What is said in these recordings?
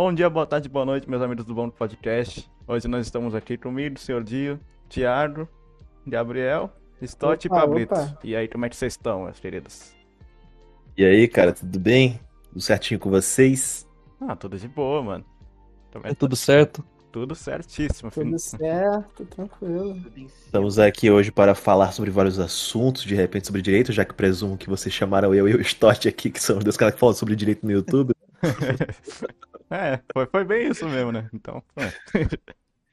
Bom dia, boa tarde, boa noite, meus amigos do Bom Podcast. Hoje nós estamos aqui comigo, senhor Dio, Tiago, Gabriel, Stott e Pablito. opa. E aí, como é que vocês estão, meus queridos? E aí, cara, tudo bem? Tudo certinho com vocês? Ah, tudo de boa, mano. Também É tudo certo? tudo certíssimo. filho. Tudo certo, tranquilo. Estamos aqui hoje para falar sobre vários assuntos, de repente sobre direito, já que presumo que vocês chamaram eu e o Stott aqui, que são os dois caras que falam sobre direito no YouTube. é, foi, foi bem isso mesmo, né? Então, é.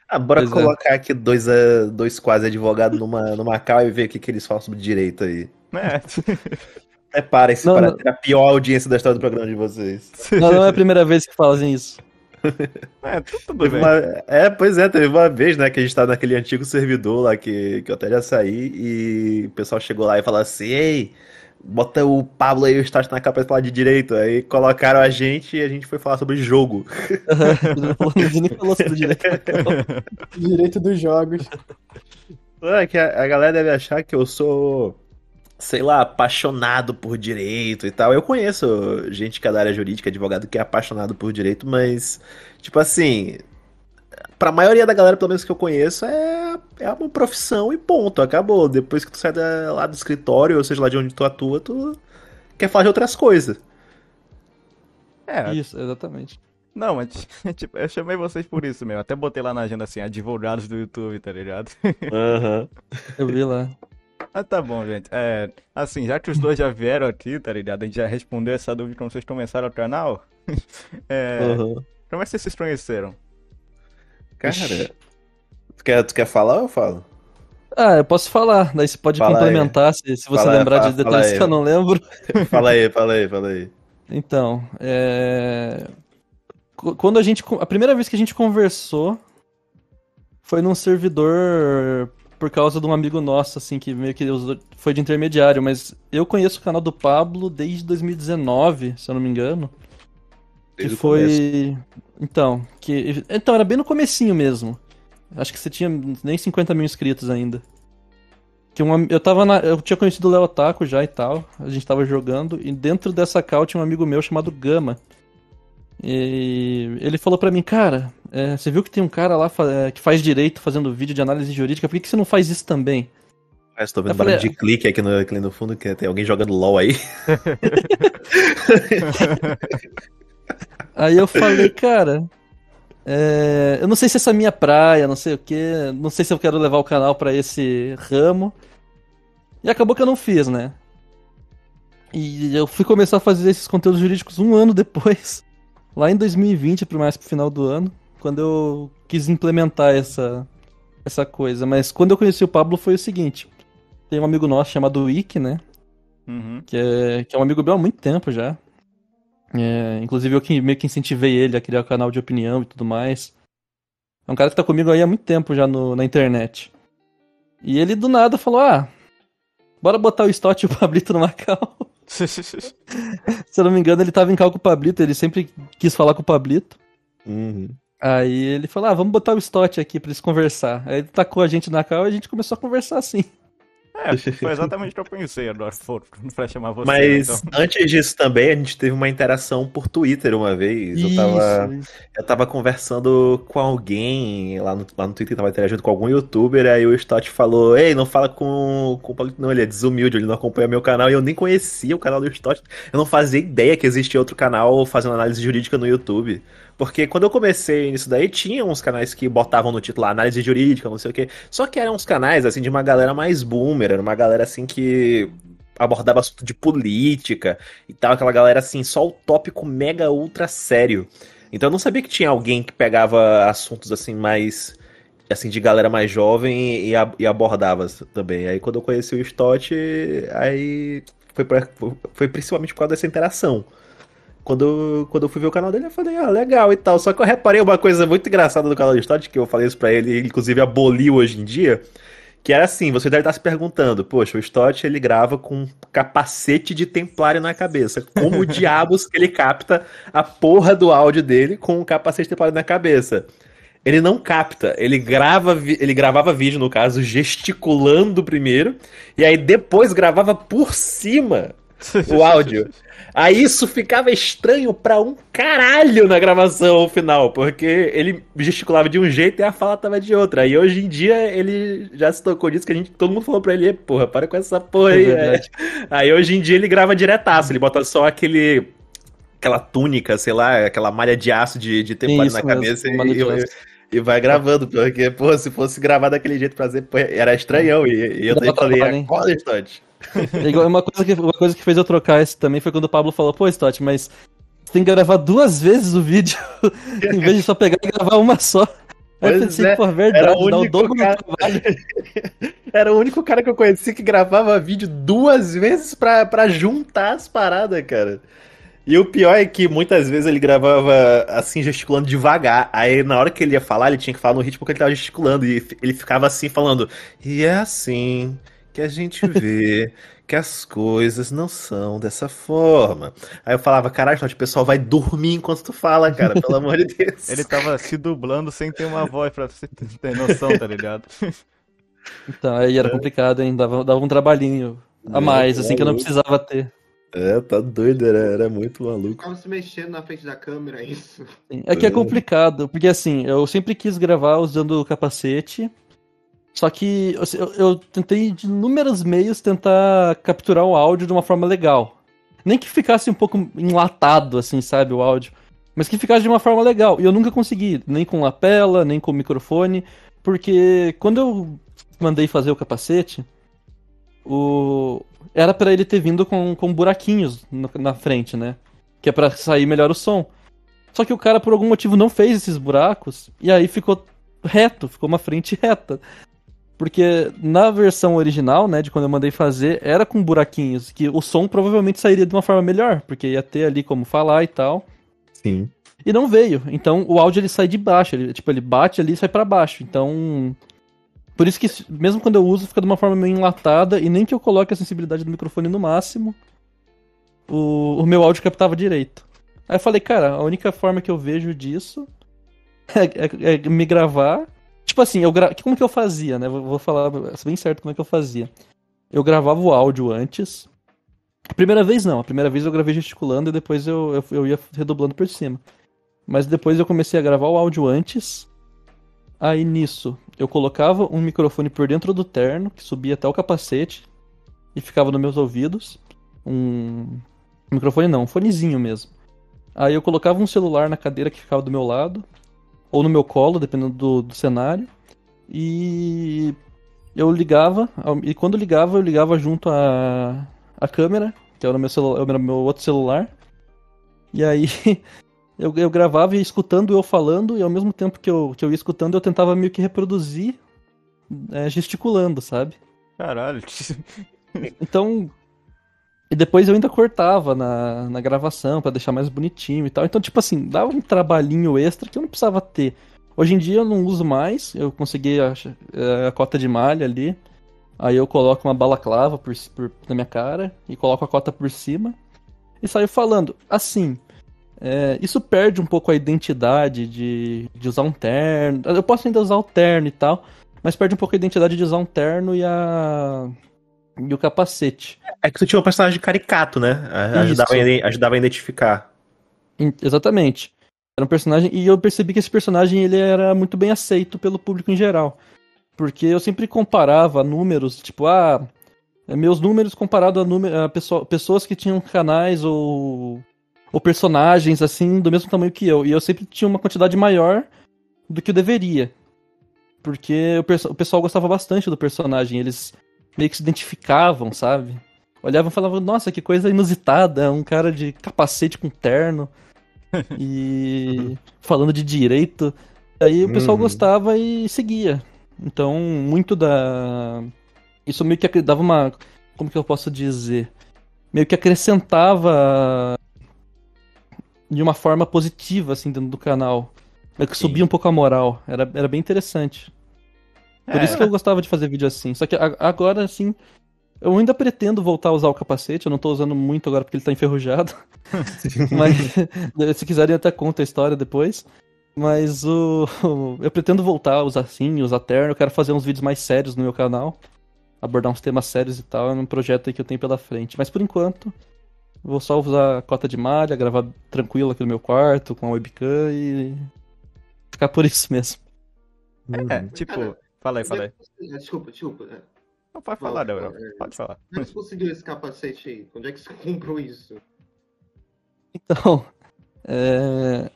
Ah, bora Pois é. colocar aqui dois, eh, dois quase advogados numa, numa cal e ver o que, que eles falam sobre direito aí. é. Preparem-se Não, para não. ter a pior audiência da história do programa de vocês. Não, não é a primeira vez que fazem isso. É, tu- tudo bem. uma- É, pois é, teve uma vez, né, que a gente tava naquele antigo servidor lá que, que eu até já saí e o pessoal chegou lá e falou assim, ei, bota o Pablo aí e o Stott na capa pra falar de direito. Aí colocaram a gente e a gente foi falar sobre jogo. Nem falou sobre direito. Direito dos jogos. É que a, a galera deve achar que eu sou, sei lá, apaixonado por direito e tal. Eu conheço gente que é da área jurídica, advogado que é apaixonado por direito, mas, tipo assim, pra maioria da galera, pelo menos que eu conheço, é, é uma profissão e ponto, acabou. Depois que tu sai da- lá do escritório, ou seja, lá de onde tu atua, tu quer falar de outras coisas. É, Isso, exatamente. não, mas tipo, eu chamei vocês por isso mesmo. Até botei lá na agenda assim, advogados do YouTube, tá ligado? Aham. Eu vi lá. Ah, tá bom, gente. É, assim, já que os dois já vieram aqui, tá ligado? A gente já respondeu essa dúvida quando vocês começaram o canal. É, Aham. como é que vocês se conheceram? Cara, tu quer, tu quer falar ou eu falo? Ah, eu posso falar, daí você pode Fala complementar se, se você Fala lembrar fala- de detalhes que eu não lembro. Fala aí, fala aí, fala aí. Então, é... qu- Quando a gente. A primeira vez que a gente conversou foi num servidor por causa de um amigo nosso, assim, que meio que foi de intermediário, mas eu conheço o canal do Pablo desde 2019, se eu não me engano. Que foi. Então, que. Então, era bem no comecinho mesmo. Acho que você tinha nem 50 mil inscritos ainda. Que um am- eu tava na. Eu tinha conhecido o Léo Taco já e tal. A gente tava jogando. E dentro dessa call tinha um amigo meu chamado Gama. E ele falou pra mim, cara, é, você viu que tem um cara lá fa- é, que faz direito fazendo vídeo de análise jurídica, por que, que você não faz isso também? Ah, estou vendo Eu falei, barulho de clique aqui no, aqui no fundo, que tem alguém jogando LOL aí. Aí eu falei, cara, é, eu não sei se essa é a minha praia, não sei o que, não sei se eu quero levar o canal pra esse ramo. E acabou que eu não fiz, né? E eu fui começar a fazer esses conteúdos jurídicos um ano depois, lá em 2020, pro mais pro final do ano, quando eu quis implementar essa, essa coisa. Mas quando eu conheci o Pablo foi o seguinte: tem um amigo nosso chamado Wick, né? Uhum. que é, que é um amigo meu há muito tempo já. É, inclusive eu que meio que incentivei ele a criar o canal de opinião e tudo mais. É um cara que tá comigo aí há muito tempo já no- na internet. E ele do nada falou: Ah, bora botar o Stott e o Pablito numa cal. Se eu não me engano, ele tava em cal com o Pablito, ele sempre quis falar com o Pablito. Uhum. Aí ele falou: Ah, vamos botar o Stott aqui pra eles conversar. Aí ele tacou a gente na cal e a gente começou a conversar assim. É, foi exatamente o que eu pensei pra chamar você. Mas então. antes disso também, a gente teve uma interação por Twitter uma vez. Eu tava, Isso, isso. eu tava conversando com alguém lá no, lá no Twitter, tava interagindo com algum youtuber, aí o Stott falou, ei, não fala com, com o Pablito, não, ele é desumilde, ele não acompanha meu canal, e eu nem conhecia o canal do Stott, eu não fazia ideia que existia outro canal fazendo análise jurídica no YouTube. Porque quando eu comecei nisso daí, tinha uns canais que botavam no título lá, análise jurídica, não sei o quê. Só que eram uns canais, assim, de uma galera mais boomer, era uma galera, assim, que abordava assunto de política e tal, aquela galera, assim, só o tópico mega ultra sério. Então eu não sabia que tinha alguém que pegava assuntos, assim, mais, assim, de galera mais jovem e, a- e abordava também. Aí quando eu conheci o Stott, aí foi, pra- foi principalmente por causa dessa interação. Quando, quando eu fui ver o canal dele, eu falei, ah, legal e tal. Só que eu reparei uma coisa muito engraçada do canal do Stott, que eu falei isso pra ele, inclusive aboliu hoje em dia, que era assim, você deve estar se perguntando, poxa, o Stott ele grava com um capacete de templário na cabeça. Como diabos ele capta a porra do áudio dele com um capacete de templário na cabeça? Ele não capta, ele grava, ele gravava vídeo, no caso, gesticulando primeiro, e aí depois gravava por cima o áudio. Aí isso ficava estranho pra um caralho na gravação final, porque ele gesticulava de um jeito e a fala tava de outra. Aí hoje em dia ele já se tocou disso que a gente, todo mundo falou pra ele, porra, para com essa porra aí. É. Aí hoje em dia ele grava diretaço, ele bota só aquele aquela túnica, sei lá, aquela malha de aço de, de teflone Isso na mesmo, cabeça de e, e, e vai gravando, porque, pô, se fosse gravar daquele jeito pra fazer, era estranhão. E, e eu falei, hein? acorda, Stott. É uma, coisa que, uma coisa que fez eu trocar esse também foi quando o Pablo falou, pô, Stott, mas você tem que gravar duas vezes o vídeo, em vez de só pegar e gravar uma só. Aí eu Pois pensei, é, pô, verdade, era o dá o único dobro do cara- trabalho. Era o único cara que eu conheci que gravava vídeo duas vezes pra, pra juntar as paradas, cara. E o pior é que muitas vezes ele gravava assim, gesticulando devagar. Aí na hora que ele ia falar, ele tinha que falar no ritmo que ele tava gesticulando. E ele ficava assim, falando: E é assim que a gente vê que as coisas não são dessa forma. Aí eu falava: Caralho, o pessoal vai dormir enquanto tu fala, cara, pelo amor de Deus. Ele tava se dublando sem ter uma voz pra você ter noção, tá ligado? Então, aí era complicado, hein, dava, dava um trabalhinho a É, mais, assim, que eu não precisava ter. É, tá doido, era, era muito maluco. Ficava se mexendo na frente da câmera, isso. É que é complicado, porque assim, eu sempre quis gravar usando o capacete, só que assim, eu, eu tentei de inúmeros meios tentar capturar o áudio de uma forma legal. Nem que ficasse um pouco enlatado, assim, sabe, o áudio. Mas que ficasse de uma forma legal. E eu nunca consegui, nem com lapela, nem com microfone, porque quando eu mandei fazer o capacete, o... era pra ele ter vindo com, com buraquinhos na frente, né? Que é pra sair melhor o som. Só que o cara, por algum motivo, não fez esses buracos, e aí ficou reto, ficou uma frente reta. Porque na versão original, né, de quando eu mandei fazer, era com buraquinhos, que o som provavelmente sairia de uma forma melhor, porque ia ter ali como falar e tal. Sim. E não veio. Então o áudio ele sai de baixo, ele, tipo, ele bate ali e sai pra baixo. Então, por isso que mesmo quando eu uso fica de uma forma meio enlatada e nem que eu coloque a sensibilidade do microfone no máximo, o, o meu áudio captava direito. Aí eu falei, cara, a única forma que eu vejo disso é, é- é me gravar. Tipo assim, eu gra... como que eu fazia, né? Vou, falar bem certo como é que eu fazia. Eu gravava o áudio antes. A primeira vez não, a primeira vez eu gravei gesticulando e depois eu, eu, eu ia redoblando por cima. Mas depois eu comecei a gravar o áudio antes. Aí nisso, eu colocava um microfone por dentro do terno, que subia até o capacete e ficava nos meus ouvidos. Um microfone não, um fonezinho mesmo. Aí eu colocava um celular na cadeira que ficava do meu lado, ou no meu colo, dependendo do, do cenário. E eu ligava, e quando ligava, eu ligava junto a, a câmera, que era o meu, celu- era meu outro celular. E aí eu, eu gravava e escutando eu falando, e ao mesmo tempo que eu, que eu ia escutando, eu tentava meio que reproduzir é, gesticulando, sabe? Caralho. Então. E depois eu ainda cortava na, na gravação pra deixar mais bonitinho e tal. Então, tipo assim, dava um trabalhinho extra que eu não precisava ter. Hoje em dia eu não uso mais, eu consegui a, a cota de malha ali. Aí eu coloco uma balaclava por, por, na minha cara e coloco a cota por cima e saio falando. Assim, é, isso perde um pouco a identidade de, de usar um terno. Eu posso ainda usar o terno e tal, mas perde um pouco a identidade de usar um terno e a. e o capacete. É que tu tinha um personagem caricato, né? Ajudava, a, ajudava a identificar. Exatamente. Era um personagem e eu percebi que esse personagem ele era muito bem aceito pelo público em geral. Porque eu sempre comparava números, tipo, ah, é, meus números comparado a, número, a pessoa- pessoas que tinham canais ou, ou personagens assim do mesmo tamanho que eu. E eu sempre tinha uma quantidade maior do que eu deveria. Porque o, o pessoal gostava bastante do personagem, eles meio que se identificavam, sabe? Olhavam e falavam, nossa, que coisa inusitada, um cara de capacete com terno e falando de direito. Aí o pessoal Uhum. gostava e seguia. Então, muito da. Isso meio que dava uma. Como que eu posso dizer? Meio que acrescentava de uma forma positiva, assim, dentro do canal. Meio que Sim. subia um pouco a moral. Era, era bem interessante. Por É. isso que eu gostava de fazer vídeo assim. Só que agora, assim, eu ainda pretendo voltar a usar o capacete. Eu não tô usando muito agora porque ele tá enferrujado. Mas se quiserem até conta a história depois. Mas o. Eu pretendo voltar a usar assim, usar terno. Eu quero fazer uns vídeos mais sérios no meu canal. Abordar uns temas sérios e tal. É um projeto aí que eu tenho pela frente. Mas por enquanto, Vou só usar a cota de malha, gravar tranquilo aqui no meu quarto, com a webcam e. ficar por isso mesmo. É, tipo, fala aí, fala aí. Desculpa, desculpa. é. Não, pode falar, Não, é- Pode falar. Como é que você conseguiu esse capacete aí? Onde é que você comprou isso? Então, é,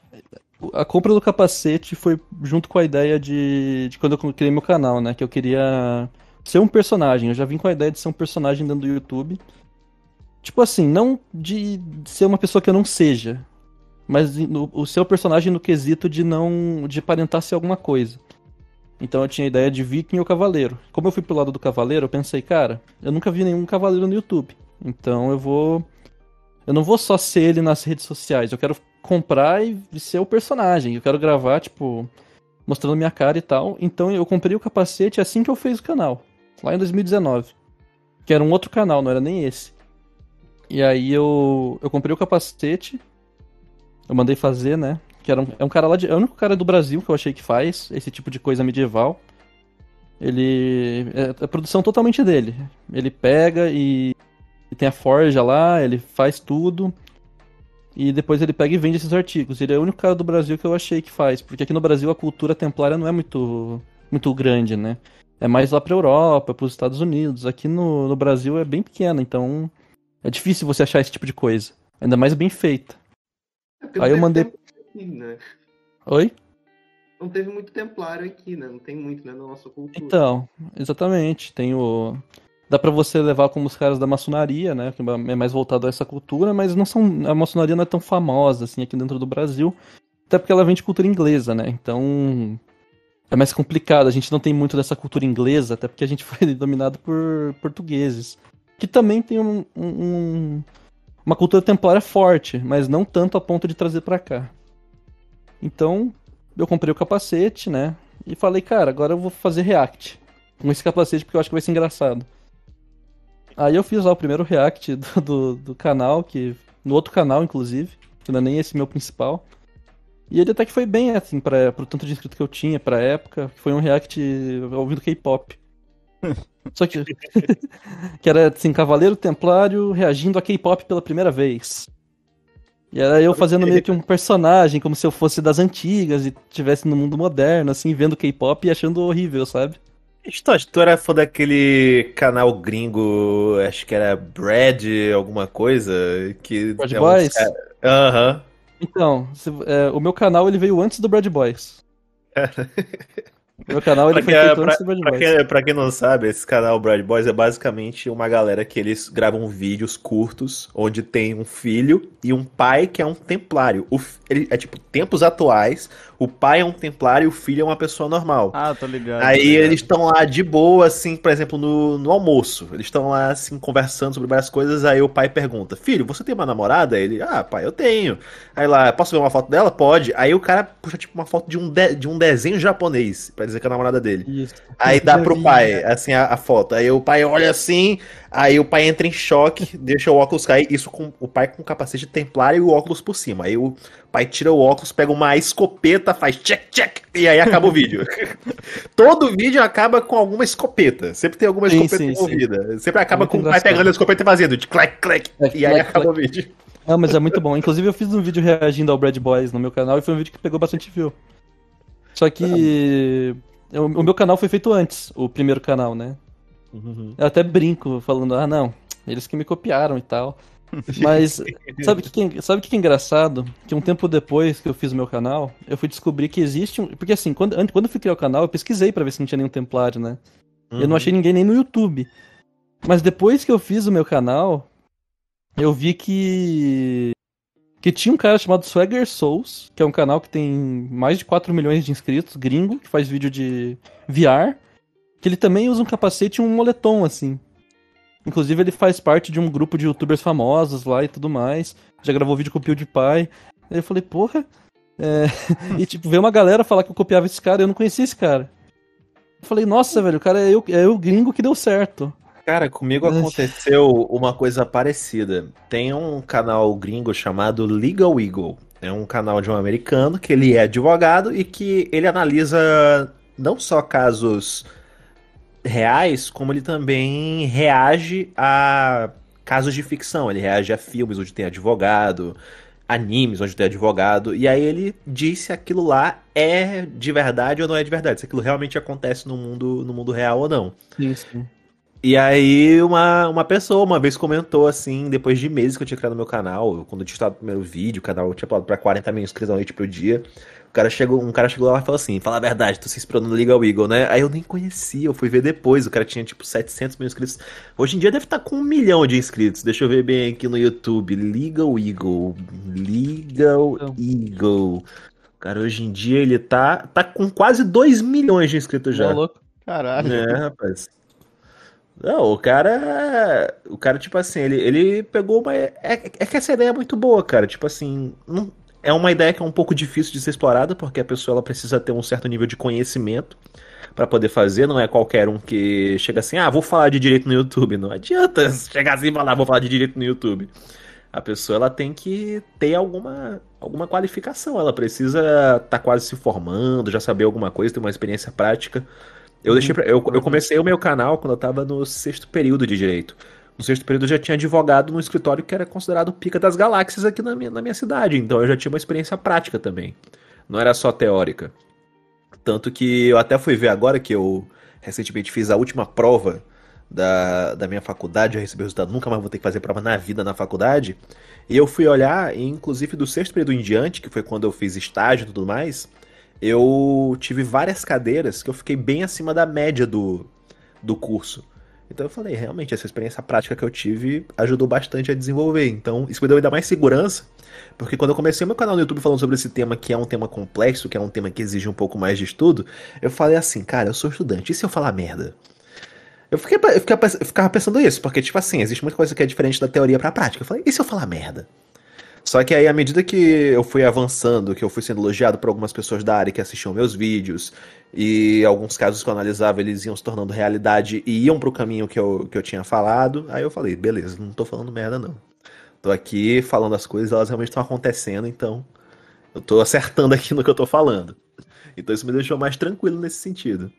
a compra do capacete foi junto com a ideia de, de quando eu criei meu canal, né? Que eu queria ser um personagem. Eu já vim com a ideia de ser um personagem dentro do YouTube. Tipo assim, não de ser uma pessoa que eu não seja, mas no- o seu personagem no quesito de não. de aparentar ser alguma coisa. Então eu tinha a ideia de viking ou cavaleiro. Como eu fui pro lado do cavaleiro, eu pensei, cara, eu nunca vi nenhum cavaleiro no YouTube. Então eu vou eu não vou só ser ele nas redes sociais, eu quero comprar e ser o personagem. Eu quero gravar, tipo, mostrando minha cara e tal. Então eu comprei o capacete assim que eu fiz o canal, lá em 2019. Que era um outro canal, não era nem esse. E aí eu, eu comprei o capacete, eu mandei fazer, né? Que era um, é um cara lá de. É o único cara do Brasil que eu achei que faz esse tipo de coisa medieval. Ele. É a produção totalmente dele. Ele pega e e tem a forja lá, ele faz tudo. E depois ele pega e vende esses artigos. Ele é o único cara do Brasil que eu achei que faz. Porque aqui no Brasil a cultura templária não é muito, muito grande, né? É mais lá pra Europa, pros Estados Unidos. Aqui no, no Brasil é bem pequena, então é difícil você achar esse tipo de coisa. Ainda mais bem feita. É Aí eu mandei- aqui, né? Oi? Não teve muito templário aqui, né? Não tem muito, né? Na nossa cultura. Então, exatamente. Tem o. Dá pra você levar como os caras da maçonaria, né? Que é mais voltado a essa cultura, mas não são. A maçonaria não é tão famosa assim aqui dentro do Brasil. Até porque ela vem de cultura inglesa, né? Então. É mais complicado. A gente não tem muito dessa cultura inglesa, até porque a gente foi dominado por portugueses. Que também tem um, um- um- uma cultura templária forte, mas não tanto a ponto de trazer pra cá. Então, eu comprei o capacete, né? E falei, cara, agora eu vou fazer react com esse capacete porque eu acho que vai ser engraçado. Aí eu fiz lá o primeiro react do, do, do canal, que no outro canal, inclusive, que não é nem esse meu principal. E ele até que foi bem, assim, pra, pro tanto de inscrito que eu tinha pra época, foi um react ouvindo K-pop. Só que. que era, assim, Cavaleiro Templário reagindo a K-pop pela primeira vez. E era eu fazendo meio que um personagem, como se eu fosse das antigas e estivesse no mundo moderno, assim, vendo K-pop e achando horrível, sabe? Stosh, tu era fã daquele canal gringo, acho que era Brad, alguma coisa, que... Brad é Boys? Aham. Então, se- é, o meu canal ele veio antes do Brad Boys. Meu canal ele Pra foi quem- feito pra- antes do Brad Pra Boys. quem, pra quem não sabe, esse canal Brad Boys é basicamente uma galera que eles gravam vídeos curtos, onde tem um filho e um pai que é um templário. O, ele, é tipo, tempos atuais, o pai é um templário e o filho é uma pessoa normal. Ah, tô ligado. tô Aí ligado. eles estão lá de boa, assim, por exemplo, no, no almoço. Eles estão lá, assim, conversando sobre várias coisas. Aí o pai pergunta: Filho, você tem uma namorada? Ele, ah, pai, eu tenho. Aí lá, posso ver uma foto dela? Pode. Aí o cara puxa, tipo, uma foto de um, de, de um desenho japonês, pra dizer que é a namorada dele. Isso. Aí dá pro pai, assim, a, a foto. Aí o pai olha assim, aí o pai entra em choque, deixa o óculos cair. Isso com o pai com capacete templário e o óculos por cima. Aí o pai tira o óculos, pega uma escopeta, faz check, check, e aí acaba o vídeo. Todo vídeo acaba com alguma escopeta. Sempre tem alguma Sim, escopeta sim, envolvida. Sempre acaba com o pai pegando a escopeta e fazendo de clac, clac. É, E aí clac, acaba o clac. vídeo. Não, mas é muito bom. Inclusive eu fiz um vídeo reagindo ao Brad Boys no meu canal e foi um vídeo que pegou bastante view. Só que eu- o meu canal foi feito antes, o primeiro canal, né? Eu até brinco falando, ah não, eles que me copiaram e tal. Mas sabe o que, é- sabe que é engraçado? Que um tempo depois que eu fiz o meu canal, eu fui descobrir que existe um. Porque assim, quando, antes- quando eu fui criar o canal, eu pesquisei pra ver se não tinha nenhum templário, né? Eu não achei ninguém nem no YouTube. Mas depois que eu fiz o meu canal, eu vi que. Que tinha um cara chamado Swagger Souls, que é um canal que tem mais de 4 milhões de inscritos, gringo, que faz vídeo de VR. Que ele também usa um capacete e um moletom, assim. Inclusive, ele faz parte de um grupo de youtubers famosos lá e tudo mais. Já gravou vídeo com o PewDiePie. Aí eu falei, porra. é, e tipo, veio uma galera falar que eu copiava esse cara e eu não conhecia esse cara. Eu falei, nossa, velho, o cara é eu, é eu gringo que deu certo. Cara, comigo Ai. aconteceu uma coisa parecida. Tem um canal gringo chamado Legal Eagle. É um canal de um americano que ele é advogado e que ele analisa não só casos reais, como ele também reage a casos de ficção, ele reage a filmes onde tem advogado, animes onde tem advogado, e aí ele diz se aquilo lá é de verdade ou não é de verdade, se aquilo realmente acontece no mundo, no mundo real ou não. Sim. E aí uma, uma pessoa uma vez comentou assim, depois de meses que eu tinha criado meu canal, quando eu tinha estado o primeiro vídeo, o canal tinha falado pra 40 mil inscritos à noite pro dia. O cara chegou, um cara chegou lá e falou assim: Fala a verdade, tu se inspirou no Legal Eagle, né? Aí eu nem conhecia, eu fui ver depois. O cara tinha tipo 700 mil inscritos. Hoje em dia deve estar com um milhão de inscritos. Deixa eu ver bem aqui no YouTube: Legal Eagle. Legal. Eagle. Cara, hoje em dia ele tá, tá com quase 2 milhões de inscritos Já. já. louco. Caralho. É, rapaz. Não, o cara. O cara, tipo assim, ele, ele pegou uma. É, é que essa ideia é muito boa, cara. Tipo assim. não- é uma ideia que é um pouco difícil de ser explorada, porque a pessoa ela precisa ter um certo nível de conhecimento pra poder fazer. Não é qualquer um que chega assim, ah, vou falar de direito no YouTube. Não adianta chegar assim e falar, vou falar de direito no YouTube. A pessoa ela tem que ter alguma, alguma qualificação. Ela precisa estar quase se formando, já saber alguma coisa, ter uma experiência prática. Eu deixei pra- eu, eu comecei o meu canal quando eu tava no sexto período de direito. No sexto período eu já tinha advogado no escritório que era considerado pica das galáxias aqui na minha, na minha cidade. Então eu já tinha uma experiência prática também. Não era só teórica. Tanto que eu até fui ver agora que eu recentemente fiz a última prova da, da minha faculdade, eu recebi o resultado, nunca mais vou ter que fazer prova na vida na faculdade. E eu fui olhar, e inclusive do sexto período em diante, que foi quando eu fiz estágio e tudo mais, eu tive várias cadeiras que eu fiquei bem acima da média do, do curso. Então eu falei, realmente, essa experiência prática que eu tive ajudou bastante a desenvolver. Então isso me deu ainda mais segurança, porque quando eu comecei meu canal no YouTube falando sobre esse tema, que é um tema complexo, que é um tema que exige um pouco mais de estudo, eu falei assim, cara, eu sou estudante, e se eu falar merda? Eu, fiquei, eu, ficava, eu ficava pensando isso, porque, tipo assim, existe muita coisa que é diferente da teoria pra prática. Eu falei, e se eu falar merda? Só que aí, à medida que eu fui avançando, que eu fui sendo elogiado por algumas pessoas da área que assistiam meus vídeos, e alguns casos que eu analisava, eles iam se tornando realidade e iam pro caminho que eu, que eu tinha falado, aí eu falei, beleza, não tô falando merda não. Tô aqui falando as coisas, elas realmente estão acontecendo, então eu tô acertando aqui no que eu tô falando. Então isso me deixou mais tranquilo nesse sentido.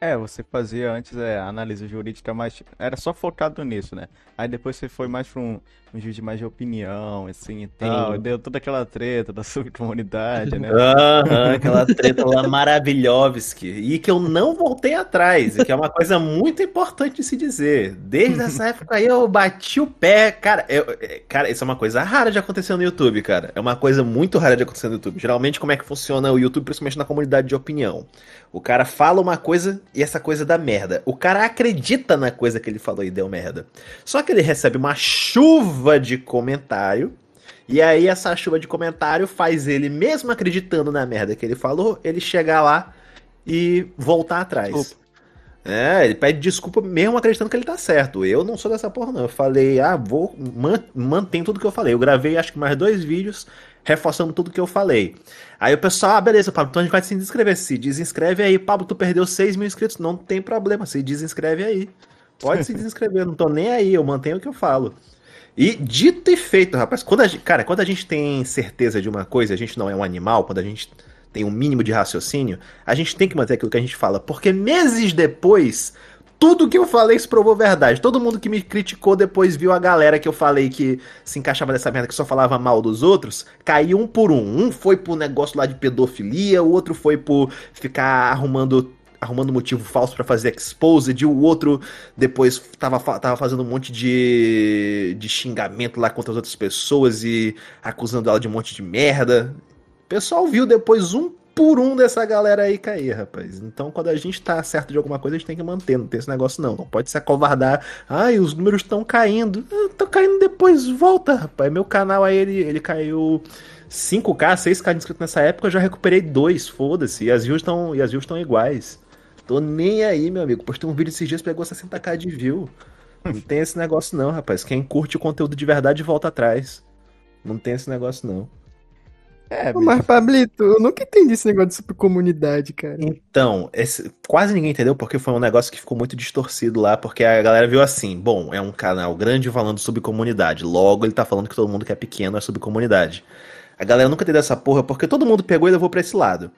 É, você fazia antes é, análise jurídica, mas era só focado nisso, né? Aí depois você foi mais pra um, um vídeo mais de opinião, assim e tal. Sim. Deu toda aquela treta da sua comunidade, né? Aham, aquela treta lá Maravilhovski. E que eu não voltei atrás, e que é uma coisa muito importante de se dizer. Desde essa época aí eu bati o pé. Cara, eu- é, cara, isso é uma coisa rara de acontecer no YouTube, cara. É uma coisa muito rara de acontecer no YouTube. Geralmente, como é que funciona o YouTube, principalmente na comunidade de opinião? O cara fala uma coisa e essa coisa dá merda. O cara acredita na coisa que ele falou e deu merda. Só que ele recebe uma chuva de comentário. E aí essa chuva de comentário faz ele, mesmo acreditando na merda que ele falou, ele chegar lá e voltar atrás. Desculpa. É, ele pede desculpa mesmo acreditando que ele tá certo. Eu não sou dessa porra, não. Eu falei, ah, vou man mantém tudo que eu falei. Eu gravei acho que mais dois vídeos reforçando tudo que eu falei. Aí o pessoal, ah, beleza, Pablo, então a gente vai se inscrever. Se desinscreve aí, Pablo, tu perdeu 6 mil inscritos. Não tem problema, se desinscreve aí. Pode se desinscrever, não tô nem aí, eu mantenho o que eu falo. E dito e feito, rapaz, quando a gente, cara, quando a gente tem certeza de uma coisa, a gente não é um animal, quando a gente tem um mínimo de raciocínio, a gente tem que manter aquilo que a gente fala, porque meses depois, tudo que eu falei se provou verdade. Todo mundo que me criticou depois viu a galera que eu falei que se encaixava nessa merda, que só falava mal dos outros, caiu um por um. Um foi pro negócio lá de pedofilia, o outro foi por ficar arrumando arrumando motivo falso pra fazer exposed, o outro depois tava, tava fazendo um monte de, de xingamento lá contra as outras pessoas e acusando ela de um monte de merda. O pessoal viu depois um por um dessa galera aí cair, rapaz. Então, quando a gente tá certo de alguma coisa, a gente tem que manter, não tem esse negócio não. Não pode se acovardar. Ai, os números estão caindo. Tô caindo depois, volta, rapaz. Meu canal aí, ele, ele caiu 5k, 6k de inscritos nessa época, eu já recuperei dois, foda-se. E as views estão iguais. Tô nem aí, meu amigo. Postei um vídeo esses dias, pegou 60k de view. Não tem esse negócio não, rapaz. Quem curte o conteúdo de verdade volta atrás. Não tem esse negócio não. É, Mas, Pablito, eu nunca entendi esse negócio de supercomunidade, cara. Então, esse- quase ninguém entendeu porque foi um negócio que ficou muito distorcido lá, porque a galera viu assim, bom, é um canal grande falando sobre comunidade, logo ele tá falando que todo mundo que é pequeno é sobre comunidade. A galera nunca entendeu essa porra porque todo mundo pegou e levou pra esse lado.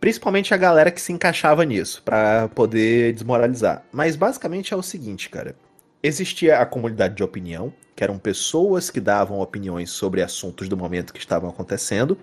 Principalmente a galera que se encaixava nisso, pra poder desmoralizar. Mas basicamente é o seguinte, cara. existia a comunidade de opinião, que eram pessoas que davam opiniões sobre assuntos do momento que estavam acontecendo,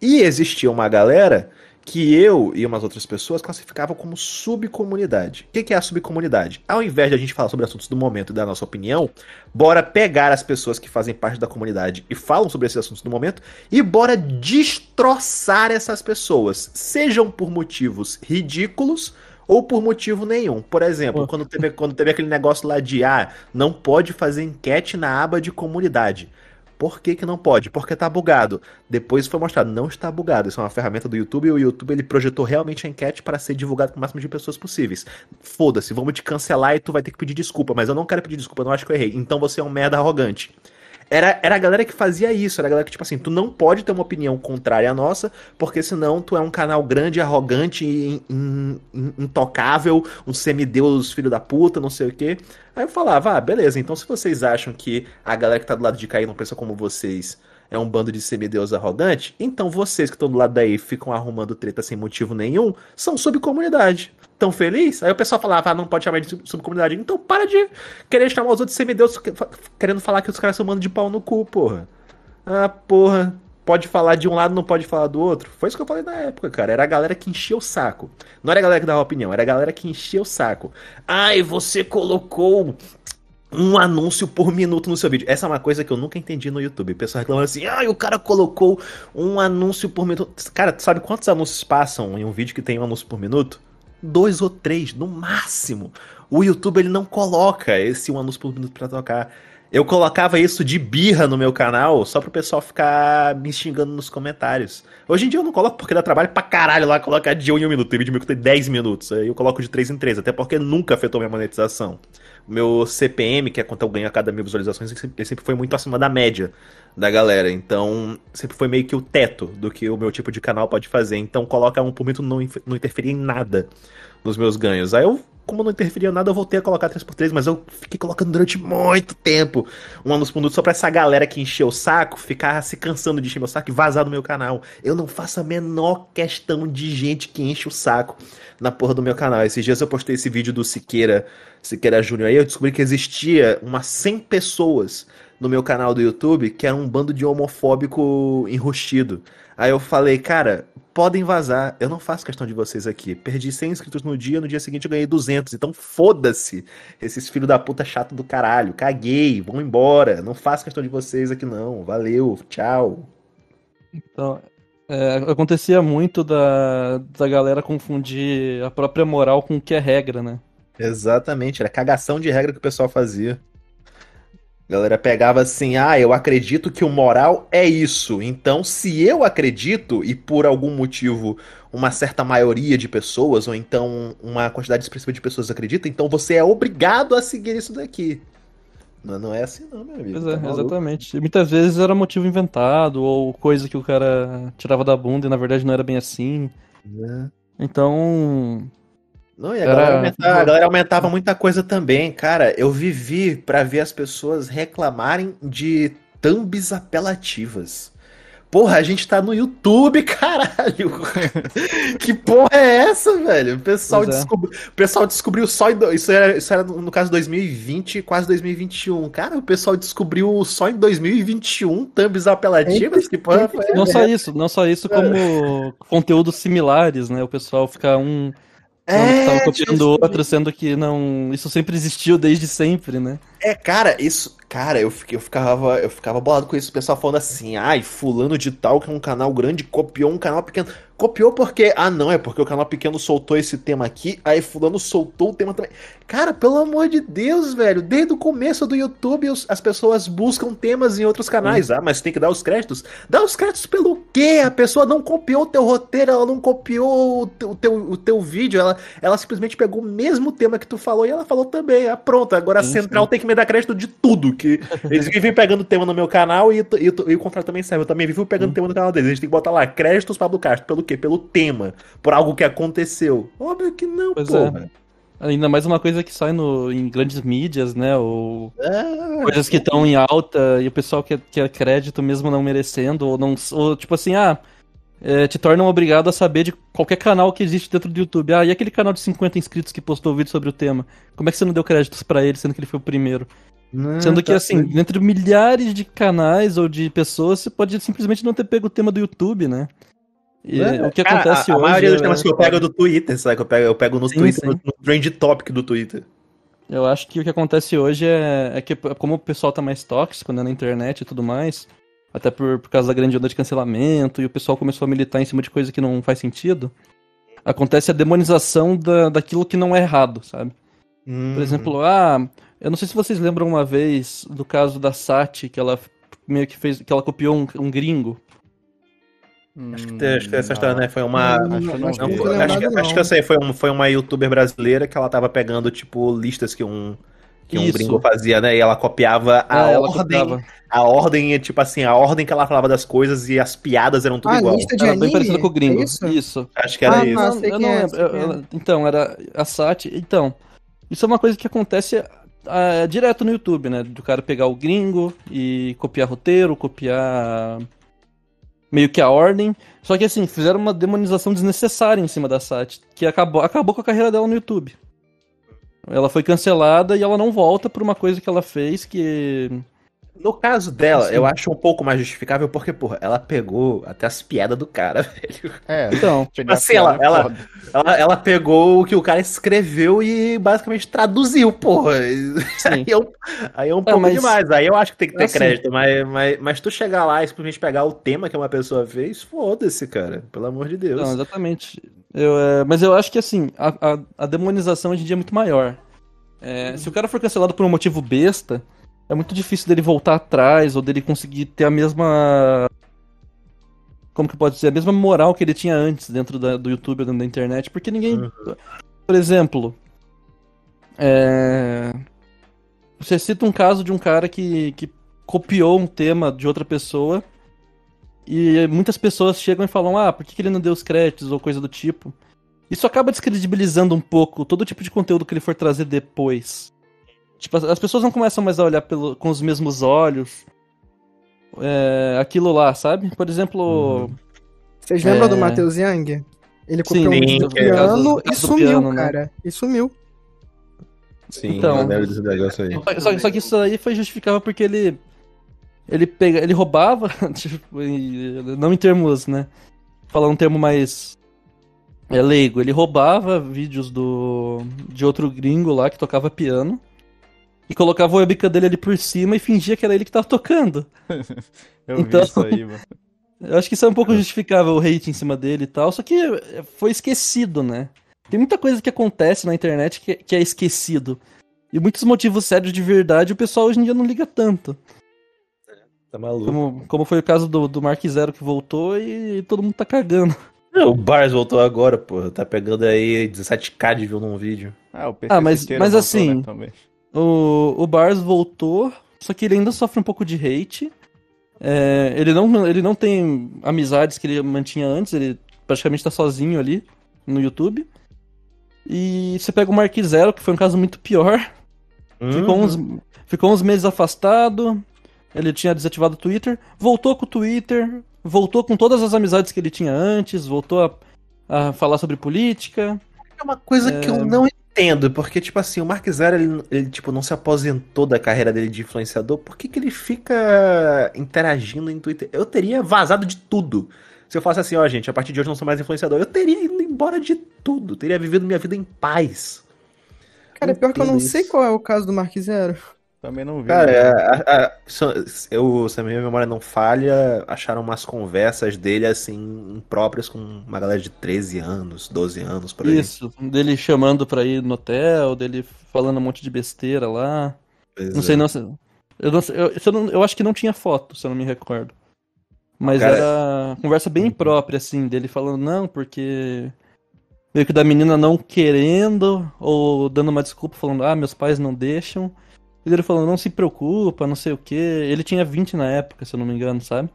e existia uma galera que eu e umas outras pessoas classificavam como subcomunidade. O que é a subcomunidade? Ao invés de a gente falar sobre assuntos do momento e dar nossa opinião, bora pegar as pessoas que fazem parte da comunidade e falam sobre esses assuntos do momento e bora destroçar essas pessoas, sejam por motivos ridículos ou por motivo nenhum. Por exemplo, Pô. quando teve, quando teve aquele negócio lá de ah, não pode fazer enquete na aba de comunidade. Por que, que não pode? Porque tá bugado. Depois foi mostrado, não está bugado. Isso é uma ferramenta do YouTube e o YouTube ele projetou realmente a enquete para ser divulgado com o máximo de pessoas possíveis. Foda-se, vamos te cancelar e tu vai ter que pedir desculpa, mas eu não quero pedir desculpa, eu não acho que eu errei. Então você é um merda arrogante. Era, era a galera que fazia isso, era a galera que, tipo assim, tu não pode ter uma opinião contrária à nossa, porque senão tu é um canal grande, arrogante, in- in- in- intocável, um semideus filho da puta, não sei o quê. Aí eu falava, ah, beleza, então se vocês acham que a galera que tá do lado de e não pensa como vocês é um bando de semideus arrogante, então vocês que estão do lado daí ficam arrumando treta sem motivo nenhum, são subcomunidade. Tão feliz? Aí o pessoal falava, ah, não pode chamar de sub- subcomunidade. Então para de querer chamar os outros semideus querendo falar que os caras são bando de pau no cu, porra. Ah, porra. Pode falar de um lado, não pode falar do outro. Foi isso que eu falei na época, cara. Era a galera que enchia o saco. Não era a galera que dava opinião, era a galera que enchia o saco. Ai, você colocou um anúncio por minuto no seu vídeo. Essa é uma coisa que eu nunca entendi no YouTube. O pessoal reclamando assim, ai, o cara colocou um anúncio por minuto. Cara, sabe quantos anúncios passam em um vídeo que tem um anúncio por minuto? Dois ou três, no máximo. O YouTube ele não coloca esse um anúncio por minuto pra tocar. Eu colocava isso de birra no meu canal só pro pessoal ficar me xingando nos comentários. Hoje em dia eu não coloco porque dá trabalho pra caralho lá colocar de um em um minuto. Tem vídeo meu que tem 10 minutos. Aí eu coloco de 3 em 3, até porque nunca afetou minha monetização. Meu CPM, que é quanto eu ganho a cada mil visualizações, ele sempre- foi muito acima da média da galera. Então, sempre foi meio que o teto do que o meu tipo de canal pode fazer. Então, coloca um por minuto não, não em nada nos meus ganhos. Aí eu, como não interferia em nada, eu voltei a colocar 3x3, mas eu fiquei colocando durante muito tempo um anúncio por só pra essa galera que encheu o saco ficar se cansando de encher meu saco e vazar do meu canal. Eu não faço a menor questão de gente que enche o saco na porra do meu canal. Esses dias eu postei esse vídeo do Siqueira, Siqueira Júnior aí, eu descobri que existia umas 100 pessoas no meu canal do YouTube que era um bando de homofóbico enrustido. Aí eu falei, cara, podem vazar, eu não faço questão de vocês aqui. Perdi 100 inscritos no dia, no dia seguinte eu ganhei 200. Então foda-se esses filhos da puta chato do caralho. Caguei, vão embora. Não faço questão de vocês aqui não. Valeu, tchau. Então, é, acontecia muito da, da galera confundir a própria moral com o que é regra, né? Exatamente, era cagação de regra que o pessoal fazia. A galera pegava assim, ah, eu acredito que o moral é isso. Então, se eu acredito, e por algum motivo uma certa maioria de pessoas, ou então uma quantidade expressiva de pessoas acredita, então você é obrigado a seguir isso daqui. Não, não é assim não, meu amigo. Pois tá é, exatamente. E muitas vezes era motivo inventado, ou coisa que o cara tirava da bunda e na verdade não era bem assim. É. Então, Não, e a Era- galera, aumentava, a galera aumentava muita coisa também, cara. Eu vivi pra ver as pessoas reclamarem de thumbs apelativas. Porra, a gente tá no YouTube, caralho. que porra é essa, velho? O pessoal, é. descobri- o pessoal descobriu só em. do- Isso era, isso era no caso 2020, quase 2021. Cara, o pessoal descobriu só em 2021 thumbs apelativas? Que porra foi não só isso, não só isso, como conteúdos similares, né? O pessoal fica um É, tava copiando o outro, sendo que não. Isso sempre existiu desde sempre, né? É, cara, isso. Cara, eu, eu, ficava, eu ficava bolado com isso. O pessoal falando assim, ai, fulano de tal, que é um canal grande, copiou um canal pequeno. Copiou porque. Ah, não, é porque o canal pequeno soltou esse tema aqui, aí fulano soltou o tema também. Cara, pelo amor de Deus, velho. Desde o começo do YouTube, as pessoas buscam temas em outros canais. Ah, mas tem que dar os créditos. Dá os créditos pelo quê? A pessoa não copiou o teu roteiro, ela não copiou o teu, o teu, o teu vídeo, ela, ela simplesmente pegou o mesmo tema que tu falou e ela falou também. Ah, pronto, agora a Sim, Central tem que me dar crédito de tudo. que Eles vivem pegando tema no meu canal e, e, e o contrário também serve. Eu também vivo pegando tema no canal deles. A gente tem que botar lá créditos Pablo Castro. Pelo quê? Pelo tema. Por algo que aconteceu. Óbvio que não, Pois porra. Ainda mais uma coisa que sai no, em grandes mídias, né? Ou É. coisas que estão em alta e o pessoal quer, quer crédito mesmo não merecendo, ou não. Ou tipo assim, ah, é, te tornam obrigado a saber de qualquer canal que existe dentro do YouTube. Ah, e aquele canal de 50 inscritos que postou vídeo sobre o tema? Como é que você não deu créditos pra ele, sendo que ele foi o primeiro? Sendo que, tá assim, dentro de milhares de canais ou de pessoas, você pode simplesmente não ter pego o tema do YouTube, né? E É, o que cara, acontece a, a hoje. maioria dos é- temas que eu pego é do Twitter, sabe? Que eu pego, eu pego no Sim, Twitter, sim. no, no trend topic do Twitter. Eu acho que o que acontece hoje é, é que, como o pessoal tá mais tóxico né, na internet e tudo mais, até por, por causa da grande onda de cancelamento, e o pessoal começou a militar em cima de coisa que não faz sentido, acontece a demonização da, daquilo que não é errado, sabe? Uhum. Por exemplo, ah, eu não sei se vocês lembram uma vez do caso da Sati, que ela meio que fez, que ela copiou um, um gringo. Acho que, tem- acho que essa história, né? Foi uma. Não, acho que eu não acho Não, vi. que foi- não tô acho, que, lembrado, acho que eu não. sei, foi, um, foi uma youtuber brasileira que ela tava pegando, tipo, listas que um, que um Isso. gringo fazia, né? E ela copiava a ela ordem. copiava. A ordem, tipo assim, a ordem que ela falava das coisas e as piadas eram tudo Ah, igual. lista de Era anime? bem parecida com o gringo. É isso? isso. Acho que era Ah, isso. tá. Não, sei eu não é, lembro. é. Eu- eu- Então, era a Sati. Então, isso é uma coisa que acontece ah, direto no YouTube, né? Do cara pegar o gringo e copiar roteiro, copiar meio que a ordem. Só que assim, fizeram uma demonização desnecessária em cima da Sati, que acabou, acabou com a carreira dela no YouTube. Ela foi cancelada e ela não volta por uma coisa que ela fez que. No caso dela, Sim. eu acho um pouco mais justificável porque, porra, ela pegou até as piadas do cara, velho. É, Então, pegar assim, ela- é ela-. Ela, ela pegou o que o cara escreveu e basicamente traduziu, porra. sim. Aí é um, aí é um pouco mas- demais. Aí eu acho que tem que ter Assim- crédito. Mas, mas, mas tu chegar lá e simplesmente pegar o tema que uma pessoa fez, foda-se, cara. Pelo amor de Deus. Não, exatamente. Eu, é, mas eu acho que assim, a, a, a demonização hoje em dia é muito maior. É, se o cara for cancelado por um motivo besta, é muito difícil dele voltar atrás ou dele conseguir ter a mesma. Como que pode dizer? A mesma moral que ele tinha antes dentro da- do YouTube ou dentro da internet. Porque ninguém. Uhum. Por exemplo. é, Você cita um caso de um cara que, que copiou um tema de outra pessoa. E muitas pessoas chegam e falam, ah, por que que ele não deu os créditos ou coisa do tipo. Isso acaba descredibilizando um pouco todo tipo de conteúdo que ele for trazer depois. Tipo, as- as pessoas não começam mais a olhar pelo, com os mesmos olhos. é, aquilo lá, sabe? Por exemplo. Vocês lembram É. do Matheus Young? Ele copiou Sim, um é piano caso- e sumiu, piano, né? cara. E sumiu. Sim, Então- desse negócio aí. Só, só- que isso aí foi justificável porque ele. Ele, pega, ele roubava, tipo, e- não em termos, né? Falando um termo mais é, leigo, ele roubava vídeos do de outro gringo lá que tocava piano e colocava o webcam dele ali por cima e fingia que era ele que tava tocando. Eu Então- vi isso aí, mano. Eu acho que isso é um pouco justificável o hate em cima dele e tal, só que foi esquecido, né? Tem muita coisa que acontece na internet que, que é esquecido. E muitos motivos sérios de verdade o pessoal hoje em dia não liga tanto. Tá maluco. Como, como foi o caso do, do Mark Zero que voltou e todo mundo tá cagando. O Bars voltou agora, porra. Tá pegando aí 17k de view num vídeo. Ah, o PC Ah, mas- mas voltou, assim, né. O, o Bars voltou, só que ele ainda sofre um pouco de hate. É, ele, não, ele não tem amizades que ele mantinha antes, ele praticamente tá sozinho ali no YouTube. E você pega o Mark Zero, que foi um caso muito pior. Ficou, Uhum. uns, ficou uns meses afastado. Ele tinha desativado o Twitter. Voltou com o Twitter. Voltou com todas as amizades que ele tinha antes. Voltou a, a falar sobre política. É uma coisa que eu não entendo, porque, tipo assim, o Mark Zero, ele, ele, tipo, não se aposentou da carreira dele de influenciador, por que que ele fica interagindo em Twitter? Eu teria vazado de tudo. Se eu falasse assim, ó, gente, a partir de hoje eu não sou mais influenciador, eu teria ido embora de tudo, teria vivido minha vida em paz. Cara, é pior que eu não Entendo sei isso. qual é o caso do Mark Zero. Também não vi. Cara, né? é, a- a- se- eu, se a minha memória não falha, acharam umas conversas dele, assim, impróprias com uma galera de 13 anos, 12 anos, por aí. Isso. Dele chamando pra ir no hotel, dele falando um monte de besteira lá. Pois Não é. sei, não sei. Eu, não sei- eu, eu, não- eu acho que não tinha foto, se eu não me recordo. Mas Cara- era conversa bem própria, assim, dele falando, não, porque. Meio que da menina não querendo, ou dando uma desculpa, falando, ah, meus pais não deixam. E ele falando, não se preocupa, não sei o quê. Ele tinha 20 na época, se eu não me engano, sabe?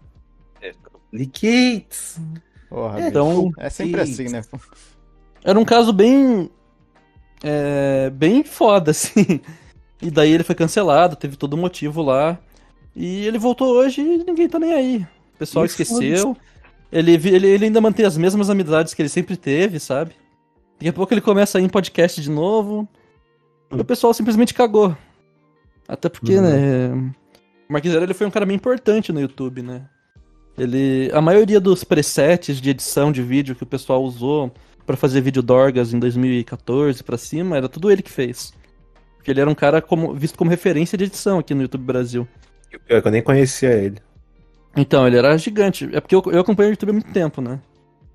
Ligates. Porra, Então, bicho. é sempre assim, né? Era um caso bem. É, bem foda, assim. E daí ele foi cancelado, teve todo um motivo lá. E ele voltou hoje e ninguém tá nem aí. O pessoal E esqueceu. Ele, ele, ele ainda mantém as mesmas amizades que ele sempre teve, sabe? Daqui a pouco ele começa a ir em podcast de novo. E o pessoal simplesmente cagou. Até porque, Uhum. né? O Mark Zero ele foi um cara bem importante no YouTube, né? Ele. A maioria dos presets de edição de vídeo que o pessoal usou pra fazer vídeo Dorgas em 2014 pra cima, era tudo ele que fez. Porque ele era um cara como, visto como referência de edição aqui no YouTube Brasil. E o pior é que eu nem conhecia ele. Então, ele era gigante. É porque eu, eu acompanho o YouTube há muito tempo, né?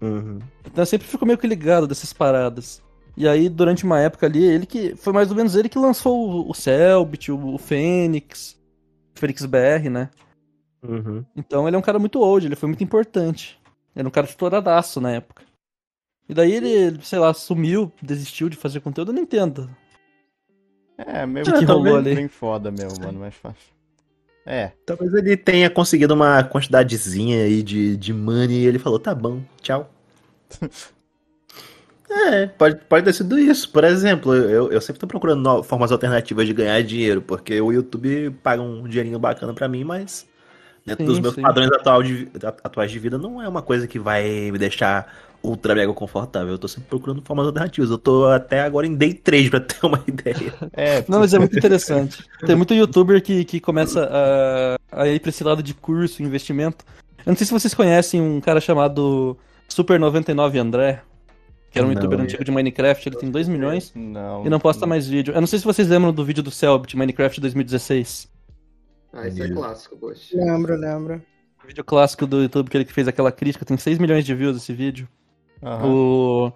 Uhum. Então eu sempre fico meio que ligado dessas paradas. E aí, durante uma época ali, ele que. Foi mais ou menos ele que lançou o, o Selbit, o, o Fênix, o Fênix BR, né? Uhum. Então ele é um cara muito old, ele foi muito importante. Era um cara estouradaço na época. E daí ele, sei lá, sumiu, desistiu de fazer conteúdo, eu não entendo. É, meio que rolou ali? bem foda mesmo, mano, mais fácil. É, Talvez ele tenha conseguido uma quantidadezinha aí de, de money e ele falou, tá bom, tchau. é, pode, pode ter sido isso. Por exemplo, eu, eu sempre tô procurando no- formas alternativas de ganhar dinheiro, porque o YouTube paga um dinheirinho bacana pra mim, mas dentro Sim, dos meus sim. padrões atual de, atuais de vida não é uma coisa que vai me deixar ultra mega confortável. Eu tô sempre procurando formas alternativas. Eu tô até agora em day trade pra ter uma ideia. é, Não, mas é muito interessante. Tem muito youtuber que, que começa a, a ir pra esse lado de curso, investimento. Eu não sei se vocês conhecem um cara chamado Super99 André, que era um Não, youtuber eu- antigo de Minecraft, ele tem 2 milhões não. e não posta mais vídeo. Eu não sei se vocês lembram do vídeo do Selbit, Minecraft 2016. Ah, isso é clássico, poxa. Lembro, lembro. O vídeo clássico do YouTube que ele fez aquela crítica, tem 6 milhões de views esse vídeo. Aham. O...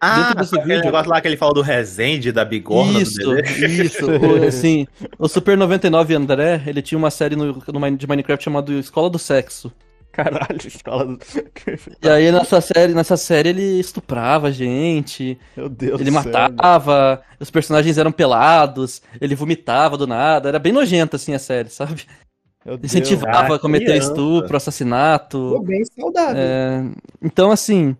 Ah, desse aquele vídeo- negócio lá que ele falou do Resende, da bigorna Isso, do bebê. isso. O, sim, o Super 99 André, ele tinha uma série no, no de Minecraft chamada Escola do Sexo. Caralho, escola do. E aí nessa série, nessa série ele estuprava gente, Meu Deus ele do céu, matava, os personagens eram pelados, ele vomitava do nada, era bem nojento assim a série, sabe? Meu Deus. Incentivava Ah, a cometer criança. estupro, assassinato. Pô, bem saudável. É, então, assim,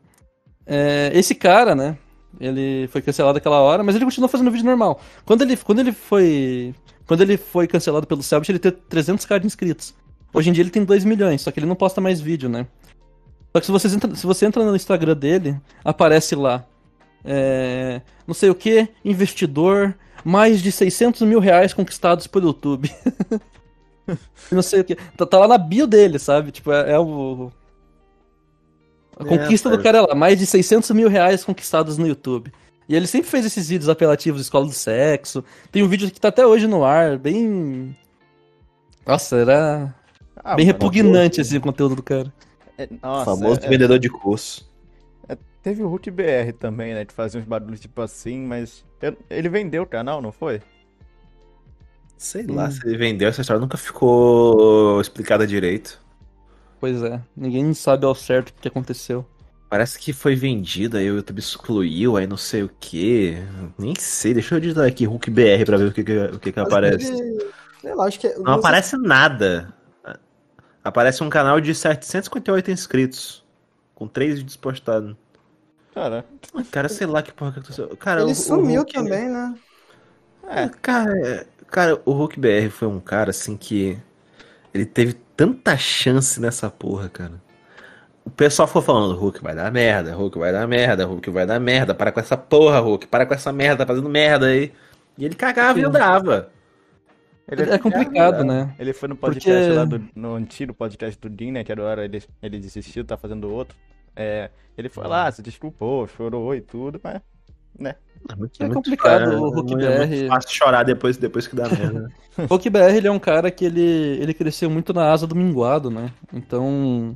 é, esse cara, né? Ele foi cancelado aquela hora, mas ele continuou fazendo vídeo normal. Quando ele, quando ele foi. Quando ele foi cancelado pelo Selbit, ele teve 300k de inscritos. Hoje em dia ele tem 2 milhões, só que ele não posta mais vídeo, né? Só que se você entra, se você entra no Instagram dele, aparece lá. é, não sei o que, investidor, mais de 600 mil reais conquistados pelo YouTube. não sei o que. Tá, tá lá na bio dele, sabe? Tipo, é, é o. A É, conquista do cara é lá, mais de 600 mil reais conquistados no YouTube. E ele sempre fez esses vídeos apelativos de escola do sexo. Tem um vídeo que tá até hoje no ar, bem. Nossa, era Ah, bem repugnante esse conteúdo do cara. é- Nossa, famoso é- vendedor de curso. Teve o Root BR também, né? De fazer uns barulhos tipo assim, mas. eu- Ele vendeu o canal, não foi? Sei lá se ele vendeu, essa história nunca ficou explicada direito. Pois é, ninguém sabe ao certo o que aconteceu. Parece que foi vendido, aí o YouTube excluiu, aí não sei o que. Nem sei, deixa eu digitar aqui Hulk BR pra ver o que, que- o que, que aparece. ele- Sei lá, acho que. é- Não aparece nada. Aparece um canal de 758 inscritos. Com três vídeos postados. Cara, Cara, sei lá que porra que aconteceu. Cara, o- Ele o sumiu Hulk- também, né? é. Cara, cara, o Hulk BR foi um cara assim que. Ele teve tanta chance nessa porra, cara. O pessoal foi falando, Hulk vai dar merda, Hulk vai dar merda, Hulk vai dar merda, para com essa porra, Hulk, para com essa merda, tá fazendo merda aí. E ele cagava e Sim. andava. Ele É complicado, né? Ele foi no podcast Porque- lá do. No antigo podcast do Dean, né? Que agora ele, ele desistiu, tá fazendo outro. É, ele foi lá, se desculpou, chorou e tudo, mas. É complicado, o Hulk é BR. muito fácil chorar depois, depois que dá merda. O Hulk BR ele é um cara que ele, ele cresceu muito na asa do minguado, né? Então.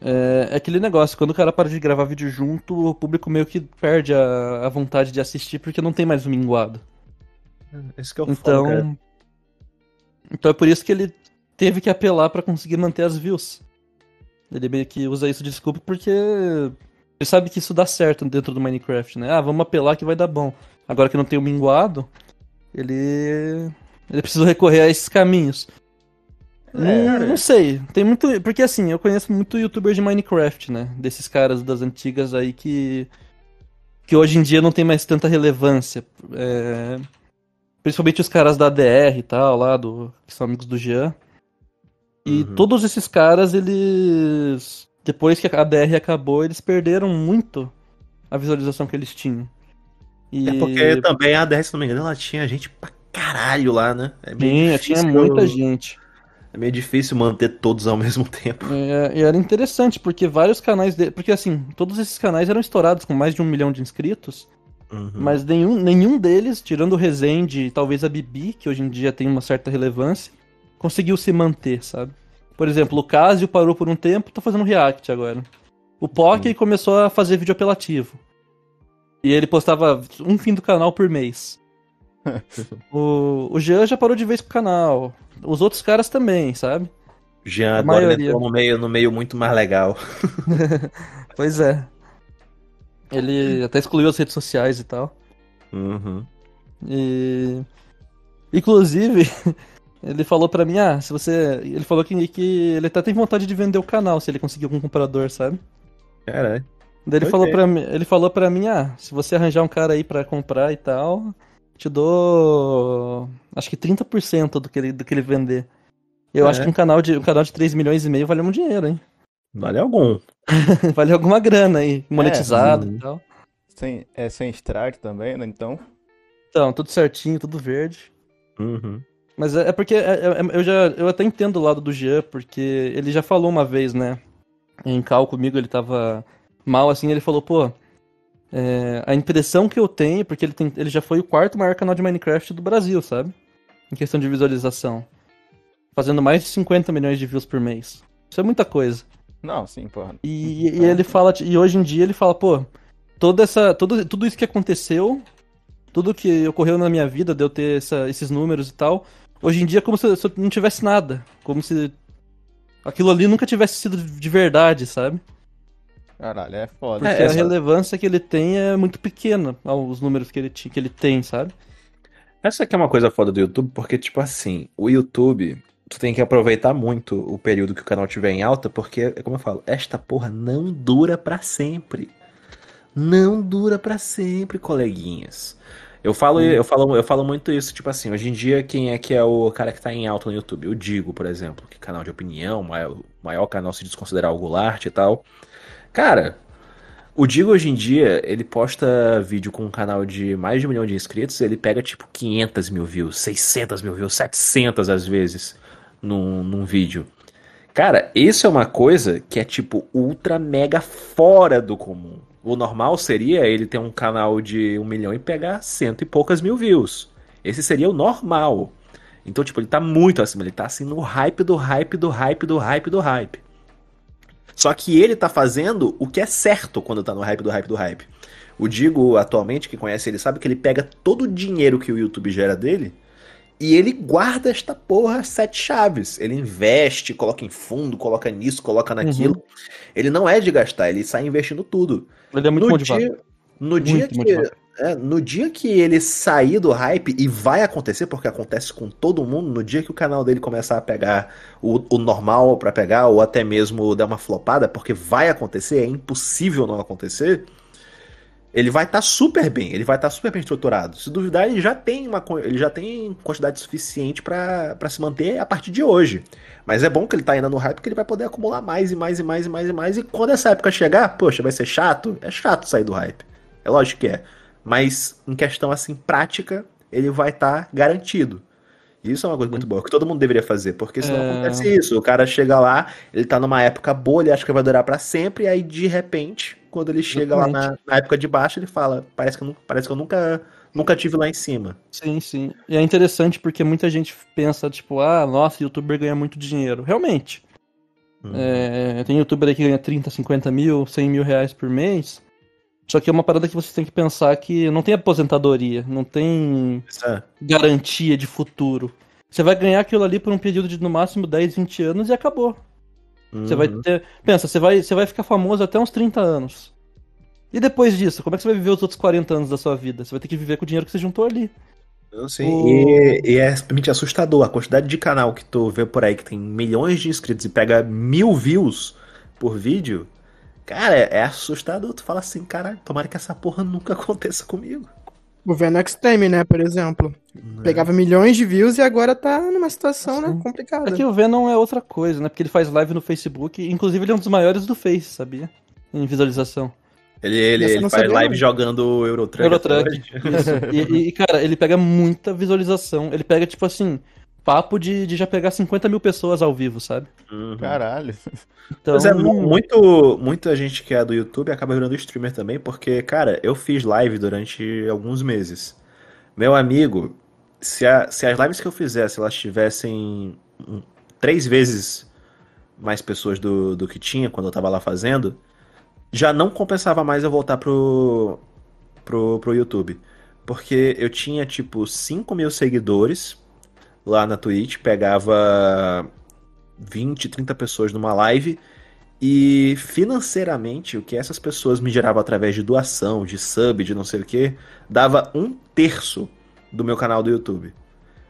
É, é aquele negócio, quando o cara para de gravar vídeo junto, o público meio que perde a, a vontade de assistir porque não tem mais o minguado. Esse que é o Então. foda, cara. Então é por isso que ele teve que apelar pra conseguir manter as views. Ele meio que usa isso de desculpa porque ele sabe que isso dá certo dentro do Minecraft, né? Ah, vamos apelar que vai dar bom. Agora que não tem o minguado, ele ele precisa recorrer a esses caminhos. não, não sei, tem muito, porque assim, eu conheço muito youtuber de Minecraft, né? Desses caras das antigas aí que que hoje em dia não tem mais tanta relevância. É, Principalmente os caras da ADR e tal, lá, do, que são amigos do Jean. E Uhum. todos esses caras, eles depois que a DR acabou, eles perderam muito a visualização que eles tinham. E... É porque também a DR, se não me engano, ela tinha gente pra caralho lá, né? É tinha, tinha muita gente. É meio difícil manter todos ao mesmo tempo. É, e era interessante, porque vários canais. De... Porque assim, todos esses canais eram estourados com mais de um milhão de inscritos. Uhum. Mas nenhum, nenhum deles, tirando o Rezende e talvez a Bibi, que hoje em dia tem uma certa relevância, conseguiu se manter, sabe? Por exemplo, o Casio parou por um tempo, tá fazendo React agora. O Pock começou a fazer vídeo apelativo. E ele postava um fim do canal por mês. o, o Jean já parou de vez com o canal. Os outros caras também, sabe? Jean A agora maioria. entrou no meio, no meio muito mais legal. Pois é. Ele até excluiu as redes sociais e tal. Uhum. E. Inclusive, ele falou pra mim, ah, se você. Ele falou que, que ele até tem vontade de vender o canal se ele conseguir algum comprador, sabe? Caralho. Daí ele falou, pra mim, ele falou pra mim, ah, se você arranjar um cara aí pra comprar e tal, te dou. Acho que 30% do que ele, do que ele vender. Eu É. acho que um canal, de, um canal de 3 milhões e meio vale um dinheiro, hein? Vale algum. vale alguma grana aí, monetizado hum. e tal. Sem, é sem strike também, né? Então. Então, tudo certinho, tudo verde. Uhum. Mas é, é porque é- é- eu já eu até entendo o lado do Jean, porque ele já falou uma vez, né? Em cal comigo, ele tava mal assim, ele falou, pô, é, a impressão que eu tenho, porque ele, tem, ele já foi o quarto maior canal de Minecraft do Brasil, sabe? Em questão de visualização. Fazendo mais de 50 milhões de views por mês. Isso é muita coisa. Não, sim, porra. E, e Então- ele fala, e hoje em dia ele fala, pô, toda essa, tudo, tudo isso que aconteceu, tudo que ocorreu na minha vida, de eu ter essa- esses números e tal, hoje em dia é como se, se eu não tivesse nada. Como se aquilo ali nunca tivesse sido de verdade, sabe? Caralho, é foda. Porque É, a essa- relevância que ele tem é muito pequena aos números que ele, que ele tem, sabe? Essa aqui é uma coisa foda do YouTube, porque, tipo assim, o YouTube, tu tem que aproveitar muito o período que o canal tiver em alta, porque, é como eu falo, esta porra não dura pra sempre. Não dura pra sempre, coleguinhas. Eu falo, eu falo, eu falo muito isso, tipo assim, hoje em dia quem é que é o cara que tá em alta no YouTube? Eu digo, por exemplo, que canal de opinião, maior, maior canal se desconsiderar o Goulart e tal. Cara, o Digo hoje em dia, ele posta vídeo com um canal de mais de um milhão de inscritos, ele pega tipo 500 mil views, 600 mil views, 700 às vezes num, num vídeo. Cara, isso é uma coisa que é tipo ultra mega fora do comum. O normal seria ele ter um canal de um milhão e pegar cento e poucas mil views. Esse seria o normal. Então, tipo, ele tá muito acima, ele tá assim no hype do hype do hype do hype do hype. Só que ele tá fazendo o que é certo quando tá no hype do hype do hype. O Digo, atualmente, que conhece ele, sabe que ele pega todo o dinheiro que o YouTube gera dele e ele guarda esta porra sete chaves. Ele investe, coloca em fundo, coloca nisso, coloca naquilo. Ele não é de gastar, ele sai investindo tudo. Ele é muito no motivado. dia, no dia Muito que motivado. é, no dia que ele sair do hype, e vai acontecer, porque acontece com todo mundo, no dia que o canal dele começar a pegar o, o normal pra pegar, ou até mesmo dar uma flopada, porque vai acontecer, é impossível não acontecer, ele vai estar super bem, ele vai estar super bem estruturado. Se duvidar, ele já tem uma ele já tem quantidade suficiente pra se manter a partir de hoje. Mas é bom que ele tá ainda no hype, porque ele vai poder acumular mais e mais e mais e mais e mais. E quando essa época chegar, poxa, vai ser chato? É chato sair do hype. É lógico que é. Mas em questão assim prática, ele vai estar garantido. Isso é uma coisa muito boa, que todo mundo deveria fazer, porque senão É. acontece isso. O cara chega lá, ele tá numa época boa, ele acha que vai durar pra sempre, e aí de repente, quando ele chega lá na, Exatamente. na época de baixo, ele fala: parece que eu, parece que eu nunca, nunca tive lá em cima. Sim, sim. E é interessante porque muita gente pensa, tipo, ah, nossa, youtuber ganha muito dinheiro. Realmente. Hum. É, tem youtuber aí que ganha 30, 50 mil, 100 mil reais por mês. Só que é uma parada que você tem que pensar que não tem aposentadoria, não tem é- garantia de futuro. Você vai ganhar aquilo ali por um período de no máximo 10, 20 anos e acabou. Você vai Uhum. ter. Pensa, você vai, você vai ficar famoso até uns 30 anos. E depois disso, como é que você vai viver os outros 40 anos da sua vida? Você vai ter que viver com o dinheiro que você juntou ali. Eu sei. O- E, e é simplesmente assustador a quantidade de canal que tu vê por aí que tem milhões de inscritos e pega mil views por vídeo. Cara, é, é assustador. Tu fala assim, cara, tomara que essa porra nunca aconteça comigo. O Venom Extreme, né, por exemplo. Né? Pegava milhões de views e agora tá numa situação, né, complicada. É que o Venom é outra coisa, né? Porque ele faz live no Facebook. Inclusive, ele é um dos maiores do Face, sabia? Em visualização. Ele, ele, ele não faz sabia, live não. jogando Eurotruck. Eurotruck. E, e, cara, ele pega muita visualização. Ele pega, tipo assim, papo de, de já pegar 50 mil pessoas ao vivo, sabe? Uhum. Caralho. Então, Mas é mu- muito, muita gente que é do YouTube acaba virando streamer também, porque, cara, eu fiz live durante alguns meses. Meu amigo, se, a- se as lives que eu fizesse elas tivessem três vezes mais pessoas do, do que tinha quando eu tava lá fazendo, já não compensava mais eu voltar pro, pro, pro YouTube. Porque eu tinha, tipo, 5 mil seguidores lá na Twitch, pegava 20, 30 pessoas numa live. E financeiramente, o que essas pessoas me geravam através de doação, de sub, de não sei o que, dava um terço do meu canal do YouTube.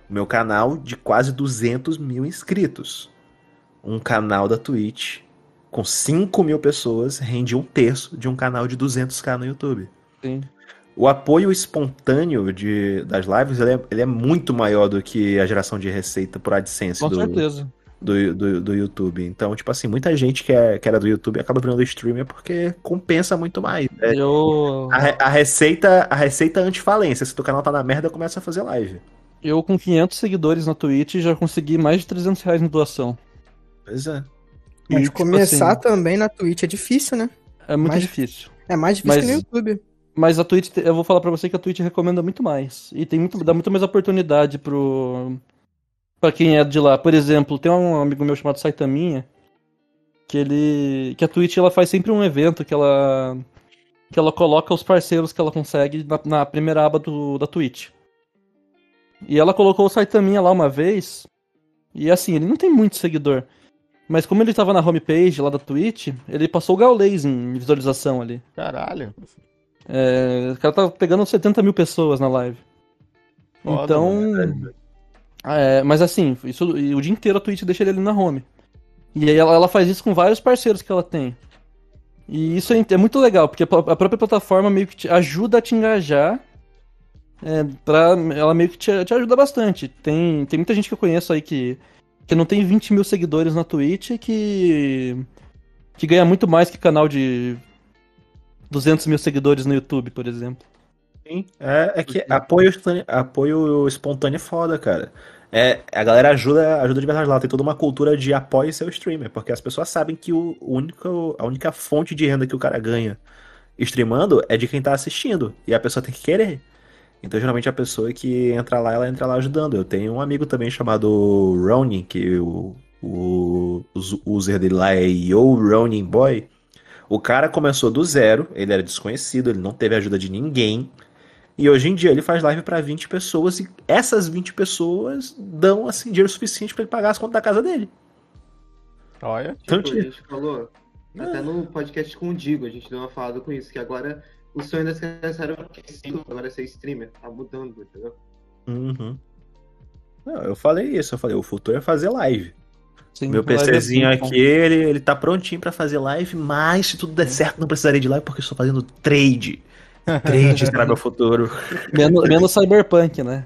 Meu canal de quase 200 mil inscritos. Um canal da Twitch com 5 mil pessoas rende um terço de um canal de 200k no YouTube. sim. O apoio espontâneo de, das lives ele é, ele é muito maior do que a geração de receita por AdSense Com do, certeza. do, do, do YouTube. Então, tipo assim, muita gente que, é, que era do YouTube acaba virando streamer porque compensa muito mais. né? Eu, A, a receita, a receita antifalência. Se teu canal tá na merda, começa a fazer live. eu, com 500 seguidores na Twitch, já consegui mais de 300 reais em doação. Pois é. Mas E, tipo começar assim, também na Twitch é difícil, né? É muito Mas- difícil. É mais difícil Mas- que no YouTube. Mas a Twitch, eu vou falar pra você que a Twitch recomenda muito mais. E tem muito, dá muito mais oportunidade pro. Pra quem é de lá. Por exemplo, tem um amigo meu chamado Saitaminha. Que ele. Que a Twitch ela faz sempre um evento que ela. Que ela coloca os parceiros que ela consegue na, na primeira aba do, da Twitch. E ela colocou o Saitaminha lá uma vez. E assim, ele não tem muito seguidor. Mas como ele tava na homepage lá da Twitch, ele passou o Gaulês em visualização ali. Caralho. É, o cara tá pegando 70 mil pessoas na live. Foda, então. é, mas assim, isso, o dia inteiro a Twitch deixa ele ali na home. E aí ela, ela faz isso com vários parceiros que ela tem. E isso é, é muito legal, porque a própria plataforma meio que te ajuda a te engajar. É, pra, ela meio que te, te ajuda bastante. Tem, tem muita gente que eu conheço aí que, que não tem 20 mil seguidores na Twitch que, que ganha muito mais que canal de 200 mil seguidores no YouTube, por exemplo. Sim. É, é que apoio, espontâneo- apoio espontâneo é foda, cara. É, a galera ajuda, ajuda de verdade lá. Tem toda uma cultura de apoio seu streamer, porque as pessoas sabem que o único, a única fonte de renda que o cara ganha streamando é de quem tá assistindo. E a pessoa tem que querer. Então, geralmente, a pessoa que entra lá, ela entra lá ajudando. Eu tenho um amigo também chamado Ronin, que o, o, o user dele lá é Yo Ronin Boy. O cara começou do zero, ele era desconhecido, ele não teve ajuda de ninguém. E hoje em dia ele faz live pra 20 pessoas e essas 20 pessoas dão assim dinheiro suficiente pra ele pagar as contas da casa dele. Olha. Então, Tipo, a gente falou, Ah. até no podcast com o Digo, a gente deu uma falada com isso, que agora o sonho das crianças era agora é ser streamer, tá mudando, entendeu? Uhum. Não, eu falei isso, eu falei, o futuro é fazer live. Sim, Meu é PCzinho bom. aqui, ele, ele tá prontinho pra fazer live, mas se tudo der certo, não precisaria de live porque eu estou fazendo trade. Trade será meu futuro. Menos, menos Cyberpunk, né?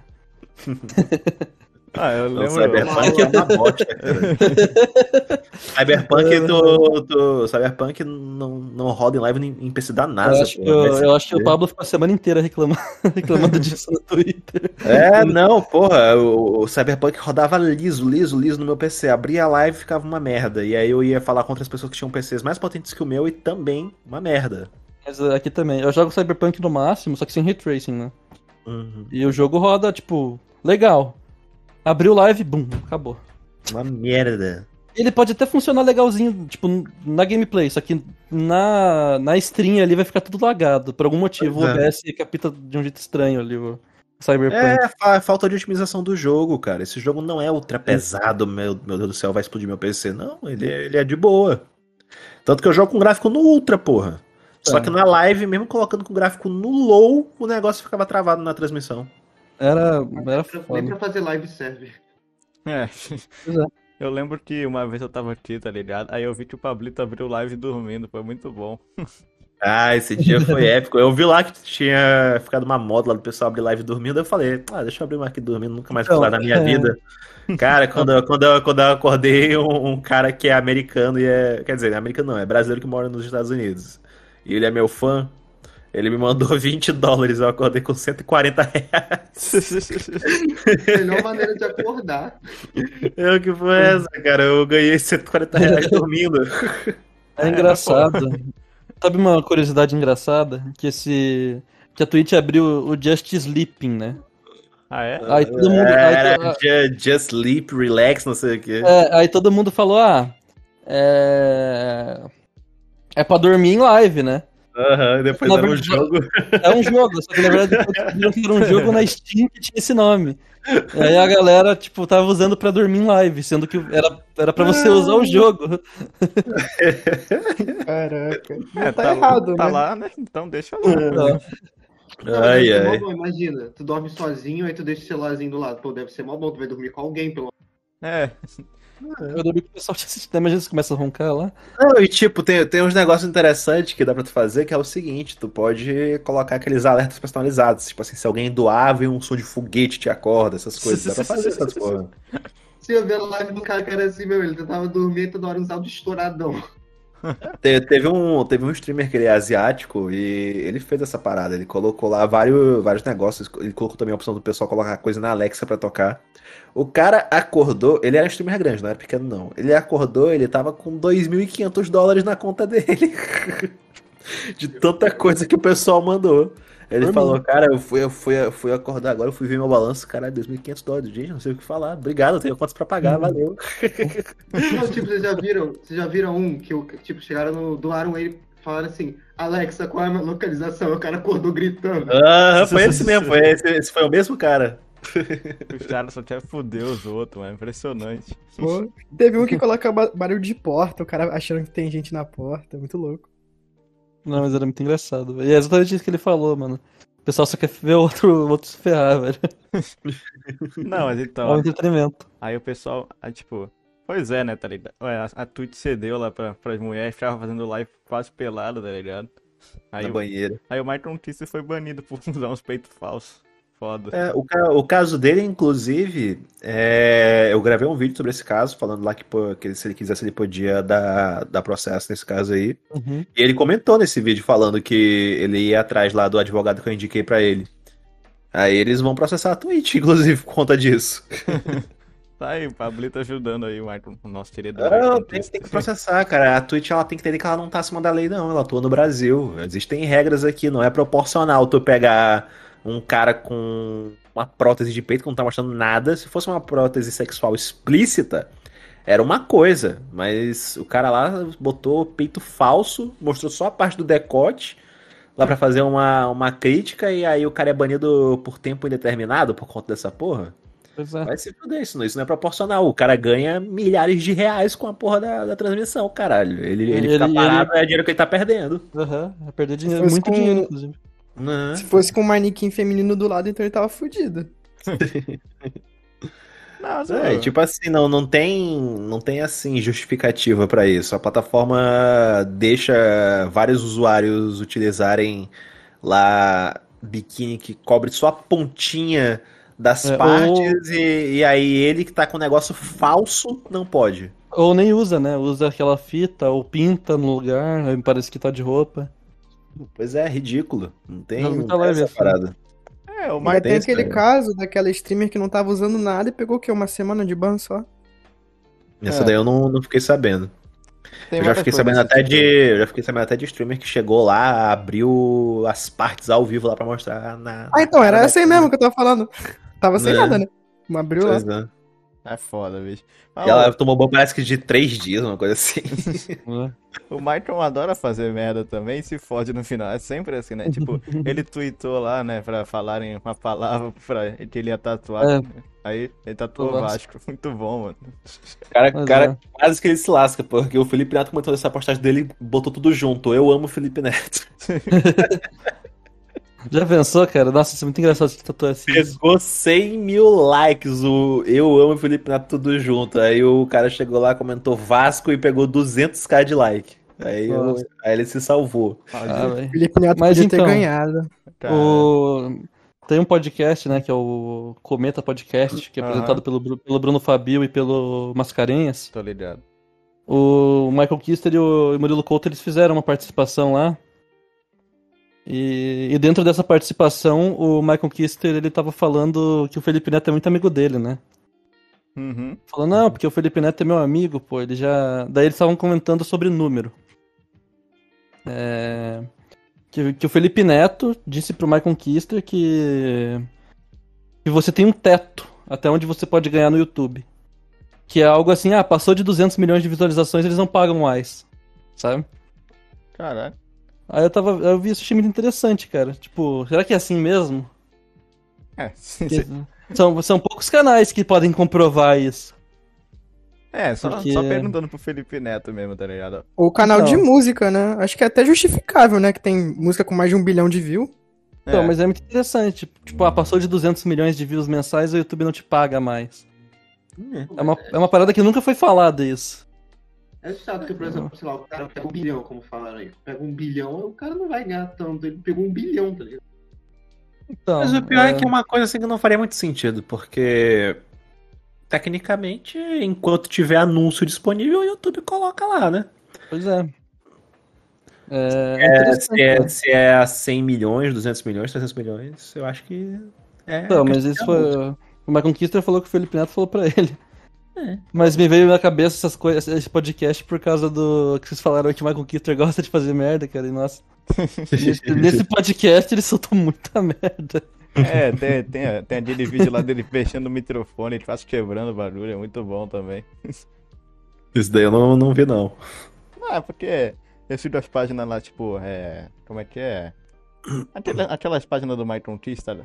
Ah, eu Não, lembro. Cyberpunk é uma bosta, cara. Cyberpunk, tu, tu- Cyberpunk não, não roda em live em, em PC da Eu NASA. acho, pô, que, eu, eu acho que o. Pablo ficou a semana inteira reclamando, reclamando disso no Twitter. É, não, porra, o, o Cyberpunk rodava liso, liso, liso no meu PC. Abria a live e ficava uma merda. E aí eu ia falar contra as pessoas que tinham PCs mais potentes que o meu e também uma merda. Mas aqui também. Eu jogo Cyberpunk no máximo, só que sem ray tracing, né? Uhum. E o jogo roda, tipo, legal. Abriu live, bum, acabou. Uma merda. Ele pode até funcionar legalzinho, tipo, na gameplay, só que na, na stream ali vai ficar tudo lagado. Por algum motivo Pois o é. OBS capta de um jeito estranho ali o Cyberpunk. É, fa- falta de otimização do jogo, cara. Esse jogo não é ultra pesado, meu, meu Deus do céu, vai explodir meu PC. Não, ele, é- ele é de boa. Tanto que eu jogo com gráfico no ultra, porra. Só É. que na live, mesmo colocando com gráfico no low, o negócio ficava travado na transmissão. Era, era Nem pra foda. fazer live serve. É. Pois é. Eu lembro que uma vez eu tava aqui, tá ligado? Aí eu vi que o Pablito abriu live dormindo, foi muito bom. Ah, esse dia foi épico. Eu vi lá que tinha ficado uma moda lá do pessoal abrir live dormindo. Eu falei, ah, deixa eu abrir uma aqui dormindo, nunca mais Então, falar na minha é. vida. Cara, quando, eu- quando, eu, quando eu acordei, um, um cara que é americano e é. Quer dizer, não é americano não, é brasileiro que mora nos Estados Unidos. E ele é meu fã. Ele me mandou 20 dólares, eu acordei com 140 reais. Melhor maneira de acordar. Eu que foi essa, cara? Eu ganhei 140 reais dormindo. É engraçado. Sabe uma curiosidade engraçada? Que esse. Que a Twitch abriu o Just Sleeping, né? Ah, é? Aí todo mundo. aí Era to- ju- just sleep, relax, não sei o quê. é, aí todo mundo falou, ah. É. É pra dormir em live, né? Aham, depois Na era um jogo. É um jogo, só que na verdade era um jogo na Steam que tinha esse nome. E aí a galera, tipo, tava usando pra dormir em live, sendo que era, era pra você usar o jogo. Caraca. Não É, tá, errado, tá né? lá, né? Então deixa lá. Não, Ai, ai. bom, imagina, tu dorme sozinho, aí tu deixa o celularzinho do lado. Pô, deve ser mó bom, tu vai dormir com alguém, pelo É, eu dormi com o pessoal te assistindo, imagina se começa a roncar lá. Não, e tipo, tem, tem uns negócios interessantes que dá pra tu fazer, que é o seguinte, tu pode colocar aqueles alertas personalizados, tipo assim, se alguém doar, vem um som de foguete te acorda, essas coisas, dá pra fazer essas porra. Você ia ver a live do cara que era assim, meu, ele tentava dormir toda hora áudios estouradão. Te- Teve um, teve um streamer que ele é asiático e ele fez essa parada, ele colocou lá vários, vários negócios, ele colocou também a opção do pessoal colocar coisa na Alexa pra tocar. O cara acordou, ele era um streamer grande, não era pequeno não. Ele acordou, ele tava com 2.500 dólares na conta dele. De tanta coisa que o pessoal mandou. Ele Por falou, cara, eu fui, eu fui, eu fui acordar agora, eu fui ver meu balanço, caralho, 2.500 dólares. Gente, não sei o que falar. Obrigado, eu tenho contas pra pagar, valeu. Não, tipo, vocês já viram, vocês já viram um que, o- tipo, chegaram no, doaram ele e falaram assim, Alexa, qual é a minha localização? O cara acordou gritando. Ah, foi esse mesmo, foi esse, esse foi o mesmo cara. os caras só querem foder os outros, mano. Impressionante. Pô, Teve um que coloca ba- barulho de porta, o cara achando que tem gente na porta. Muito louco. Não, mas era muito engraçado. velho. E é exatamente isso que ele falou, mano. O pessoal só quer ver o outro, outro se ferrar, velho. Não, mas É um então, entretenimento. aí o pessoal, aí, tipo, pois é, né, tá ligado? Ué, a, a Twitch cedeu lá pra, pras mulheres, ficava fazendo live quase pelada, tá ligado? Aí, Na o- banheira. aí o Michael Notícia foi banido por usar uns peitos falsos. Foda. É, o, o caso dele, inclusive, é, eu gravei um vídeo sobre esse caso, falando lá que, pô, que se ele quisesse, ele podia dar, dar processo nesse caso aí. Uhum. E ele comentou nesse vídeo falando que ele ia atrás lá do advogado que eu indiquei pra ele. Aí eles vão processar a Twitch, inclusive, por conta disso. Tá aí, o Pablito ajudando aí o Michael, o nosso querido Michael tem, tem que processar, cara. A Twitch ela tem que entender que ela não tá acima da lei, não. Ela atua no Brasil. Existem regras aqui, não é proporcional tu pegar um cara com uma prótese de peito que não tá mostrando nada. Se fosse uma prótese sexual explícita, era uma coisa. Mas o cara lá botou peito falso, mostrou só a parte do decote. Lá pra fazer uma, uma crítica, e aí o cara é banido por tempo indeterminado por conta dessa porra. É. Vai se fuder, isso não, isso não é proporcional. O cara ganha milhares de reais com a porra da, da transmissão, caralho. Ele, ele, Ele- fica ele- parado, é dinheiro que ele tá perdendo. Aham. Vai perder dinheiro, muito com- dinheiro, inclusive. Né? Se fosse com um manequim feminino do lado, então ele tava fudido. Não, É, e tipo assim, não, não tem, não tem assim justificativa pra isso. A plataforma deixa vários usuários utilizarem lá biquíni que cobre só a pontinha das É, partes e, e aí ele que tá com um negócio falso não pode. Ou nem usa, né? Usa aquela fita ou pinta no lugar, aí parece que tá de roupa. Pois é, ridículo. Não tem, Não, não muita tem live essa assim. parada. É, o Mas tem tem aquele isso, né? caso daquela streamer que não tava usando nada e pegou o quê? Uma semana de ban só? Essa É. daí eu não, não fiquei sabendo. tem eu já fiquei sabendo até de. Eu já fiquei sabendo até de streamer que chegou lá, abriu as partes ao vivo lá pra mostrar na. Ah, então, era cara essa aí da- mesmo que eu tava falando. Tava sem Né? nada, né? Abriu lá. Pois é. É foda, bicho. Mas E ela tomou banho parece que de três dias, uma coisa assim. né? O Michael adora fazer merda também e se fode no final. É sempre assim, né? Tipo, ele tweetou lá, né, pra falarem uma palavra pra que ele ia tatuar. É. Aí ele tatuou O Vasco. Vasco. Muito bom, mano. Cara, Mas cara é. quase que ele se lasca, porque o Felipe Neto comentou nessa postagem dele e botou tudo junto. Eu amo o Felipe Neto. Já pensou, cara? Nossa, isso é muito engraçado esse tatuagem assim. Pegou 100 mil likes o Eu amo o Felipe Neto tudo junto. Aí o cara chegou lá, comentou Vasco e pegou 200k de like. Aí, eu- aí ele se salvou. Ah, velho. Felipe Neto Mas podia então- ter ganhado. O... Tem um podcast, né, que é o Cometa Podcast, que é apresentado pelo, Bru- pelo Bruno Fabio e pelo Mascarenhas. tô ligado. O Michael Kister e o Murilo Couto, eles fizeram uma participação lá. E, e dentro dessa participação, o Michael Kister, ele tava falando que o Felipe Neto é muito amigo dele, né? Uhum. Falou, não, porque o Felipe Neto é meu amigo, pô, ele já... Daí eles estavam comentando sobre número. É... Que, que o Felipe Neto disse pro Michael Kister que... que você tem um teto até onde você pode ganhar no YouTube. Que é algo assim, ah, passou de 200 milhões de visualizações, eles não pagam mais. Sabe? Caralho. Aí eu tava, eu vi isso, achei muito interessante, cara. Tipo, será que é assim mesmo? É, sim, sim. São, são poucos canais que podem comprovar isso. é só, Porque- só perguntando pro Felipe Neto mesmo, tá ligado? Ou canal Então. de música, né? Acho que é até justificável, né? Que tem música com mais de um bilhão de views. Então, É. mas é muito interessante. Tipo, ah, passou de 200 milhões de views mensais, o YouTube não te paga mais. É uma, é uma parada que nunca foi falada isso. É chato que, por exemplo, sei lá, o cara pega um bilhão, como falaram aí. Pega um bilhão, o cara não vai ganhar tanto. Ele pegou um bilhão, tá ligado? Então, Mas o pior é... que é uma coisa assim que não faria muito sentido, porque tecnicamente, enquanto tiver anúncio disponível, o YouTube coloca lá, né? Pois é. É, é É, se, é, né? se é a 100 milhões, 200 milhões, 300 milhões, eu acho que é. Então, mas isso foi. O Michael Kister falou que o Felipe Neto falou pra ele. É. Mas me veio na cabeça essas coisas, esse podcast por causa do que vocês falaram que o Michael Kister gosta de fazer merda, cara. E nossa, nesse, nesse podcast ele soltou muita merda. É, tem, tem, a- tem aquele vídeo lá dele fechando o microfone, ele faz quebrando barulho, é muito bom também. Isso daí eu não, não vi, não. Ah, porque eu sigo as páginas lá, tipo, é. Como é que é? Aquela- aquelas páginas do Michael Kister,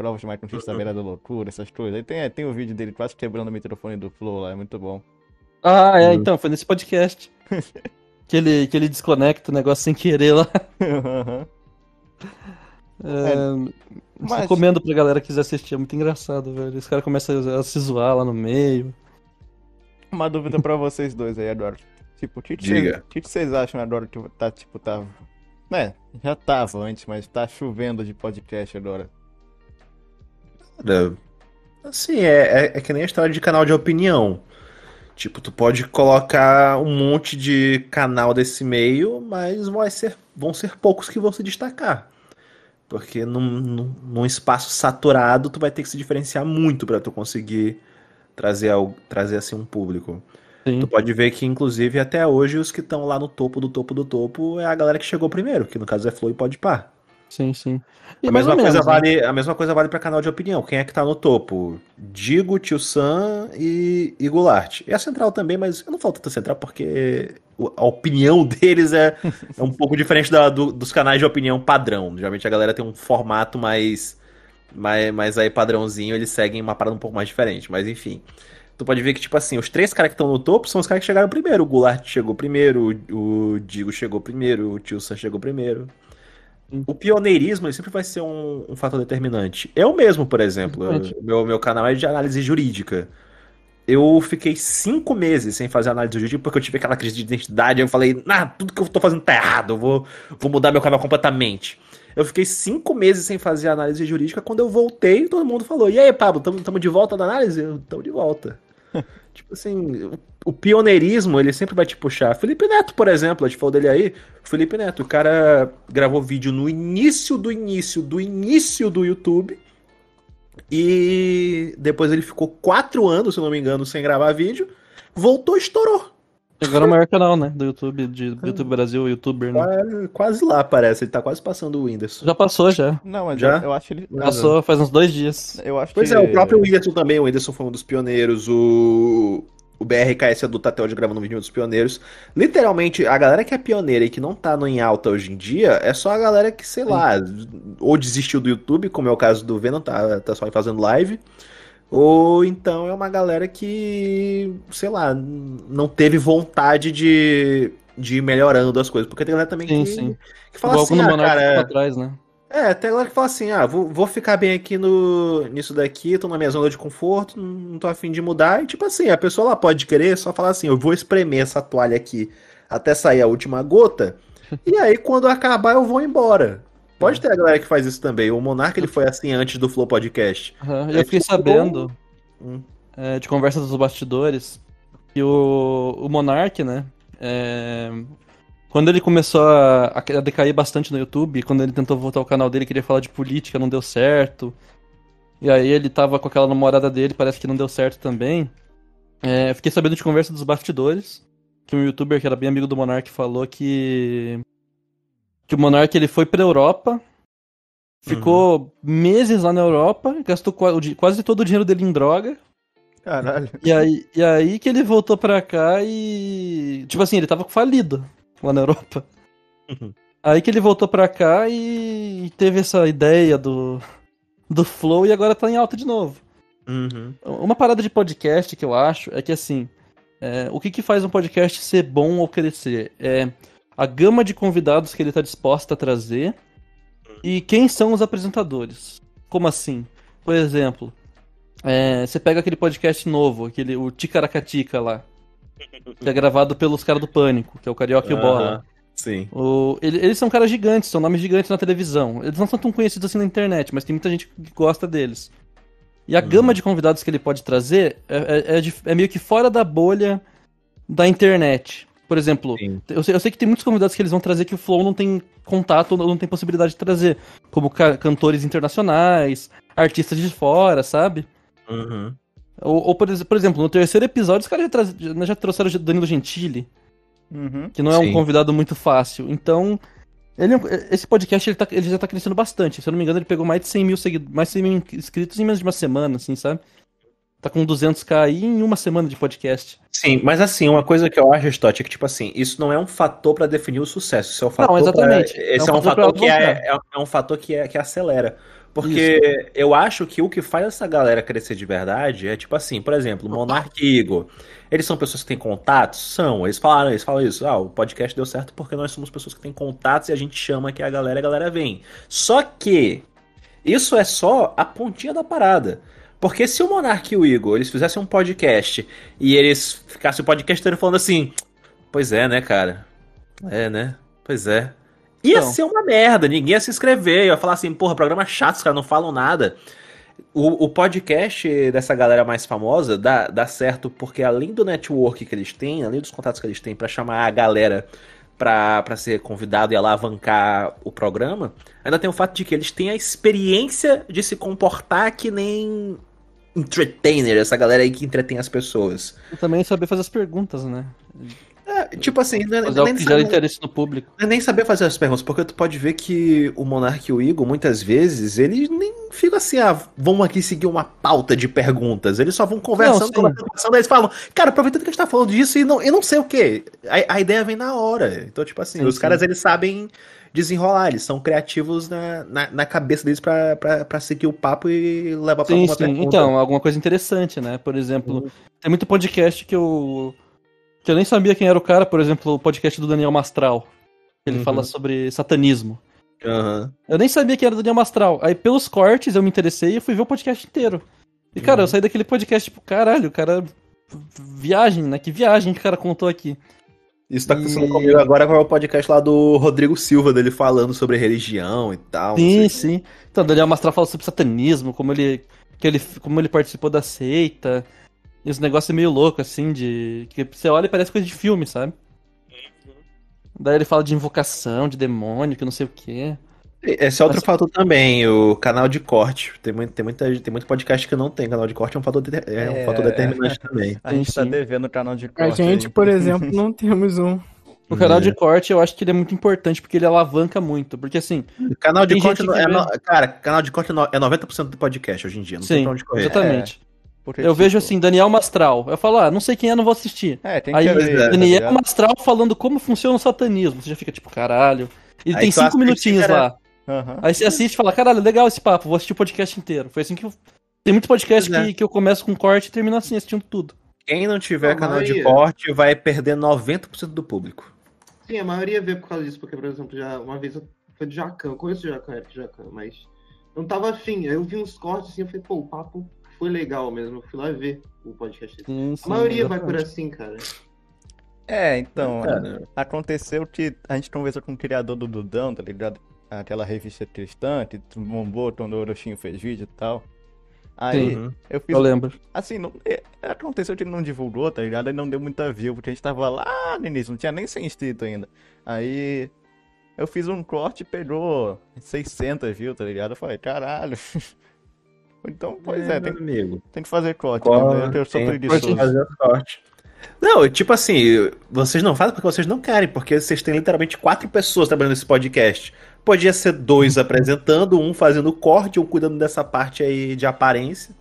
provas de Michael Kister, beira da loucura, essas coisas. Aí tem, tem o vídeo dele quase quebrando o microfone do Flow lá, é muito bom. Ah, é, Uhum. então, foi nesse podcast. que, ele, que ele desconecta o negócio sem querer lá. É, mas- Recomendo pra galera que quiser assistir, é muito engraçado, velho. Os caras começam a, a se zoar lá no meio. Uma dúvida pra vocês dois aí, Adoro. Tipo, o que, que, vocês- o que que vocês acham, Adoro, que tá, tipo, tá. Né, já tava antes, mas tá chovendo de podcast agora. Cara, Assim, é, é, é que nem a história de canal de opinião. Tipo, tu pode colocar um monte de canal desse meio, mas vai ser, vão ser poucos que vão se destacar. Porque num, num, num espaço saturado, tu vai ter que se diferenciar muito para tu conseguir trazer, algo, trazer assim um público. Sim. Tu pode ver que, inclusive, até hoje, os que estão lá no topo do topo do topo é a galera que chegou primeiro, que no caso é Flow e Podpah. Sim, sim. E A mesma, coisa menos, né? vale, a mesma coisa vale para canal de opinião. Quem é que tá no topo? Digo, Tio Sam e, e Goulart. E a Central também, mas eu não falo tanto a Central porque a opinião deles é, é um pouco diferente da- do- dos canais de opinião padrão. Geralmente a galera tem um formato mais, mais, mais aí padrãozinho, eles seguem uma parada um pouco mais diferente. Mas enfim. Tu pode ver que, tipo assim, os três caras que estão no topo são os caras que chegaram primeiro. O Goulart chegou primeiro, o, o Digo chegou primeiro, o Tio Sam chegou primeiro. O pioneirismo ele sempre vai ser um, um fator determinante. Eu mesmo, por exemplo, eu- meu, meu canal é de análise jurídica. Eu fiquei cinco meses sem fazer análise jurídica porque eu tive aquela crise de identidade. Eu falei, nah, tudo que eu tô fazendo tá errado, eu vou, vou mudar meu canal completamente. Eu fiquei cinco meses sem fazer análise jurídica. Quando eu voltei, todo mundo falou: E aí, Pablo, tamo, tamo de volta na análise? Eu, Tamo de volta. tipo assim, o, pioneirismo, ele sempre vai te puxar. Felipe Neto, por exemplo, a gente falou dele aí. Felipe Neto, o cara gravou vídeo no início do início do início do YouTube. E depois ele ficou quatro anos, se não me engano, sem gravar vídeo. Voltou estourou. Agora é o maior canal, né? Do YouTube, de, do YouTube Brasil, youtuber, né? Quase, quase lá, parece. Ele tá quase passando o Whindersson. Já passou, já. Não, mas Já? Eu, eu acho ele. Passou faz uns dois dias. Eu acho Pois que. é, o próprio Whindersson também. O Whindersson foi um dos pioneiros. O, o BRKS adulto até hoje gravando um vídeo dos pioneiros. Literalmente, a galera que é pioneira e que não tá no em alta hoje em dia é só a galera que, sei lá, ou desistiu do YouTube, como é o caso do Venom, tá, tá só fazendo live. Ou então é uma galera que, sei lá, não teve vontade de, de ir melhorando as coisas. Porque tem galera também Sim, que, sim. que fala Igual assim, ah, cara, né? é, tem galera que fala assim, ah, vou, vou ficar bem aqui no, nisso daqui, tô na minha zona de conforto, não tô afim de mudar. E tipo assim, a pessoa ela pode querer só falar assim, eu vou espremer essa toalha aqui até sair a última gota. E aí, quando acabar, eu vou embora. Pode ter a galera que faz isso também. O Monark ele foi assim antes do Flow Podcast. É Eu fiquei tipo, sabendo, Hum. é, de conversa dos bastidores, que o, o Monark, né? é, quando ele começou a, a decair bastante no YouTube, quando ele tentou voltar ao canal dele, queria falar de política, não deu certo. E aí ele tava com aquela namorada dele, parece que não deu certo também. É, fiquei sabendo de conversa dos bastidores, que um youtuber que era bem amigo do Monark falou que que o Monark ele foi pra Europa, ficou meses lá na Europa, gastou quase todo o dinheiro dele em droga. Caralho. E aí, e aí que ele voltou pra cá e. Tipo assim, ele tava falido lá na Europa. Uhum. Aí que ele voltou pra cá e teve essa ideia do, do Flow e agora tá em alta de novo. Uhum. Uma parada de podcast que eu acho é que assim, é, o que, que faz um podcast ser bom ou crescer? É a gama de convidados que ele tá disposto a trazer e quem são os apresentadores. Como assim? Por exemplo, é, você pega aquele podcast novo, aquele, o Ticaracatica lá, que é gravado pelos caras do Pânico, que é o Carioca e o Bola. Sim. O- ele- eles são caras gigantes, são nomes gigantes na televisão. Eles não são tão conhecidos assim na internet, mas tem muita gente que gosta deles. E a Uhum. gama de convidados que ele pode trazer é, é- é é meio que fora da bolha da internet. Por exemplo, eu sei, eu sei que tem muitos convidados que eles vão trazer que o Flow não tem contato, ou não tem possibilidade de trazer. Como ca- cantores internacionais, artistas de fora, sabe? Uhum. Ou, ou, por, por exemplo, no terceiro episódio, os caras já, traz- já- já trouxeram o Danilo Gentili Uhum. que não é um Sim. convidado muito fácil. Então, ele, é um- esse podcast ele, tá- ele já tá crescendo bastante. Se eu não me engano, ele pegou mais de 100 mil, mais de 100 mil inscritos em menos de uma semana, assim, sabe? Tá com 200k aí em uma semana de podcast. Sim, mas assim, uma coisa que eu acho, Stott, é que, tipo assim, isso não é um fator pra definir o sucesso. Isso é um fator. pra- exatamente. Esse É é um um, fator pra fator que é, é, é um fator que, é, que acelera. Porque eu acho que o que faz essa galera crescer de verdade é, tipo assim, por exemplo, Monark e Igor. Eles são pessoas que têm contatos? São. Eles falaram, eles falam isso. Ah, o podcast deu certo porque nós somos pessoas que têm contatos e a gente chama que a galera, a galera vem. Só que isso é só a pontinha da parada. Porque se o Monark e o Igor, eles fizessem um podcast e eles ficassem o podcast inteiro falando assim, pois é, né, cara? É, né? Pois é. Ia Então. ser uma merda, ninguém ia se inscrever, ia falar assim, porra, programa chato, os caras não falam nada. O, o podcast dessa galera mais famosa dá, dá certo porque além do network que eles têm, além dos contatos que eles têm pra chamar a galera pra ser convidado e alavancar o programa, ainda tem o fato de que eles têm a experiência de se comportar que nem entertainer, essa galera aí que entretém as pessoas. E também saber fazer as perguntas, né? É, tipo assim, não é, Fazer não é nem que gera saber- interesse no público. não é nem saber fazer as perguntas, porque tu pode ver que o Monark e o Igor, muitas vezes, eles nem ficam assim, ah, vamos aqui seguir uma pauta de perguntas. Eles só vão conversando, sim. conversando, eles falam, cara, aproveitando que a gente tá falando disso e não, e não sei o que. A, a ideia vem na hora. Então, tipo assim, Sim, os sim. caras, eles sabem desenrolar, eles são criativos na, na, na cabeça deles pra seguir o papo e levar pra Sim, alguma sim. pergunta. Então, alguma coisa interessante, né? Por exemplo, tem muito podcast que eu. que eu nem sabia quem era o cara, por exemplo, o podcast do Daniel Mastral. Ele Uhum. fala sobre satanismo. Aham. Eu nem sabia quem era o Daniel Mastral. Aí, pelos cortes, eu me interessei e fui ver o podcast inteiro. E, cara, Uhum. eu saí daquele podcast, tipo, caralho, o cara. Viagem, né? Que viagem que o cara contou aqui. Isso tá acontecendo E- comigo agora com o podcast lá do Rodrigo Silva, dele falando sobre religião e tal. Sim, sim. Então, o Daniel Mastral fala sobre satanismo, como ele, que ele, como ele participou da seita. E os negócios meio louco, assim, de. Que você olha e parece coisa de filme, sabe? Daí ele fala de invocação, de demônio, que não sei o quê. Esse é outro Mas- fator também, o canal de corte. Tem muito, tem muita, tem muito podcast que não tem. Canal de corte é um fator, de- é um É. fato determinante também. A gente tá devendo o canal de A corte gente, aí. por exemplo, não temos um. O canal É. de corte eu acho que ele é muito importante porque ele alavanca muito. Porque assim, Canal de Tem corte é, no- cara, canal de corte é no- é 90% do podcast hoje em dia, não tem sim, pra onde correr. exatamente. Porque, Eu tipo, vejo assim, Daniel Mastral. Eu falo, ah, não sei quem é, não vou assistir. É, tem Aí, que ver, tá Daniel ligado? Mastral falando como funciona o satanismo. Você já fica tipo, caralho. E Aí tem cinco minutinhos cara. lá. Aham. Aí você assiste e fala, caralho, legal esse papo, vou assistir o podcast inteiro. Foi assim que eu. Tem muitos podcasts Pois é. que, que eu começo com corte e termino assim, assistindo tudo. Quem não tiver A canal de maioria. corte vai perder 90% do público. Sim, a maioria vê por causa disso, porque, por exemplo, já uma vez eu foi do Jacan, eu conheço o Jacan, Eric Jacan, mas eu não tava afim. Aí eu vi uns cortes assim, eu falei, pô, o papo foi legal mesmo. Eu fui lá ver o podcast dele. Sim, A sim, maioria vai por exatamente. assim, cara. É, então, Cara, aconteceu que a gente conversou com o criador do Dudão, tá ligado? Aquela revista cristã que bombou quando o Orochinho fez vídeo e tal. Aí uhum. eu fiz. Eu lembro. Assim, não, é, aconteceu que ele não divulgou, tá ligado? Aí não deu muita view, porque a gente tava lá no início, não tinha nem 100 inscritos ainda. Aí eu fiz um corte e pegou 600 views, tá ligado? Eu falei, caralho. Então, pois é, tem, meu amigo. tem que fazer corte, Corte, né? Eu sou tem- preguiçoso. Fazer o corte. Não, tipo assim, vocês não fazem porque vocês não querem, porque vocês têm literalmente quatro pessoas trabalhando nesse podcast. Podia ser dois apresentando, um fazendo corte, um cuidando dessa parte aí de aparência.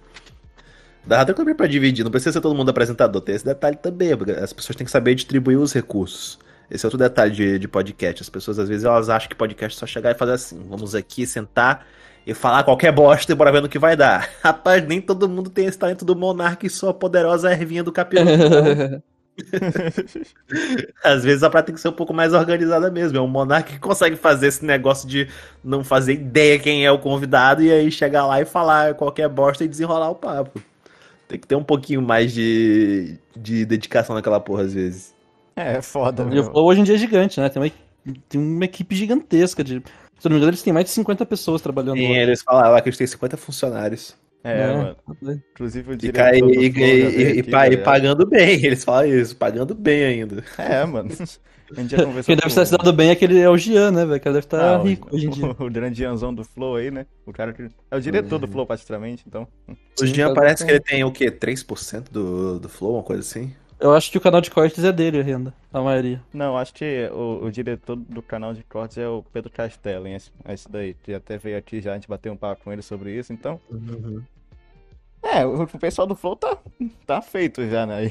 Dá até também pra dividir, não precisa ser todo mundo apresentador, tem esse detalhe também, porque as pessoas têm que saber distribuir os recursos. Esse é outro detalhe de, de podcast. As pessoas, às vezes, elas acham que podcast é só chegar e fazer assim, vamos aqui sentar e falar qualquer bosta e bora ver no que vai dar. Rapaz, nem todo mundo tem esse talento do monarca e sua poderosa ervinha do capiroto. Às vezes a praia tem que ser um pouco mais organizada mesmo. É um monarca que consegue fazer esse negócio de não fazer ideia quem é o convidado e aí chegar lá e falar qualquer bosta e desenrolar o papo. Tem que ter um pouquinho mais de, de dedicação naquela porra às vezes. É, é foda, o meu. Hoje em dia é gigante, né? Tem uma, tem uma equipe gigantesca de. Se eu não me engano, eles têm mais de 50 pessoas trabalhando E lá. eles falaram lá que eles têm 50 funcionários. É, né? mano. Inclusive o diretor e, do e- e- e tá e pagando bem, eles falam isso, pagando bem ainda. É, mano. A gente já conversou Quem deve estar se dando bem é aquele é o Gian, né, velho? Que deve estar Ah, o- rico hoje em dia. O, grande Ianzão do Flow aí, né? O cara que. É o diretor do Uhum. Flow, praticamente, então. Hoje em Sim, dia tá parece que ele tem o quê? 3% do, do Flow, uma coisa assim? Eu acho que o canal de cortes é dele, a renda. A maioria. Não, acho que o, o diretor do canal de cortes é o Pedro Castelli, esse, esse daí. Que até veio aqui já, a gente bateu um papo com ele sobre isso, então. É, o, o pessoal do Flow tá, tá feito já, né?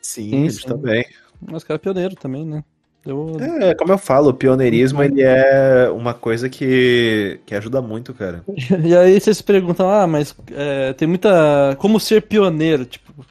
Sim, Sim, eles sim. também. Mas cara é pioneiro também, né? Eu... É, como eu falo, o pioneirismo ele é uma coisa que, que ajuda muito, cara. E aí vocês se perguntam, ah, mas é, tem muita. Como ser pioneiro? Tipo.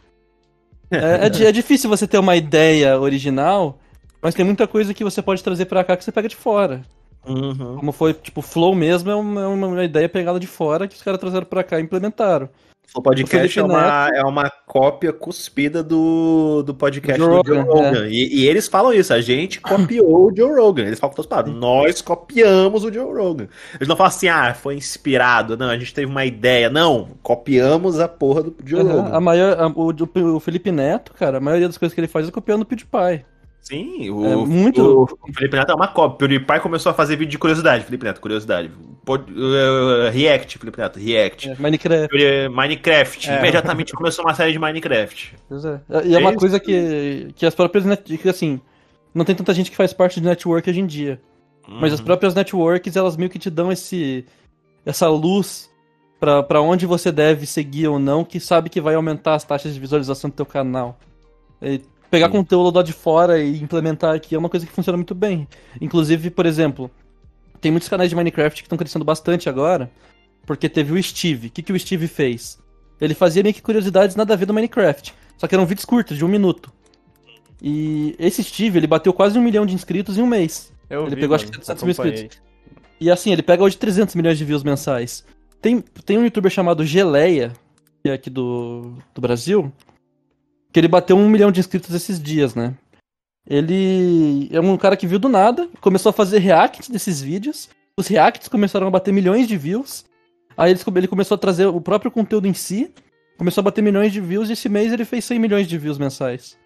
É, é é difícil você ter uma ideia original, mas tem muita coisa que você pode trazer pra cá que você pega de fora. Uhum. Como foi, tipo, Flow mesmo é uma, é uma ideia pegada de fora que os caras trouxeram pra cá e implementaram. O podcast é uma, é uma cópia cuspida do, do podcast Joe do Joe Rogan, Rogan. E, e eles falam isso, a gente copiou o Joe Rogan. Eles falam com todas as palavras, nós copiamos o Joe Rogan. Eles não falam assim, ah, foi inspirado. Não, a gente teve uma ideia. Não, copiamos a porra do Joe Aham, Rogan. A maior, a- o, o Felipe Neto, cara, a maioria das coisas que ele faz é copiando o PewDiePie. Sim, o, É muito- o, o Felipe Neto é uma cópia. O PewDiePie começou a fazer vídeo de curiosidade. Felipe Neto, curiosidade. Pod- uh, react, Felipe Neto, React. É, Minecraft. Minecraft. É. Imediatamente começou uma série de Minecraft. Pois é. E é uma isso. coisa que, que as próprias que assim, não tem tanta gente que faz parte de network hoje em dia. Mas as Uhum. próprias networks, elas meio que te dão esse essa luz pra pra onde você deve seguir ou não, que sabe que vai aumentar as taxas de visualização do teu canal. E pegar Sim. conteúdo lá de fora e implementar aqui é uma coisa que funciona muito bem. Inclusive, por exemplo, tem muitos canais de Minecraft que estão crescendo bastante agora, porque teve o Steve. O que, que o Steve fez? Ele fazia meio que curiosidades nada a ver do Minecraft. Só que eram vídeos curtos, de um minuto. E esse Steve, ele bateu quase um milhão de inscritos em um mês. Eu Ele vi, pegou, acho mano, que 700 mil acompanhei. E assim, ele pega hoje 300 milhões de views mensais. Tem, tem um youtuber chamado Geleia, que é aqui do, do Brasil, que ele bateu um milhão de inscritos esses dias, né? Ele é um cara que viu do nada, começou a fazer reacts desses vídeos. Os reacts começaram a bater milhões de views. Aí ele, começou a trazer o próprio conteúdo em si, começou a bater milhões de views, e esse mês ele fez 100 milhões de views mensais.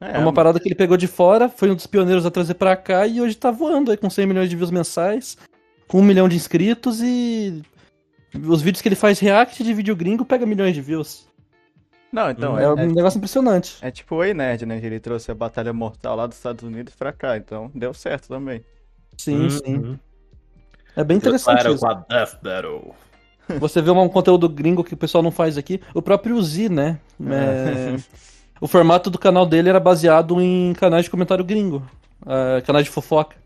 É, uma parada que ele pegou de fora, foi um dos pioneiros a trazer pra cá e hoje tá voando aí com 100 milhões de views mensais, com um milhão de inscritos e os vídeos que ele faz react de vídeo gringo pega milhões de views. Não, então, é, é, um é, negócio impressionante. é tipo o Nerd, né? Que ele trouxe a Batalha Mortal lá dos Estados Unidos pra cá, então deu certo também. Sim, Uhum. sim. É bem interessante Claro, isso. com a Death Battle. Você vê um conteúdo gringo que o pessoal não faz aqui. O próprio Z, né? É, o formato do canal dele era baseado em canais de comentário gringo. é, canais de fofoca.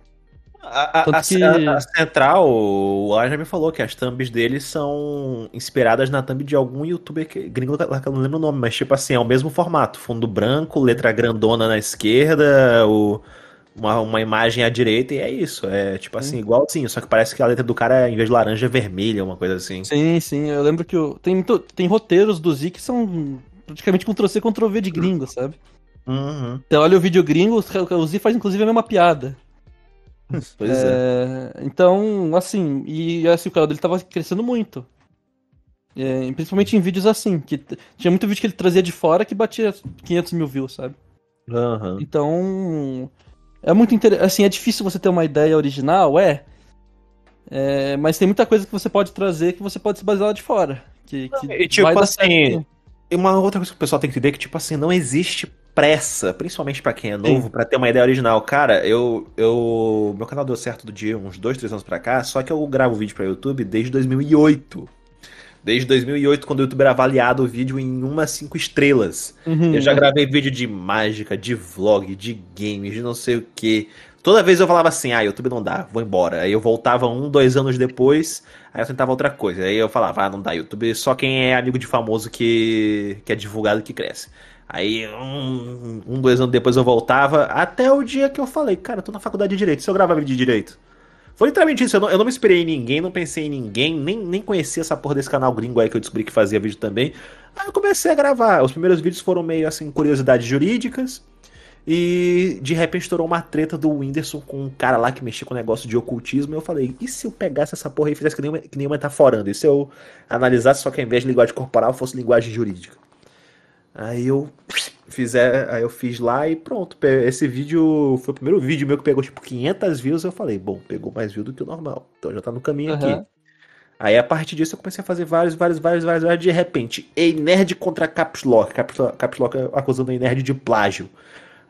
A, a- que- a- a Central, o Alan já me falou que as thumbs deles são inspiradas na thumb de algum youtuber que, gringo lá que eu não lembro o nome, mas tipo assim, é o mesmo formato. Fundo branco, letra grandona na esquerda, o, uma, uma imagem à direita e é isso. É tipo assim, igualzinho, só que parece que a letra do cara, em vez de laranja, é vermelha, uma coisa assim. Sim, sim. Eu lembro que o- tem, tem roteiros do Z que são praticamente Ctrl-C, Ctrl-V de gringo, sabe? Uhum. Você olha o vídeo gringo, o Z faz inclusive a mesma piada. Pois é. É, então, assim, e assim, o canal dele tava crescendo muito. É, principalmente em vídeos assim, que tinha muito vídeo que ele trazia de fora que batia 500 mil views, sabe? Aham. Então, é muito interessante. Assim, é difícil você ter uma ideia original, é. É, mas tem muita coisa que você pode trazer que você pode se basear lá de fora. Que, que e tipo vai dar assim, certo. E uma outra coisa que o pessoal tem que entender é que, tipo assim, não existe pressa, principalmente pra quem é novo, pra ter uma ideia original. Cara, eu, eu. Meu canal deu certo do dia uns dois, três anos pra cá, só que eu gravo vídeo pra YouTube desde 2008. Desde 2008, quando o YouTube era avaliado o vídeo em umas cinco estrelas. Uhum. Eu já gravei vídeo de mágica, de vlog, de games, de não sei o que. Toda vez eu falava assim, ah, YouTube não dá, vou embora. Aí eu voltava um, dois anos depois, aí eu tentava outra coisa. Aí eu falava, ah, não dá, YouTube só quem é amigo de famoso que, que é divulgado que cresce. Aí um, um, dois anos depois eu voltava, até o dia que eu falei, cara, eu tô na faculdade de Direito, se eu gravar vídeo de Direito. Foi literalmente isso, eu não, eu não me inspirei em ninguém, não pensei em ninguém, nem, nem conhecia essa porra desse canal gringo aí que eu descobri que fazia vídeo também. Aí eu comecei a gravar. Os primeiros vídeos foram meio assim, curiosidades jurídicas. E de repente estourou uma treta do Whindersson com um cara lá que mexia com negócio de ocultismo. E eu falei, e se eu pegasse essa porra e fizesse que nem, uma- que nem uma metaforando? E se eu analisasse só que ao invés de linguagem corporal fosse linguagem jurídica? Aí eu fizer, aí eu fiz lá e pronto. Esse vídeo foi o primeiro vídeo meu que pegou tipo 500 views. Eu falei, bom, pegou mais views do que o normal. Então já tá no caminho aqui. Aham. Aí a partir disso eu comecei a fazer vários, vários, vários, vários, vários. De repente, Ei Nerd contra Caps Lock. Caps Caps Lock acusando Ei Nerd de plágio.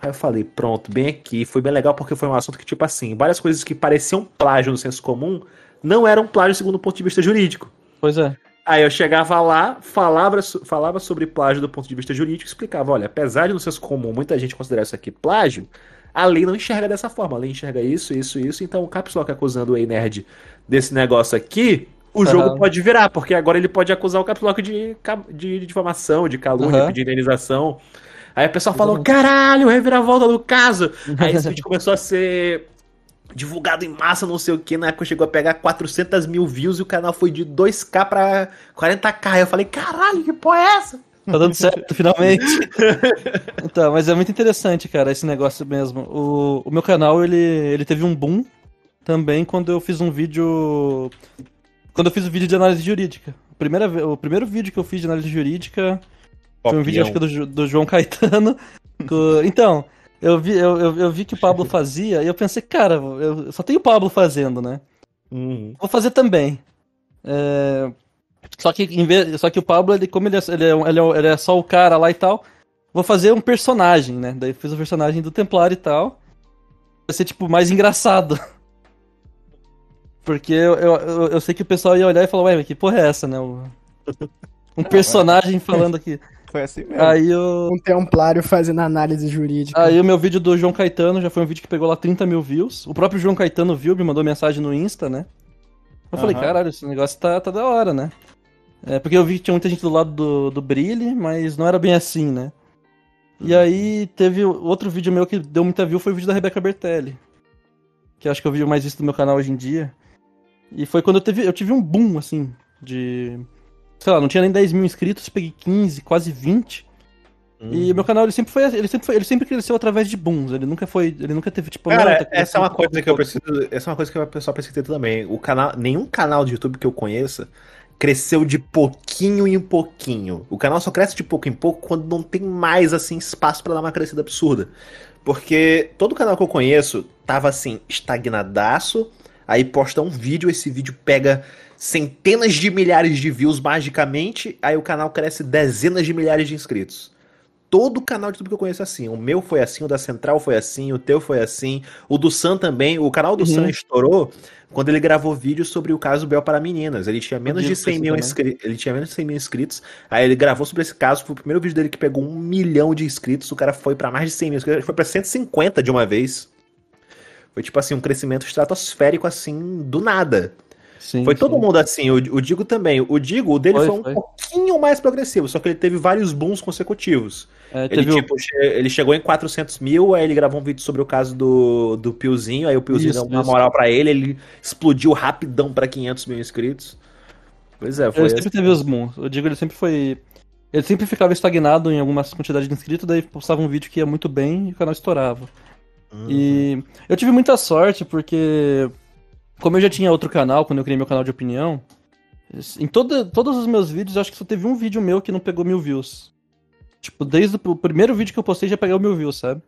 Aí eu falei, pronto, bem aqui. Foi bem legal porque foi um assunto que, tipo assim, várias coisas que pareciam plágio no senso comum não eram plágio segundo o ponto de vista jurídico. Pois é. Aí eu chegava lá, falava, falava sobre plágio do ponto de vista jurídico, explicava, olha, apesar de no senso comum muita gente considerar isso aqui plágio, a lei não enxerga dessa forma, a lei enxerga isso, isso, isso, então o Caps Lock acusando o E-Nerd desse negócio aqui, o Aham. jogo pode virar, porque agora ele pode acusar o Caps Lock de, de, de difamação, de calúnia, Aham. pedir indenização. Aí o pessoal falou, caralho, reviravolta do caso! Aí esse vídeo começou a ser divulgado em massa, não sei o que. Na época chegou a pegar 400 mil views e o canal foi de 2k pra 40k. Aí eu falei, caralho, que porra é essa? Tá dando certo, finalmente. Então, mas é muito interessante, cara, esse negócio mesmo. O, o meu canal, ele, ele teve um boom também quando eu fiz um vídeo. Quando eu fiz o vídeo de análise jurídica. Primeira, o primeiro vídeo que eu fiz de análise jurídica foi um vídeo, acho que do, do João Caetano. Então, eu vi, eu, eu, eu vi que o Pablo fazia e eu pensei, cara, eu só tenho o Pablo fazendo, né? Uhum. Vou fazer também. É, Só, que, em vez... só que o Pablo, ele, como ele é, ele, é, um- ele, é, ele é só o cara lá e tal, vou fazer um personagem, né? Daí fiz o personagem do Templário e tal. Vai ser, tipo, mais engraçado. Porque eu, eu, eu, sei que o pessoal ia olhar e falar, ué, mas que porra é essa, né? Um personagem falando aqui. Foi assim mesmo. Aí eu. Um templário fazendo análise jurídica. Aí o meu vídeo do João Caetano já foi um vídeo que pegou lá 30 mil views. O próprio João Caetano viu, me mandou mensagem no Insta, né? Eu falei, Aham. caralho, esse negócio tá, tá da hora, né? É, porque eu vi que tinha muita gente do lado do, do Brilhe, mas não era bem assim, né? E aí teve outro vídeo meu que deu muita view, foi o vídeo da Rebeca Bertelli. Que eu acho que é o vídeo mais visto do meu canal hoje em dia. E foi quando eu, teve, eu tive um boom, assim, de... Sei lá, não tinha nem 10 mil inscritos, peguei 15, quase 20. E meu canal ele sempre foi ele sempre foi, ele sempre cresceu através de booms, ele nunca foi, ele nunca teve tipo Cara, tá essa é uma coisa que eu preciso. Essa é uma coisa que o pessoal precisa ter também. O canal, nenhum canal de YouTube que eu conheça cresceu de pouquinho em pouquinho. O canal só cresce de pouco em pouco quando não tem mais assim espaço pra dar uma crescida absurda. Porque todo canal que eu conheço tava assim, estagnadaço, aí posta um vídeo, esse vídeo pega centenas de milhares de views magicamente, aí o canal cresce dezenas de milhares de inscritos. Todo canal de YouTube que eu conheço é assim. O meu foi assim, o da Central foi assim, o teu foi assim, o do Sam também. O canal do Uhum. Sam estourou quando ele gravou vídeo sobre o caso Bel para meninas. Ele tinha menos de 100 isso mil inscritos. Ele tinha menos de 100 mil inscritos. Aí ele gravou sobre esse caso. Foi o primeiro vídeo dele que pegou um milhão de inscritos. O cara foi pra mais de 100 mil inscritos. Foi pra 150 de uma vez. Foi tipo assim, um crescimento estratosférico assim, do nada. Sim, Foi sim. todo mundo assim, o, o Digo também. O Digo, o dele Foi, foi, um foi. pouquinho mais progressivo, só que ele teve vários booms consecutivos. É, Ele, o- tipo, che- ele chegou em 400 mil, aí ele gravou um vídeo sobre o caso do, do Piozinho, aí o Piozinho Isso, deu uma isso. moral pra ele, ele explodiu rapidão pra 500 mil inscritos. Pois é, foi ele assim. sempre teve os booms. Eu digo, ele sempre foi ele sempre ficava estagnado em alguma quantidade de inscritos, daí postava um vídeo que ia muito bem e o canal estourava. Uhum. E eu tive muita sorte porque, como eu já tinha outro canal, quando eu criei meu canal de opinião, em toda, todos os meus vídeos, eu acho que só teve um vídeo meu que não pegou mil views. Tipo, desde o primeiro vídeo que eu postei já pegou mil views, sabe?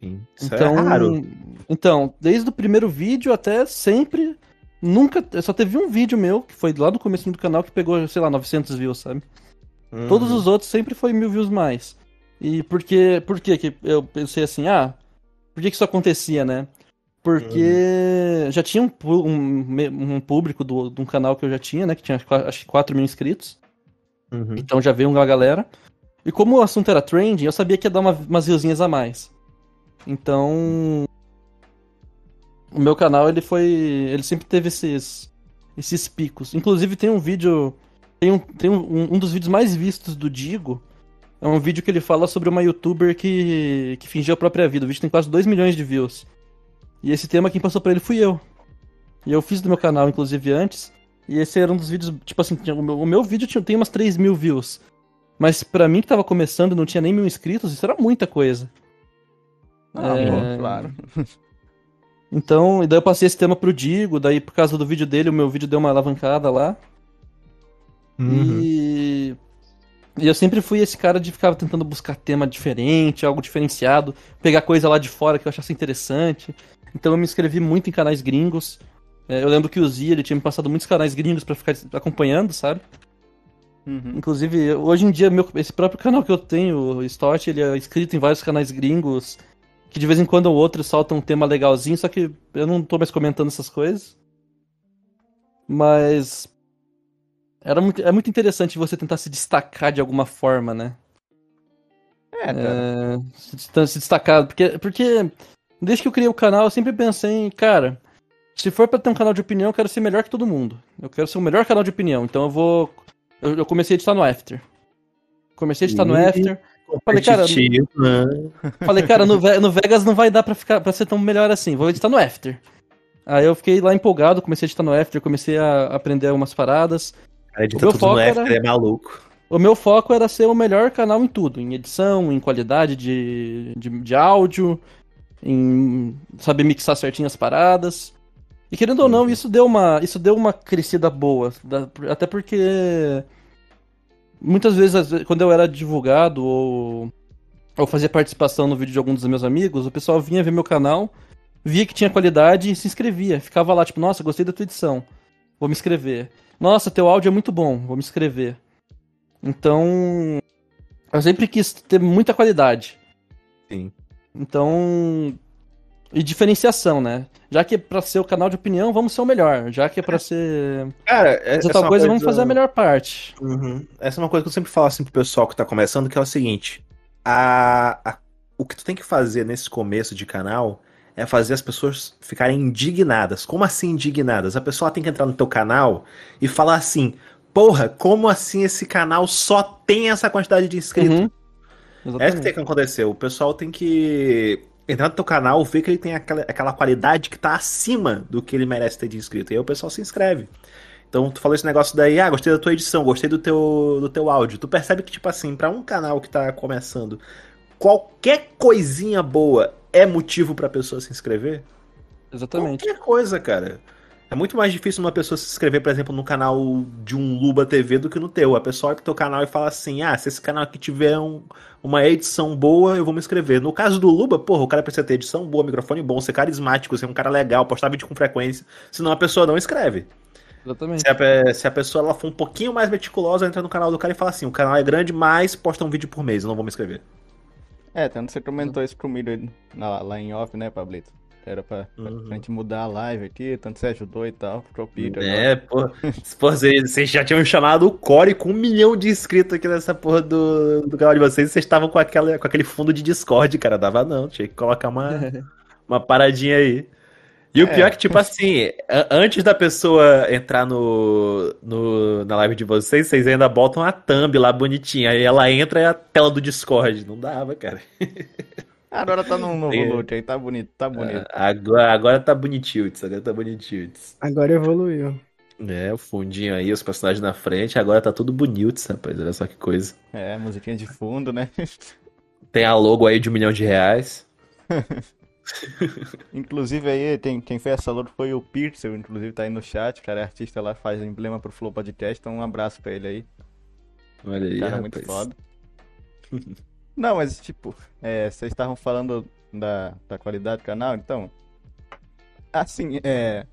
Sim. Isso Então, é então, desde o primeiro vídeo até sempre, nunca, só teve um vídeo meu, que foi lá no começo do canal, que pegou, sei lá, 900 views, sabe? Uhum. Todos os outros sempre foi mil views mais. E por que, por que que eu pensei assim, ah, por que que isso acontecia, né? Porque já tinha um, um, um público do, de um canal que eu já tinha, né? Que tinha acho que 4 mil inscritos. Uhum. Então já veio uma galera. E como o assunto era trending, eu sabia que ia dar uma, umas viewzinhas a mais. Então. O meu canal, ele foi. Ele sempre teve esses. Esses picos. Inclusive tem um vídeo. Tem um, tem um, um dos vídeos mais vistos do Digo. É um vídeo que ele fala sobre uma youtuber que, que fingiu a própria vida. O vídeo tem quase 2 milhões de views. E esse tema quem passou pra ele fui eu. E eu fiz do meu canal, inclusive, antes. E esse era um dos vídeos, tipo assim, tinha- o meu, o meu vídeo tinha, tem umas 3 mil views. Mas pra mim que tava começando e não tinha nem mil inscritos, isso era muita coisa. Ah, É, pô, claro. Então, e daí eu passei esse tema pro Digo, daí por causa do vídeo dele, o meu vídeo deu uma alavancada lá. Uhum. E... e eu sempre fui esse cara de ficar tentando buscar tema diferente, algo diferenciado, pegar coisa lá de fora que eu achasse interessante. Então eu me inscrevi muito em canais gringos. É, eu lembro que o Zia, ele tinha me passado muitos canais gringos pra ficar acompanhando, sabe? Uhum. Inclusive, hoje em dia, meu, esse próprio canal que eu tenho, o Stott, ele é inscrito em vários canais gringos, que de vez em quando ou outro soltam um tema legalzinho, só que eu não tô mais comentando essas coisas. Mas. Era muito, é muito interessante você tentar se destacar de alguma forma, né? É, cara. É, se, se destacar. Porque, porque desde que eu criei o canal, eu sempre pensei em, cara, se for pra ter um canal de opinião, eu quero ser melhor que todo mundo. Eu quero ser o melhor canal de opinião. Então eu vou. Eu, eu comecei a editar no After. Comecei a editar no Ih. After. Falei, cara, né? Falei, cara, no, no Vegas não vai dar pra, ficar, pra ser tão melhor assim. Vou editar no After. Aí eu fiquei lá empolgado, comecei a editar no After, comecei a aprender algumas paradas. Cara, edita O meu tudo foco no era- After, é maluco. O meu foco era ser o melhor canal em tudo, em edição, em qualidade de, de, de áudio, em saber mixar certinho as paradas. E querendo ou não, isso deu uma, isso deu uma crescida boa. Até porque muitas vezes, quando eu era divulgado ou, ou fazia participação no vídeo de algum dos meus amigos, o pessoal vinha ver meu canal, via que tinha qualidade e se inscrevia. Ficava lá, tipo, nossa, gostei da tua edição, vou me inscrever. Nossa, teu áudio é muito bom, vou me inscrever. Então, eu sempre quis ter muita qualidade. Sim. Então, e diferenciação, né? Já que é pra ser o canal de opinião, vamos ser o melhor. Já que é pra ser Cara, é, essa é tal uma coisa, vamos fazer a melhor parte. Uhum. Essa é uma coisa que eu sempre falo assim pro pessoal que tá começando, que é o seguinte: a, a- o que tu tem que fazer nesse começo de canal é fazer as pessoas ficarem indignadas. Como assim indignadas? A pessoa tem que entrar no teu canal e falar assim: porra, como assim esse canal só tem essa quantidade de inscritos? Uhum. É isso que tem Exatamente. que acontecer. O pessoal tem que entrar no teu canal, ver que ele tem aquela, aquela qualidade que tá acima do que ele merece ter de inscrito. E aí o pessoal se inscreve. Então, tu falou esse negócio daí, ah, gostei da tua edição, gostei do teu, do teu áudio. Tu percebe que, tipo assim, pra um canal que tá começando, qualquer coisinha boa é motivo pra pessoa se inscrever? Exatamente. Qualquer coisa, cara. É muito mais difícil uma pessoa se inscrever, por exemplo, no canal de um Luba TV do que no teu. A pessoa vai pro teu canal e fala assim: ah, se esse canal aqui tiver um- uma edição boa, eu vou me inscrever. No caso do Luba, porra, o cara precisa ter edição boa, microfone bom, ser carismático, ser um cara legal, postar vídeo com frequência. Senão a pessoa não escreve. Exatamente. Se a, se a pessoa ela for um pouquinho mais meticulosa, entra no canal do cara e fala assim: o canal é grande, mas posta um vídeo por mês, eu não vou me inscrever. É, tanto você comentou isso comigo aí na- lá em off, né, Pablito? Era pra, Uhum. pra gente mudar a live aqui, tanto você ajudou e tal, pro Peter. É, pô. Pô, vocês vocês já tinham chamado o Core com um milhão de inscritos aqui nessa porra do, do canal de vocês vocês estavam com, aquela, com aquele fundo de Discord, cara. Dava não, tinha que colocar uma, uma paradinha aí. E o É. pior é que, tipo assim, antes da pessoa entrar no, no, na live de vocês, vocês ainda botam a thumb lá bonitinha. Aí ela entra e é a tela do Discord. Não dava, cara. Agora tá num novo Tem- look aí, tá bonito, tá bonito. Agora, agora tá bonitilhos, agora tá bonitilhos. Agora evoluiu. É, o fundinho aí, os personagens na frente, agora tá tudo bonito, rapaz. Olha só que coisa. É, musiquinha de fundo, né? Tem a logo aí de um milhão de reais. Inclusive aí, tem, quem fez essa logo foi o Pixel, inclusive tá aí no chat, o cara é artista lá, faz emblema pro Flow Podcast, então um abraço pra ele aí. Olha aí, Cara, rapaz. muito foda. Não, mas tipo, é, vocês estavam falando da, da qualidade do canal, então. Assim, é.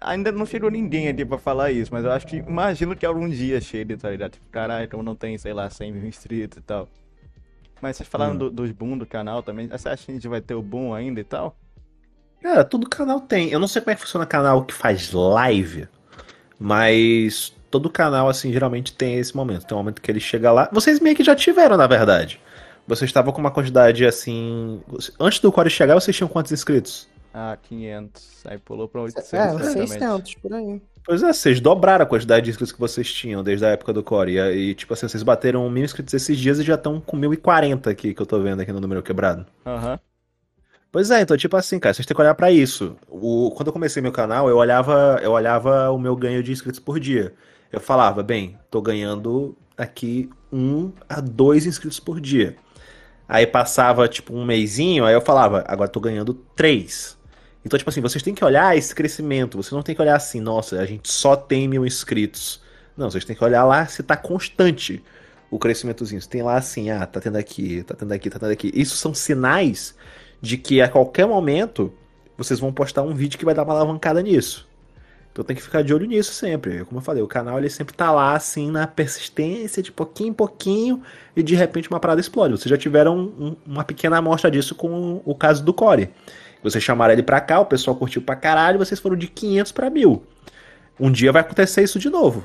Ainda não chegou ninguém aqui pra falar isso, mas eu acho que imagino que algum dia chegue, tá ligado? Tipo, caralho, como não tem, sei lá, 100 mil inscritos e tal. Mas vocês falaram Hum. do- dos boom do canal também. Você acha que a gente vai ter o boom ainda e tal? Cara, todo canal tem. Eu não sei como é que funciona canal que faz live, mas todo canal, assim, geralmente tem esse momento. Tem um momento que ele chega lá. Vocês meio que já tiveram, na verdade. Vocês estavam com uma quantidade assim. Antes do Core chegar, vocês tinham quantos inscritos? Ah, 500. Aí pulou pra 800, É, uns certamente. 600, por aí. Pois é, vocês dobraram a quantidade de inscritos que vocês tinham desde a época do Core. E, aí, tipo assim, vocês bateram mil inscritos esses dias e já estão com 1040 aqui, que eu tô vendo aqui no número quebrado. Aham. Pois é, então, tipo assim, cara, vocês têm que olhar pra isso. O, quando eu comecei meu canal, eu olhava, eu olhava o meu ganho de inscritos por dia. Eu falava, bem, tô ganhando aqui um a dois inscritos por dia. Aí passava, tipo, um mêsinho, aí eu falava, agora tô ganhando três. Então, tipo assim, vocês têm que olhar esse crescimento. Vocês não tem que olhar assim, nossa, a gente só tem mil inscritos. Não, vocês têm que olhar lá se tá constante o crescimentozinho. Se tem lá assim, ah, tá tendo aqui, tá tendo aqui, tá tendo aqui. Isso são sinais de que a qualquer momento vocês vão postar um vídeo que vai dar uma alavancada nisso. Então tem que ficar de olho nisso sempre. Como eu falei, o canal ele sempre tá lá assim na persistência, de pouquinho em pouquinho, e de repente uma parada explode. Vocês já tiveram um- uma pequena amostra disso com o caso do Core. Vocês chamaram ele pra cá, o pessoal curtiu pra caralho, vocês foram de 500 pra 1000. Um dia vai acontecer isso de novo.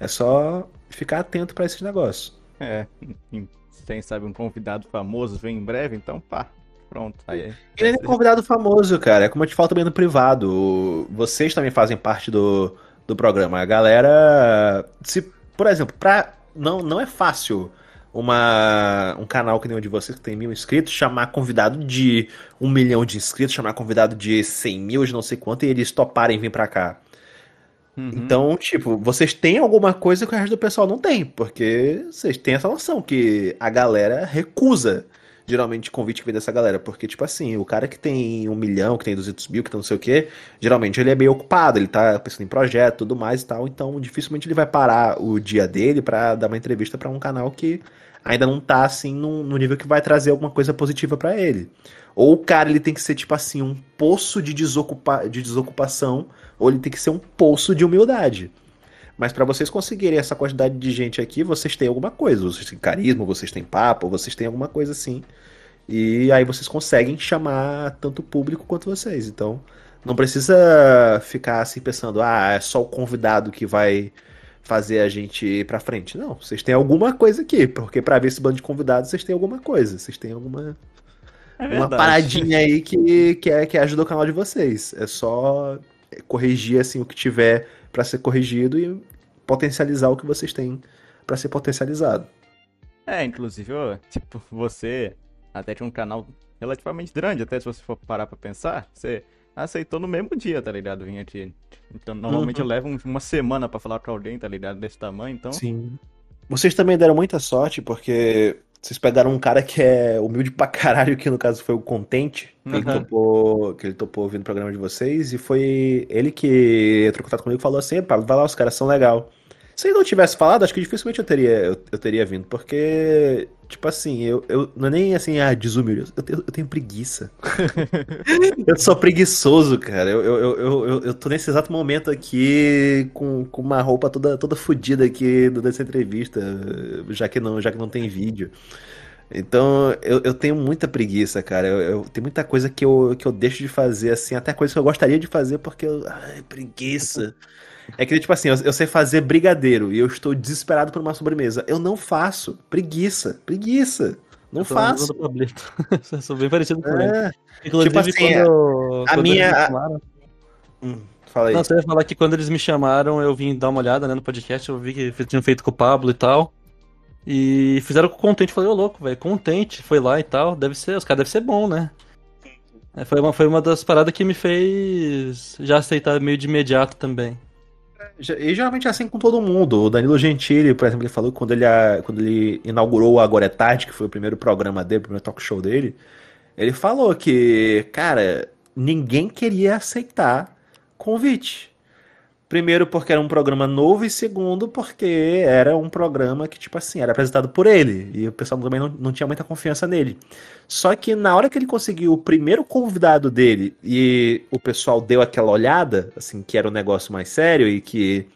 É só ficar atento pra esses negócios. É. em- Quem sabe um convidado famoso vem em breve, então pá. Pronto. Aí, Ele é convidado famoso, cara. É como eu te falo também no privado. Vocês também fazem parte do, do programa. A galera. Se, por exemplo, pra, não, não é fácil uma, um canal que nem o de vocês, que tem mil inscritos, chamar convidado de um milhão de inscritos, chamar convidado de 100 mil, de não sei quanto, e eles toparem vir pra cá. Uhum. Então, tipo, vocês têm alguma coisa que o resto do pessoal não tem, porque vocês têm essa noção que a galera recusa geralmente convite que vem dessa galera, porque, tipo assim, o cara que tem um milhão, que tem 200 mil, que tem não sei o quê, geralmente ele é meio ocupado, ele tá pensando em projeto, tudo mais e tal, então dificilmente ele vai parar o dia dele pra dar uma entrevista pra um canal que ainda não tá, assim, no, nível que vai trazer alguma coisa positiva pra ele. Ou o cara, ele tem que ser, tipo assim, um poço de, desocupa de desocupação, ou ele tem que ser um poço de humildade. Mas pra vocês conseguirem essa quantidade de gente aqui, vocês têm alguma coisa. Vocês têm carisma, vocês têm papo, vocês têm alguma coisa assim. E aí vocês conseguem chamar tanto o público quanto vocês. Então, não precisa ficar assim pensando, ah, é só o convidado que vai fazer a gente ir pra frente. Não, vocês têm alguma coisa aqui, porque pra ver esse bando de convidados, vocês têm alguma coisa. Vocês têm alguma É uma paradinha aí que, que, é, que ajuda o canal de vocês. É só corrigir assim o que tiver pra ser corrigido e potencializar o que vocês têm pra ser potencializado. É, inclusive, ó, tipo, você até tinha um canal relativamente grande, até se você for parar pra pensar, você aceitou no mesmo dia, tá ligado? Vim aqui. Então, normalmente Uhum. eu levo um- uma semana pra falar com alguém, tá ligado? Desse tamanho, então. Sim. Vocês também deram muita sorte, porque vocês pegaram um cara que é humilde pra caralho, que no caso foi o Contente, que ele Uhum. topou, que ele topou vir no programa de vocês, e foi ele que entrou em contato comigo e falou assim, Pablo, vai lá, os caras são legal. Se ele não tivesse falado, acho que dificilmente eu teria, eu, eu teria vindo, porque, tipo assim, eu, eu não é nem assim, ah, desumilde, eu, tenho- eu tenho preguiça. Eu sou preguiçoso, cara. Eu, eu, eu, eu, eu- eu tô nesse exato momento aqui com, com uma roupa toda, toda fodida aqui dessa entrevista, já que não, já que não tem vídeo. Então, eu, eu tenho muita preguiça, cara. Eu, eu- tem muita coisa que eu, que eu deixo de fazer, assim, até coisa que eu gostaria de fazer porque eu. Ai, preguiça. É que, tipo assim, eu, eu sei fazer brigadeiro e eu estou desesperado por uma sobremesa. Eu não faço. Preguiça. Preguiça. Não Eu faço. Eu sou bem parecido com ele. É. Inclusive, Tipo assim, quando, a quando minha- eles chamaram... Hum, fala aí. Não, você ia falar que quando eles me chamaram, eu vim dar uma olhada né, no podcast, eu vi que tinham feito com o Pablo e tal. E fizeram com o Contente, falei, ô louco, velho, Contente, foi lá e tal, deve ser, os caras devem ser bom, né? É, foi, uma, foi uma das paradas que me fez já aceitar meio de imediato também. E geralmente é assim com todo mundo. O Danilo Gentili, por exemplo, ele falou que quando ele, quando ele inaugurou o Agora é Tarde, que foi o primeiro programa dele, o primeiro talk show dele, ele falou que, cara, ninguém queria aceitar convite. Primeiro porque era um programa novo e segundo porque era um programa que, tipo assim, era apresentado por ele. E o pessoal também não, não tinha muita confiança nele. Só que na hora que ele conseguiu o primeiro convidado dele e o pessoal deu aquela olhada, assim, que era um negócio mais sério e que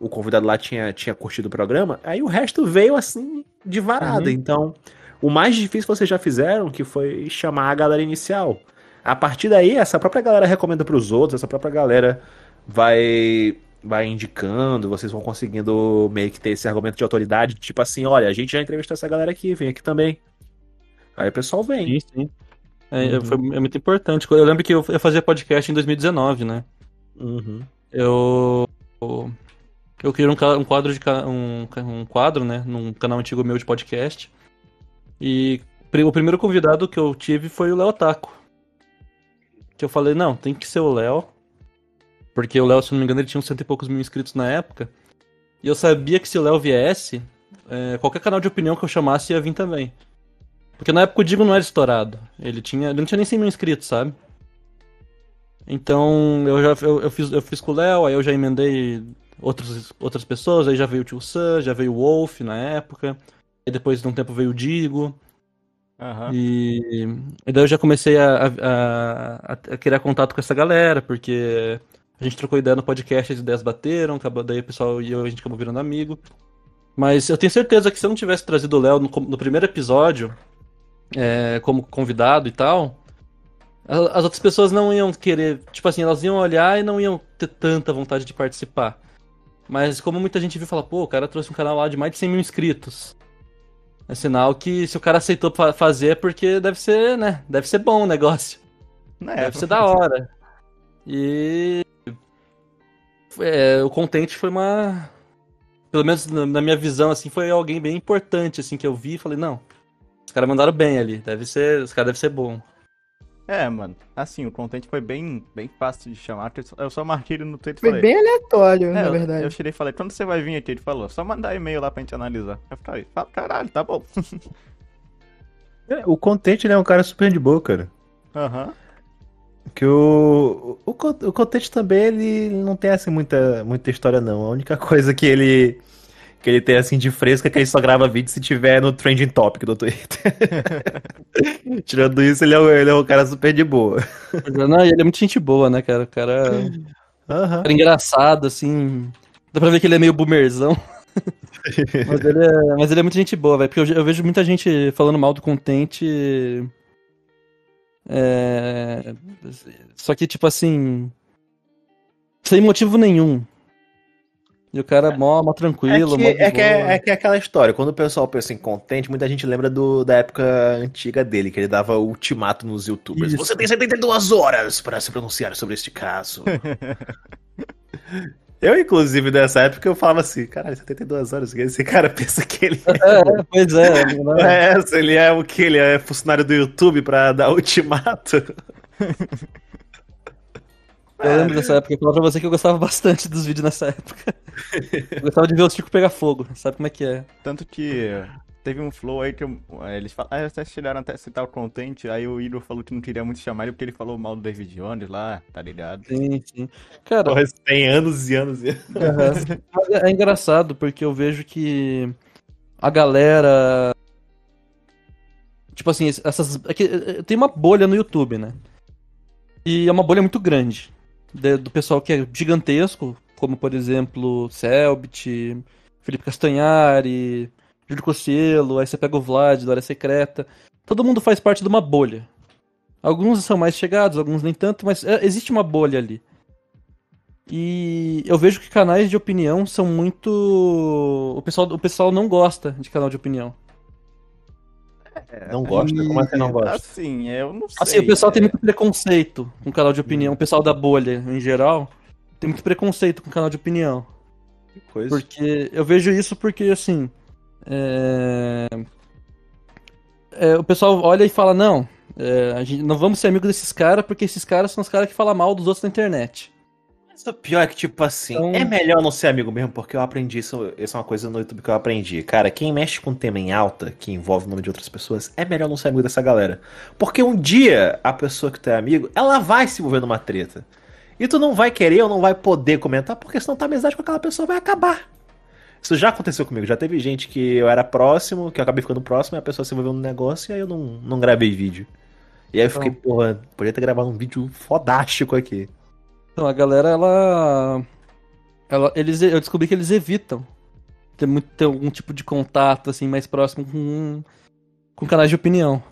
o convidado lá tinha, tinha curtido o programa, aí o resto veio assim de varada. Uhum. Então, o mais difícil vocês já fizeram, que foi chamar a galera inicial. A partir daí, essa própria galera recomenda para os outros, essa própria galera vai vai indicando, vocês vão conseguindo meio que ter esse argumento de autoridade, tipo assim, olha, a gente já entrevistou essa galera aqui, vem aqui também. Aí o pessoal vem. Sim, sim. É, Uhum. foi, é muito importante. Eu lembro que eu, eu fazia podcast em 2019, né? Uhum. Eu. Eu criei um, um quadro de um, um quadro, né? Num canal antigo meu de podcast. E o primeiro convidado que eu tive foi o Léo Taco. Que eu falei, não, tem que ser o Léo. Porque o Léo, se não me engano, ele tinha uns cento e poucos mil inscritos na época. E eu sabia que se o Léo viesse, é, qualquer canal de opinião que eu chamasse ia vir também. Porque na época o Digo não era estourado. Ele tinha. Ele não tinha nem 100 mil inscritos, sabe? Então eu já eu, eu fiz, eu fiz com o Léo, aí eu já emendei outros, outras pessoas, aí já veio o Tio Sam, já veio o Wolf na época. E depois de um tempo veio o Digo. Aham. E, e daí eu já comecei a, a, a, a criar contato com essa galera, porque a gente trocou ideia no podcast, as ideias bateram, acabou, daí o pessoal e eu, a gente acabou virando amigo. Mas eu tenho certeza que se eu não tivesse trazido o Léo no, no primeiro episódio, é, como convidado e tal, a- as outras pessoas não iam querer, tipo assim, elas iam olhar e não iam ter tanta vontade de participar. Mas como muita gente viu falar, pô, o cara trouxe um canal lá de mais de 100 mil inscritos. É sinal que se o cara aceitou fa- fazer é porque deve ser, né? Deve ser bom o negócio. É, Deve ser da hora. E. é, o Content foi uma. Pelo menos na na minha visão, assim, foi alguém bem importante, assim, que eu vi e falei, não. Os caras mandaram bem ali. Deve ser. Os caras devem ser bom. É, mano. Assim, o content foi bem, bem fácil de chamar. Eu só marquei ele no Twitter e Foi falei. bem aleatório, É, na eu- verdade. Eu cheguei e falei, quando você vai vir aqui? Ele falou, só mandar e-mail lá pra gente analisar. Eu falei, fala, caralho, tá bom. É, O Content ele é um cara super de boa, cara. Aham. Que o, o, o Content também ele não tem assim muita, muita história não. A única coisa que ele que ele tem assim de fresca é que ele só grava vídeo se tiver no trending topic do Twitter. Tirando isso, ele é, um- ele é um cara super de boa. Não, e ele é muito gente boa, né, cara? O cara, Aham. cara engraçado, assim. Dá pra ver que ele é meio boomerzão. mas, ele é, mas ele é muito gente boa, velho. Porque eu, eu vejo muita gente falando mal do Content. É... Só que, tipo assim. Sem motivo nenhum. E o cara mó, mó tranquilo, É mó que, de é, que é, é que é aquela história, quando o pessoal pensa em content, muita gente lembra do, da época antiga dele, que ele dava ultimato nos youtubers. Isso. Você tem 72 horas para se pronunciar sobre este caso. eu, inclusive, nessa época, eu falava assim, caralho, 72 horas, esse cara pensa que ele É, pois é. né? é, essa, ele é o que? Ele é funcionário do YouTube pra dar ultimato? Eu lembro dessa época. Eu falava pra você que eu gostava bastante dos vídeos nessa época. Eu gostava de ver o Chico pegar fogo. Sabe como é que é? Tanto que teve um flow aí que eu- eles falaram, ah, até chegaram até a citar o content, aí o Igor falou que não queria muito chamar ele porque ele falou mal do David Jones lá, tá ligado? Sim, sim. Cara, Porra, tem anos e anos e anos. Mas é é engraçado porque eu vejo que a galera. Tipo assim, essas. é que, é, tem uma bolha no YouTube, né? E é uma bolha muito grande. de- do pessoal que é gigantesco, como por exemplo, Selbit, Felipe Castanhari, Júlio Cossielo, aí você pega o Vlad, do Área Secreta. Todo mundo faz parte de uma bolha. Alguns são mais chegados, alguns nem tanto, mas é, existe uma bolha ali. E eu vejo que canais de opinião são muito. O pessoal, o pessoal não gosta de canal de opinião. Não gosta? Como é que não gosta? Assim, eu não sei. Assim, o pessoal é, tem muito preconceito com canal de opinião. O pessoal da bolha, em geral, tem muito preconceito com canal de opinião. Que coisa. Porque eu vejo isso porque, assim. é, é, o pessoal olha e fala: não, é, a gente, não vamos ser amigos desses caras porque esses caras são os caras que falam mal dos outros na internet. O pior é que, tipo assim, Então- é melhor não ser amigo mesmo, porque eu aprendi isso. Isso é uma coisa no YouTube que eu aprendi. Cara, quem mexe com tema em alta, que envolve o nome de outras pessoas, é melhor não ser amigo dessa galera. Porque um dia a pessoa que tu é amigo, ela vai se envolver numa treta. E tu não vai querer ou não vai poder comentar, porque senão tua amizade com aquela pessoa vai acabar. Isso já aconteceu comigo. Já teve gente que eu era próximo, que eu acabei ficando próximo, e a pessoa se envolveu no negócio e aí eu não, não gravei vídeo. E aí eu fiquei, porra, podia ter gravado um vídeo fodástico aqui. Então, a galera, ela. ela eles, eu descobri que eles evitam ter, muito, ter algum tipo de contato, assim, mais próximo com, com canais de opinião.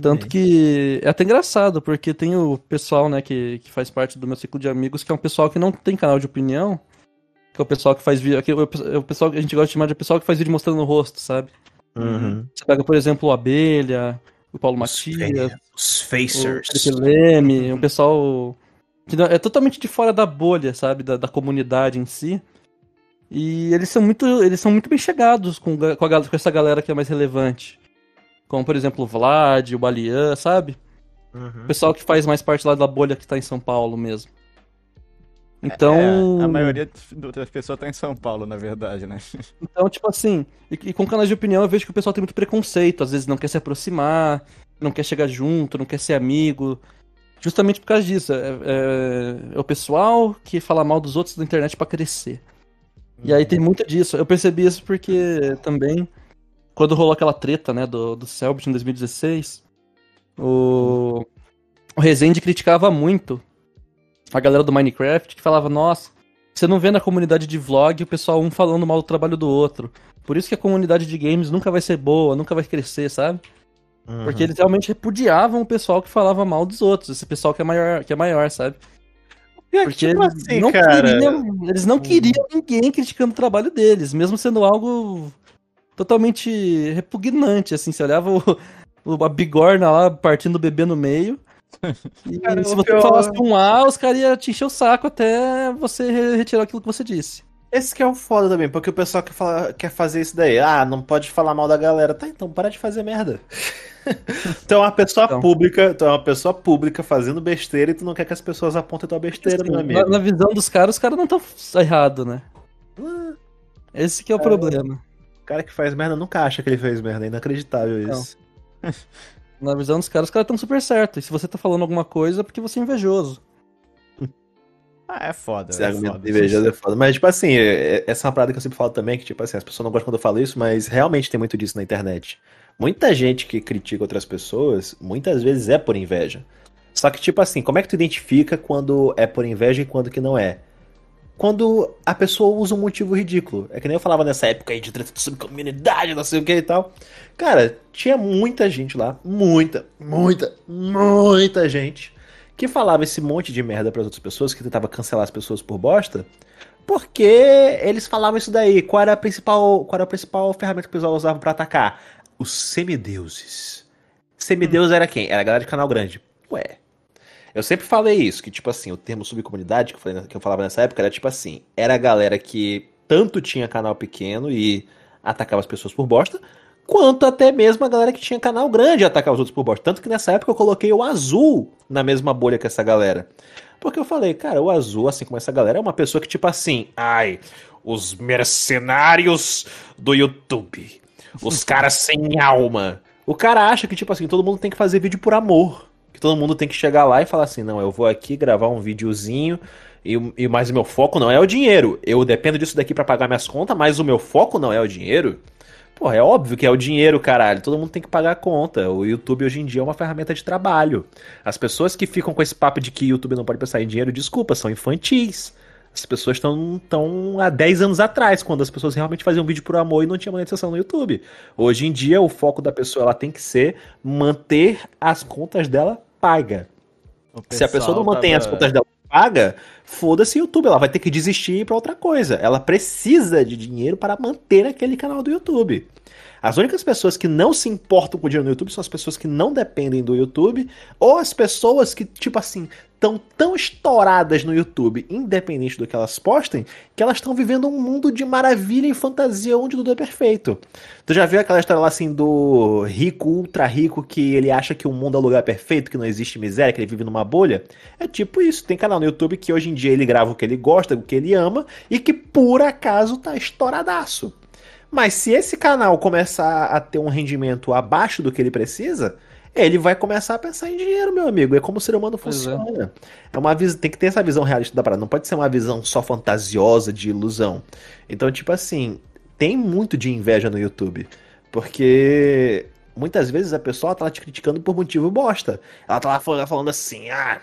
Tanto que é até engraçado, porque tem o pessoal, né, que, que faz parte do meu ciclo de amigos, que é um pessoal que não tem canal de opinião, que é o pessoal que faz vídeo. Que é o o pessoal que a gente gosta de chamar de pessoal que faz vídeo mostrando o rosto, sabe? Uhum. Você pega, por exemplo, o Abelha, o Paulo Matias, Os o Facers. Felipe Leme, um pessoal que não- é totalmente de fora da bolha, sabe, da, da comunidade em si. E eles são muito, eles são muito bem chegados com, com, a, com essa galera que é mais relevante. Como, por exemplo, o Vlad, o Balian, sabe? Uhum. O pessoal que faz mais parte lá da bolha que tá em São Paulo mesmo. Então, É, a maioria das pessoas tá em São Paulo, na verdade, né? então tipo assim, e, e com canais de opinião eu vejo que o pessoal tem muito preconceito, às vezes não quer se aproximar, não quer chegar junto, não quer ser amigo. Justamente por causa disso. É, é- é o pessoal que fala mal dos outros da internet pra crescer. E aí tem muito disso. Eu percebi isso porque também, quando rolou aquela treta, né, do, do Selbit em 2016, o, o Rezende criticava muito a galera do Minecraft, que falava, nossa, você não vê na comunidade de vlog o pessoal um falando mal do trabalho do outro. Por isso que a comunidade de games nunca vai ser boa, nunca vai crescer, sabe? Uhum. Porque eles realmente repudiavam o pessoal que falava mal dos outros, esse pessoal que é maior, que é maior sabe? É, Porque tipo eles, assim, não queriam, eles não queriam ninguém criticando o trabalho deles, mesmo sendo algo totalmente repugnante, assim, você olhava o, o- a bigorna lá partindo o bebê no meio. E Cara, se você pior- falasse um A, os caras iam te encher o saco até você re- retirar aquilo que você disse. Esse que é o foda também, porque o pessoal quer, falar- quer fazer isso daí. Ah, não pode falar mal da galera. Tá, então para de fazer merda. tu é uma pessoa Então. pública, tu é uma pessoa pública fazendo besteira e tu não quer que as pessoas apontem tua besteira, meu Assim, amigo. na, na visão dos caras, os caras não estão errados, né? Ah, Esse que é o problema. O cara que faz merda nunca acha que ele fez merda. É inacreditável Não. isso. Na visão dos caras, os caras estão super certos. E se você tá falando alguma coisa, é porque você é invejoso. Ah, é foda. Esse é argumento foda. invejoso é foda. Mas, tipo assim, é- essa é uma parada que eu sempre falo também, que, tipo assim, as pessoas não gostam quando eu falo isso, mas realmente tem muito disso na internet. Muita gente que critica outras pessoas, muitas vezes é por inveja. Só que, tipo assim, como é que tu identifica quando é por inveja e quando que não é? Quando a pessoa usa um motivo ridículo. É que nem eu falava nessa época aí de treta sobre comunidade, não sei o que e tal. Cara, tinha muita gente lá, muita, muita, muita gente que falava esse monte de merda para outras pessoas, que tentava cancelar as pessoas por bosta, porque eles falavam isso daí. Qual era a principal, qual era a principal ferramenta que o pessoal usava para atacar? Os semideuses. Semideus era quem? Era a galera de canal grande. Ué. Eu sempre falei isso, que tipo assim, o termo subcomunidade que eu, falei, que eu falava nessa época era tipo assim, era a galera que tanto tinha canal pequeno e atacava as pessoas por bosta, quanto até mesmo a galera que tinha canal grande e atacava os outros por bosta. Tanto que nessa época eu coloquei o azul na mesma bolha que essa galera. Porque eu falei, cara, o azul, assim como essa galera, é uma pessoa que tipo assim, ai, os mercenários do YouTube, os caras sem alma. O cara acha que tipo assim, todo mundo tem que fazer vídeo por amor. Que todo mundo tem que chegar lá e falar assim, não, eu vou aqui gravar um videozinho e, e mais o meu foco não é o dinheiro. Eu dependo disso daqui pra pagar minhas contas, mas o meu foco não é o dinheiro. Porra, é óbvio que é o dinheiro, caralho. Todo mundo tem que pagar a conta. O YouTube hoje em dia é uma ferramenta de trabalho. As pessoas que ficam com esse papo de que YouTube não pode pensar em dinheiro, desculpa, são infantis. As pessoas estão tão há 10 anos atrás, quando as pessoas realmente faziam vídeo por amor e não tinha monetização no YouTube. Hoje em dia, o foco da pessoa ela tem que ser manter as contas dela paga. Se a pessoa não mantém as tava- contas dela paga, foda-se o YouTube, ela vai ter que desistir e ir pra outra coisa. Ela precisa de dinheiro para manter aquele canal do YouTube. As únicas pessoas que não se importam com o dinheiro no YouTube são as pessoas que não dependem do YouTube ou as pessoas que, tipo assim, estão tão estouradas no YouTube, independente do que elas postem, que elas estão vivendo um mundo de maravilha e fantasia onde tudo é perfeito. Tu já viu aquela história lá assim do rico, ultra rico, que ele acha que o mundo é o lugar perfeito, que não existe miséria, que ele vive numa bolha? É tipo isso. Tem canal no YouTube que hoje em dia ele grava o que ele gosta, o que ele ama, e que por acaso tá estouradaço. Mas se esse canal começar a ter um rendimento abaixo do que ele precisa, ele vai começar a pensar em dinheiro, meu amigo. É como o ser humano é. funciona. É. uma vis... Tem que ter essa visão realista da parada. Não pode ser uma visão só fantasiosa de ilusão. Então, tipo assim, tem muito de inveja no YouTube. Porque muitas vezes a pessoa tá lá te criticando por motivo bosta. Ela tá lá fal- falando assim, ah.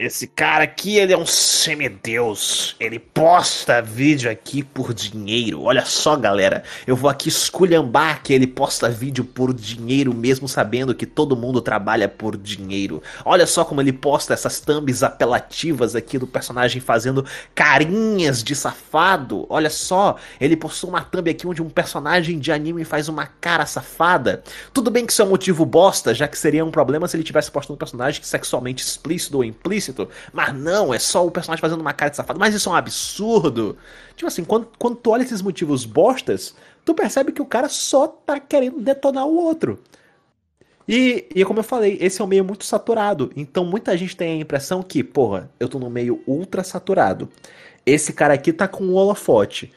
Esse cara aqui, ele é um semideus. Ele posta vídeo aqui por dinheiro. Olha só, galera. Eu vou aqui esculhambar que ele posta vídeo por dinheiro, mesmo sabendo que todo mundo trabalha por dinheiro. Olha só como ele posta essas thumbs apelativas aqui do personagem fazendo carinhas de safado. Olha só, ele postou uma thumb aqui onde um personagem de anime faz uma cara safada. Tudo bem que isso é um motivo bosta, já que seria um problema se ele tivesse postando um personagem sexualmente explícito ou implícito. Mas não, é só o personagem fazendo uma cara de safado. Mas isso é um absurdo. Tipo assim, quando, quando tu olha esses motivos bostas, tu percebe que o cara só tá querendo detonar o outro. E, e como eu falei, esse é um meio muito saturado. Então muita gente tem a impressão que, porra, eu tô num meio ultra saturado. Esse cara aqui tá com um holofote.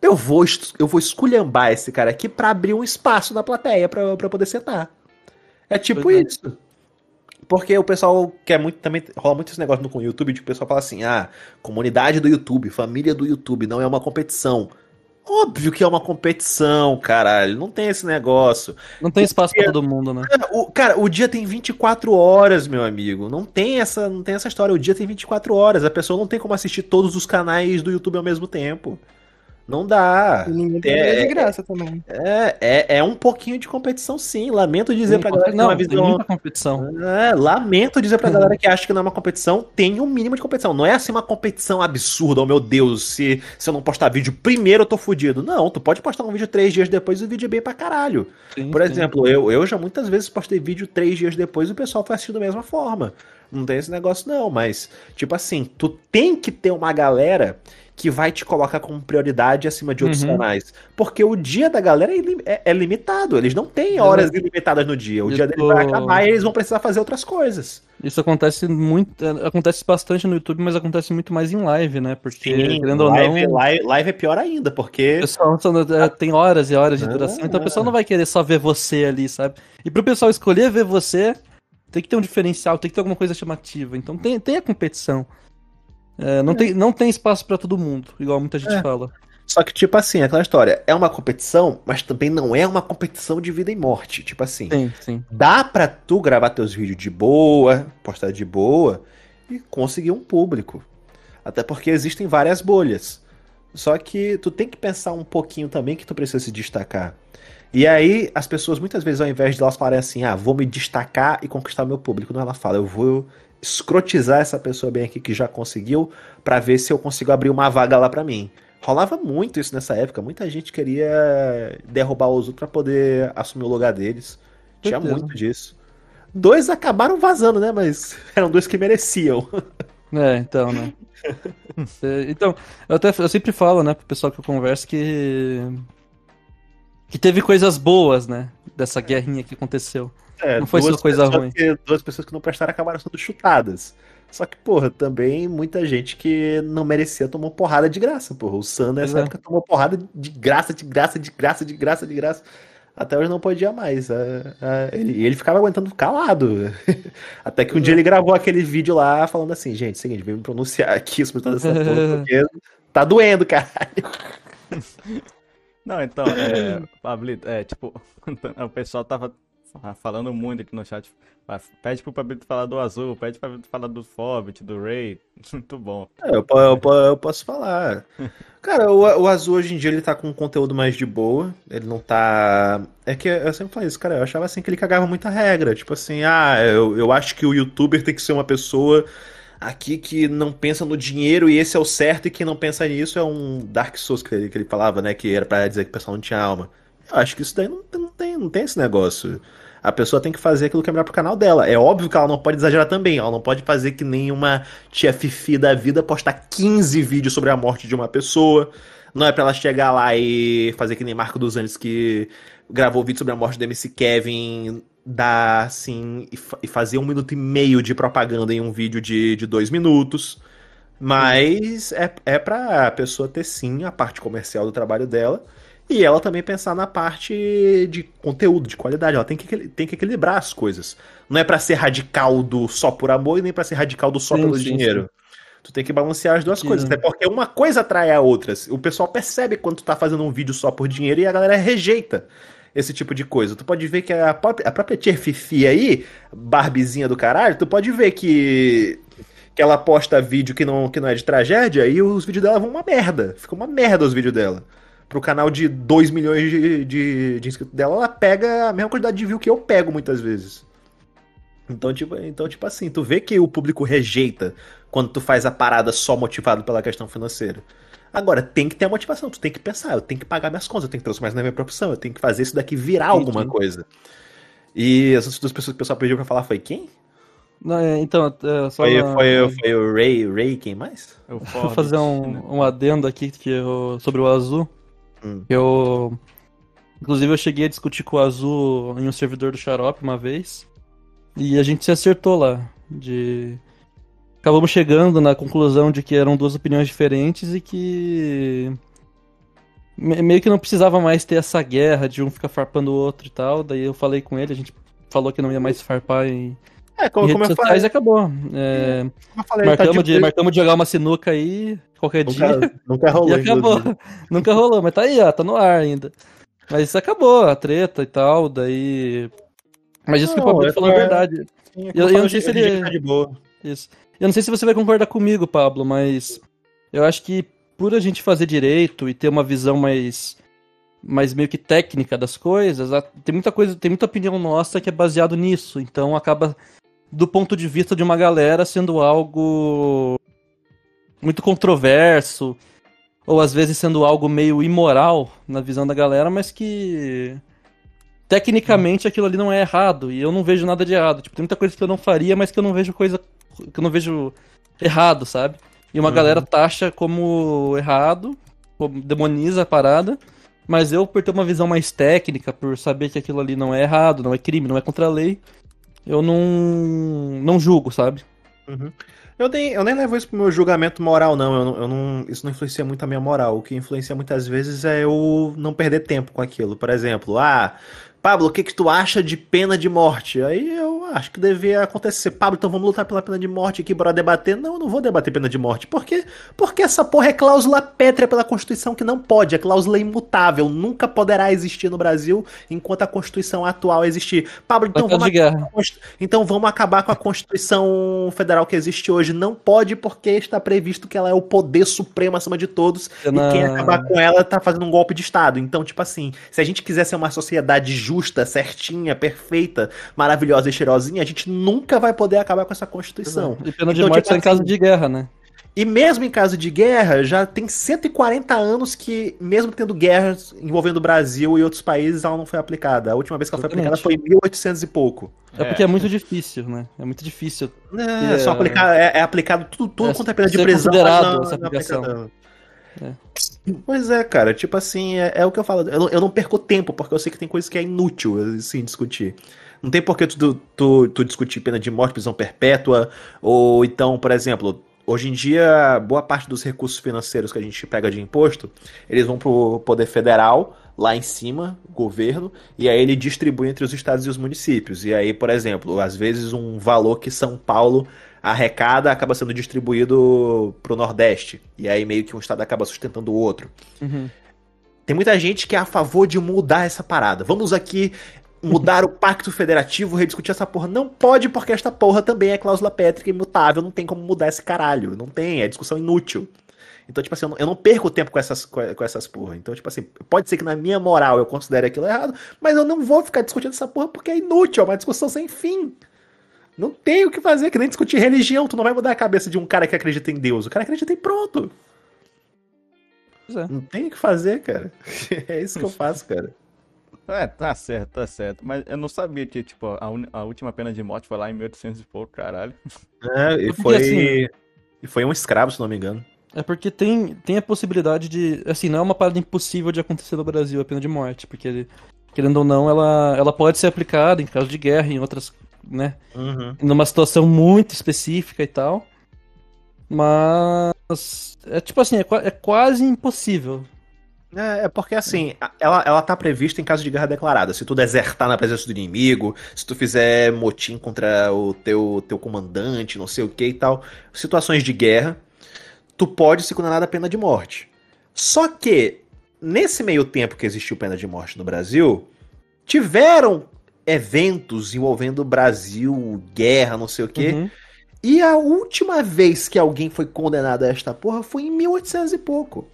Eu vou, eu vou esculhambar esse cara aqui pra abrir um espaço na plateia pra, pra poder sentar. É tipo é. isso. Porque o pessoal quer muito também. Rola muito esse negócio no com o YouTube de que o pessoal fala assim: ah, comunidade do YouTube, família do YouTube, não é uma competição. Óbvio que é uma competição, caralho. Não tem esse negócio. Não tem espaço pra todo mundo, né? Cara, o, cara, o dia tem 24 horas, meu amigo. Não tem essa, não tem essa história. O dia tem 24 horas. A pessoa não tem como assistir todos os canais do YouTube ao mesmo tempo. Não dá. E ninguém tem É, de é, graça também. É, é, é um pouquinho de competição, sim. Lamento dizer pra galera que tem não, uma tem visão. muita competição. É, lamento dizer pra galera que acha que não é uma competição, tem um mínimo de competição. Não é assim uma competição absurda, oh meu Deus, se, se eu não postar vídeo primeiro eu tô fudido. Não, tu pode postar um vídeo três dias depois e o vídeo é bem pra caralho. Sim, Por sim. exemplo, eu, eu já muitas vezes postei vídeo três dias depois e o pessoal foi assistindo da mesma forma. Não tem esse negócio, não, mas, tipo assim, tu tem que ter uma galera que vai te colocar como prioridade acima de outros Uhum. canais. Porque o dia da galera é, é- é limitado. Eles não têm horas ilimitadas no dia. O Eu dia deles vai tô- acabar e eles vão precisar fazer outras coisas. Isso acontece muito, é, acontece bastante no YouTube, mas acontece muito mais em live, né? Porque, querendo ou live, não, live, live é pior ainda, porque. pessoal é, tem horas e horas de Ah. duração, então o pessoal não vai querer só ver você ali, sabe? E pro pessoal escolher ver você, tem que ter um diferencial, tem que ter alguma coisa chamativa. Então tem, tem a competição. É, não, Tem, não tem espaço pra todo mundo, igual muita gente É. fala. Só que, tipo assim, aquela história, é uma competição, mas também não é uma competição de vida e morte. Tipo assim, Sim, sim. dá pra tu gravar teus vídeos de boa, postar de boa e conseguir um público. Até porque existem várias bolhas. Só que tu tem que pensar um pouquinho também que tu precisa se destacar. E aí, as pessoas muitas vezes, ao invés de elas falarem assim, ah, vou me destacar e conquistar meu público, não, ela fala, eu vou escrotizar essa pessoa bem aqui que já conseguiu pra ver se eu consigo abrir uma vaga lá pra mim. Rolava muito isso nessa época, muita gente queria derrubar os outros pra poder assumir o lugar deles. Tinha muito disso. Dois acabaram vazando, né? Mas eram dois que mereciam. É, então, né? É, então, eu, até, eu sempre falo, né, pro pessoal que eu converso que. que teve coisas boas, né? Dessa guerrinha que aconteceu. É, Não foi só coisa ruim. Que, duas pessoas que não prestaram acabaram sendo chutadas. Só que, porra, também muita gente que não merecia tomou porrada de graça, porra. O Sam nessa é. época tomou porrada de graça, de graça, de graça, de graça, de graça. Até hoje não podia mais. É, é, ele- E ele, ficava aguentando calado. Até que um dia ele gravou aquele vídeo lá falando assim, gente, seguinte, vem me pronunciar aqui sobre toda essa porra, porque tá doendo, caralho. Não, então, é, Pablito, é, tipo, o pessoal tava falando muito aqui no chat. Pede pro Pablito falar do azul, pede pro Pablito falar do Fobbit, do Ray. Muito bom. É, Eu, eu eu posso falar. Cara, o, o Azul hoje em dia ele tá com um conteúdo mais de boa. Ele não tá. É que eu sempre falei isso, cara. Eu achava assim que ele cagava muita regra. Tipo assim, ah, eu, eu acho que o youtuber tem que ser uma pessoa aqui que não pensa no dinheiro e esse é o certo e quem não pensa nisso é um Dark Souls que ele, que ele falava, né? Que era pra dizer que o pessoal não tinha alma. Eu acho que isso daí não, não tem, não tem esse negócio. A pessoa tem que fazer aquilo que é melhor pro canal dela. É óbvio que ela não pode exagerar também. Ela não pode fazer que nem uma tia Fifi da vida postar 15 vídeos sobre a morte de uma pessoa. Não é pra ela chegar lá e fazer que nem Marco dos Anjos que gravou vídeo sobre a morte do MC Kevin, dar assim, e, e fazer um minuto e meio de propaganda em um vídeo de, de dois minutos. Mas é, é pra pessoa ter sim a parte comercial do trabalho dela. E ela também pensar na parte de conteúdo, de qualidade. Ela tem que, tem que equilibrar as coisas. Não é pra ser radical do só por amor e nem pra ser radical do só Sim, pelo sim, dinheiro. Tu tem que balancear as duas coisas, até porque uma coisa atrai a outra. O pessoal percebe quando tu tá fazendo um vídeo só por dinheiro e a galera rejeita esse tipo de coisa. Tu pode ver que a própria, a própria Tia Fifi aí, Barbizinha do caralho, tu pode ver que que ela posta vídeo que não, que não é de tragédia e os vídeos dela vão uma merda. Fica uma merda os vídeos dela. Pro canal de 2 milhões de, de, de inscritos dela, ela pega a mesma quantidade de view que eu pego muitas vezes. Então tipo, então, tipo assim, tu vê que o público rejeita quando tu faz a parada só motivado pela questão financeira. Agora, tem que ter a motivação, tu tem que pensar, eu tenho que pagar minhas contas, eu tenho que transformar isso na minha profissão, eu tenho que fazer isso daqui virar Sim, alguma coisa. E as outras duas pessoas que o pessoal pediu pra falar foi quem? Não, é, então, é, só Foi, uma- foi, foi o Ray, Ray, quem mais? Eu Vou fazer um, um adendo aqui que eu- sobre o Azul. Hum. Eu. Inclusive, eu cheguei a discutir com o Azul em um servidor do Xarope uma vez. E a gente se acertou lá. De. Acabamos chegando na conclusão de que eram duas opiniões diferentes e que. me- Meio que não precisava mais ter essa guerra de um ficar farpando o outro e tal. Daí eu falei com ele, a gente falou que não ia mais farpar em, É, como, como redes eu falei, acabou. É, como eu falei tá marcamos, de- de, marcamos de jogar uma sinuca aí qualquer dia. nunca, nunca rolou. E acabou. Nunca rolou, mas tá aí, ó, tá no ar ainda. Mas isso acabou, a treta e tal, daí. Mas isso que o Não, Pablo é falou é pra- verdade. Sim, é Eu- como eu não sei se ele- tá de boa. Isso. Eu não sei se você vai concordar comigo, Pablo, mas eu acho que por a gente fazer direito e ter uma visão mais mais meio que técnica das coisas, a- tem muita coisa, tem muita opinião nossa que é baseado nisso, então acaba do ponto de vista de uma galera sendo algo muito controverso ou às vezes sendo algo meio imoral na visão da galera, mas que tecnicamente aquilo ali não é errado e eu não vejo nada de errado. Tipo, tem muita coisa que eu não faria, mas que eu não vejo coisa que eu não vejo errado, sabe? E uma Uhum. galera taxa como errado, como demoniza a parada, mas eu por ter uma visão mais técnica, por saber que aquilo ali não é errado, não é crime, não é contra a lei, eu não não julgo, sabe? Eu nem, eu nem levo isso pro meu julgamento moral, não. Eu, eu não. Isso não influencia muito a minha moral. O que influencia muitas vezes é eu não perder tempo com aquilo. Por exemplo, ah, Pablo, o que, que tu acha de pena de morte? Aí eu acho que devia acontecer. Pablo, então vamos lutar pela pena de morte aqui, bora debater. Não, eu não vou debater pena de morte. Por quê? Porque essa porra é cláusula pétrea pela Constituição que não pode. É cláusula imutável. Nunca poderá existir no Brasil enquanto a Constituição atual existir. Pablo, então vamos. Const- Então vamos acabar com a Constituição Federal que existe hoje. Não pode, porque está previsto que ela é o poder supremo acima de todos. Na- E quem acabar com ela tá fazendo um golpe de Estado. Então, tipo assim, se a gente quiser ser uma sociedade justa, certinha, perfeita, maravilhosa e cheirosinha, a gente nunca vai poder acabar com essa Constituição. E pena de Então, morte tipo só em caso assim, de guerra, né? E mesmo em caso de guerra, já tem 140 anos que, mesmo tendo guerras envolvendo o Brasil e outros países, ela não foi aplicada. A última vez que ela foi aplicada foi em 1800 e pouco. É, porque é muito difícil, né? É muito difícil. É, É. só aplicar, é, é aplicado tudo, tudo É quanto é pena de prisão. considerado não- essa não aplicação. Pois é, cara, tipo assim, é, é o que eu falo. Eu, não- eu não perco tempo, porque eu sei que tem coisas que é inútil, assim, discutir. Não tem por que tu, tu, tu discutir pena de morte, prisão perpétua, ou então, por exemplo, hoje em dia, boa parte dos recursos financeiros que a gente pega de imposto, eles vão pro poder federal, lá em cima, governo, e aí ele distribui entre os estados e os municípios. E aí, por exemplo, às vezes um valor que São Paulo arrecada acaba sendo distribuído pro Nordeste. E aí meio que um estado acaba sustentando o outro. Uhum. Tem muita gente que é a favor de mudar essa parada. Vamos aqui mudar o pacto federativo, rediscutir essa porra. Não pode, porque esta porra também é cláusula pétrica imutável. Não tem como mudar esse caralho. Não tem, é discussão inútil. Então, tipo assim, eu não, eu não perco tempo com essas, com com essas porra. Então, tipo assim, pode ser que na minha moral eu considere aquilo errado, mas eu não vou ficar discutindo essa porra porque é inútil, é uma discussão sem fim. Não tem o que fazer, que nem discutir religião. Tu não vai mudar a cabeça de um cara que acredita em Deus. O cara acredita em pronto. Pois é. Não tem o que fazer, cara. É isso que eu faço, cara. É, tá certo, tá certo. Mas eu não sabia que, tipo, a, uni- a última pena de morte foi lá em 1800 e pouco, caralho. É, e foi. assim- E foi um escravo, se não me engano. É porque tem, tem a possibilidade de. Assim, não é uma parada impossível de acontecer no Brasil a pena de morte, porque, querendo ou não, ela, ela pode ser aplicada em caso de guerra, em outras. Né? Uhum. Numa situação muito específica e tal. Mas. É tipo assim, é, é quase impossível. É, é porque assim, ela, ela tá prevista em caso de guerra declarada. Se tu desertar na presença do inimigo, se tu fizer motim contra o teu, teu comandante, não sei o que e tal, situações de guerra, tu pode ser condenado à pena de morte. Só que, nesse meio tempo que existiu pena de morte no Brasil, tiveram eventos envolvendo o Brasil, guerra, não sei o que, Uhum. e a última vez que alguém foi condenado a esta porra foi em 1800 e pouco.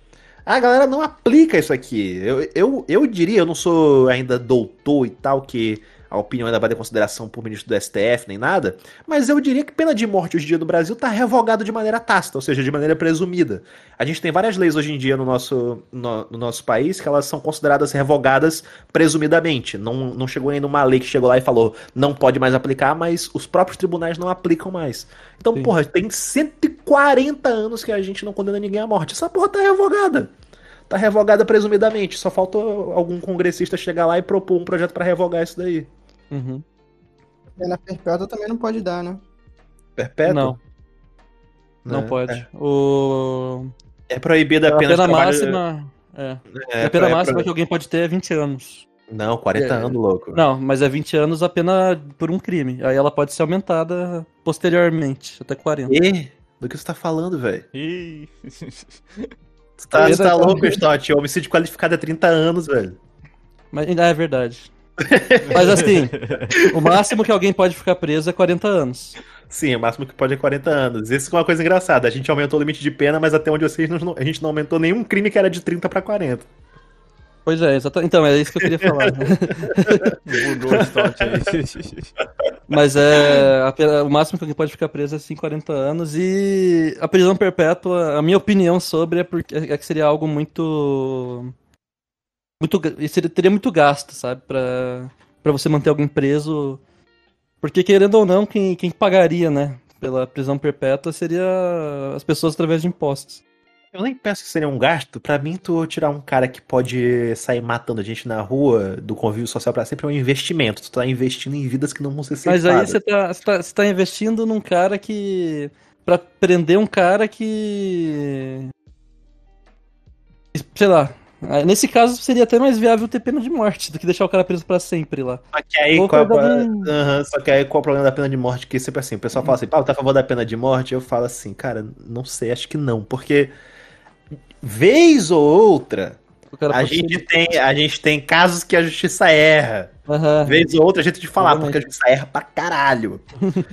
A galera não aplica isso aqui. Eu, eu, eu diria, eu não sou ainda doutor e tal, que a opinião ainda vai ter consideração por ministro do STF nem nada, mas eu diria que pena de morte hoje em dia no Brasil tá revogada de maneira tácita, ou seja, de maneira presumida. A gente tem várias leis hoje em dia no nosso, no, no nosso país que elas são consideradas revogadas presumidamente. Não, não chegou ainda uma lei que chegou lá e falou não pode mais aplicar, mas os próprios tribunais não aplicam mais. Então, Sim. porra, tem 140 anos que a gente não condena ninguém à morte. Essa porra tá revogada. Tá revogada presumidamente. Só falta algum congressista chegar lá e propor um projeto pra revogar isso daí. Uhum. Pena perpétua também não pode dar, né? Perpétuo? Não, não Né? pode. O... É, é proibida a A pena, pena de trabalho- máxima. É. É, a pena é máxima pro- que alguém pode ter é 20 anos. Não, 40 É. anos, louco. Não, mas é 20 anos a pena por um crime. Aí ela pode ser aumentada posteriormente, até 40. E? Do que você tá falando, velho? Você tá, você tá louco, Stott? Homicídio qualificado é 30 anos, velho. Mas ah, é verdade. Mas assim, o máximo que alguém pode ficar preso é 40 anos. Sim, o máximo que pode é 40 anos. Isso é uma coisa engraçada. A gente aumentou o limite de pena, mas até onde vocês não, a gente não aumentou nenhum crime que era de 30 pra 40. Pois é, exatamente. Então, é isso que eu queria falar. Mudou o stout aí. Mas é. a o máximo que alguém pode ficar preso é assim, 40 anos. E a prisão perpétua, a minha opinião sobre é, porque, é que seria algo muito. muito seria, teria muito gasto, sabe? Pra, pra você manter alguém preso. Porque, querendo ou não, quem, quem pagaria, né? Pela prisão perpétua seria as pessoas através de impostos. Eu nem penso que seria um gasto. Pra mim, tu tirar um cara que pode sair matando a gente na rua do convívio social pra sempre é um investimento. Tu tá investindo em vidas que não vão ser Mas aí você tá, você, tá, você tá investindo num cara que. Pra prender um cara que. Sei lá. ah, Nesse caso seria até mais viável ter pena de morte do que deixar o cara preso pra sempre lá. Só que aí, qual, é o- pegar um- Aham, só que aí qual é o problema da pena de morte? Que sempre assim, o pessoal fala assim, pá, tá a favor da pena de morte? Eu falo assim, cara, não sei, acho que não, porque vez ou outra, a gente, tem, a gente tem casos que a justiça erra. Aham. Vez ou outra a gente de falar, porque a justiça erra pra caralho.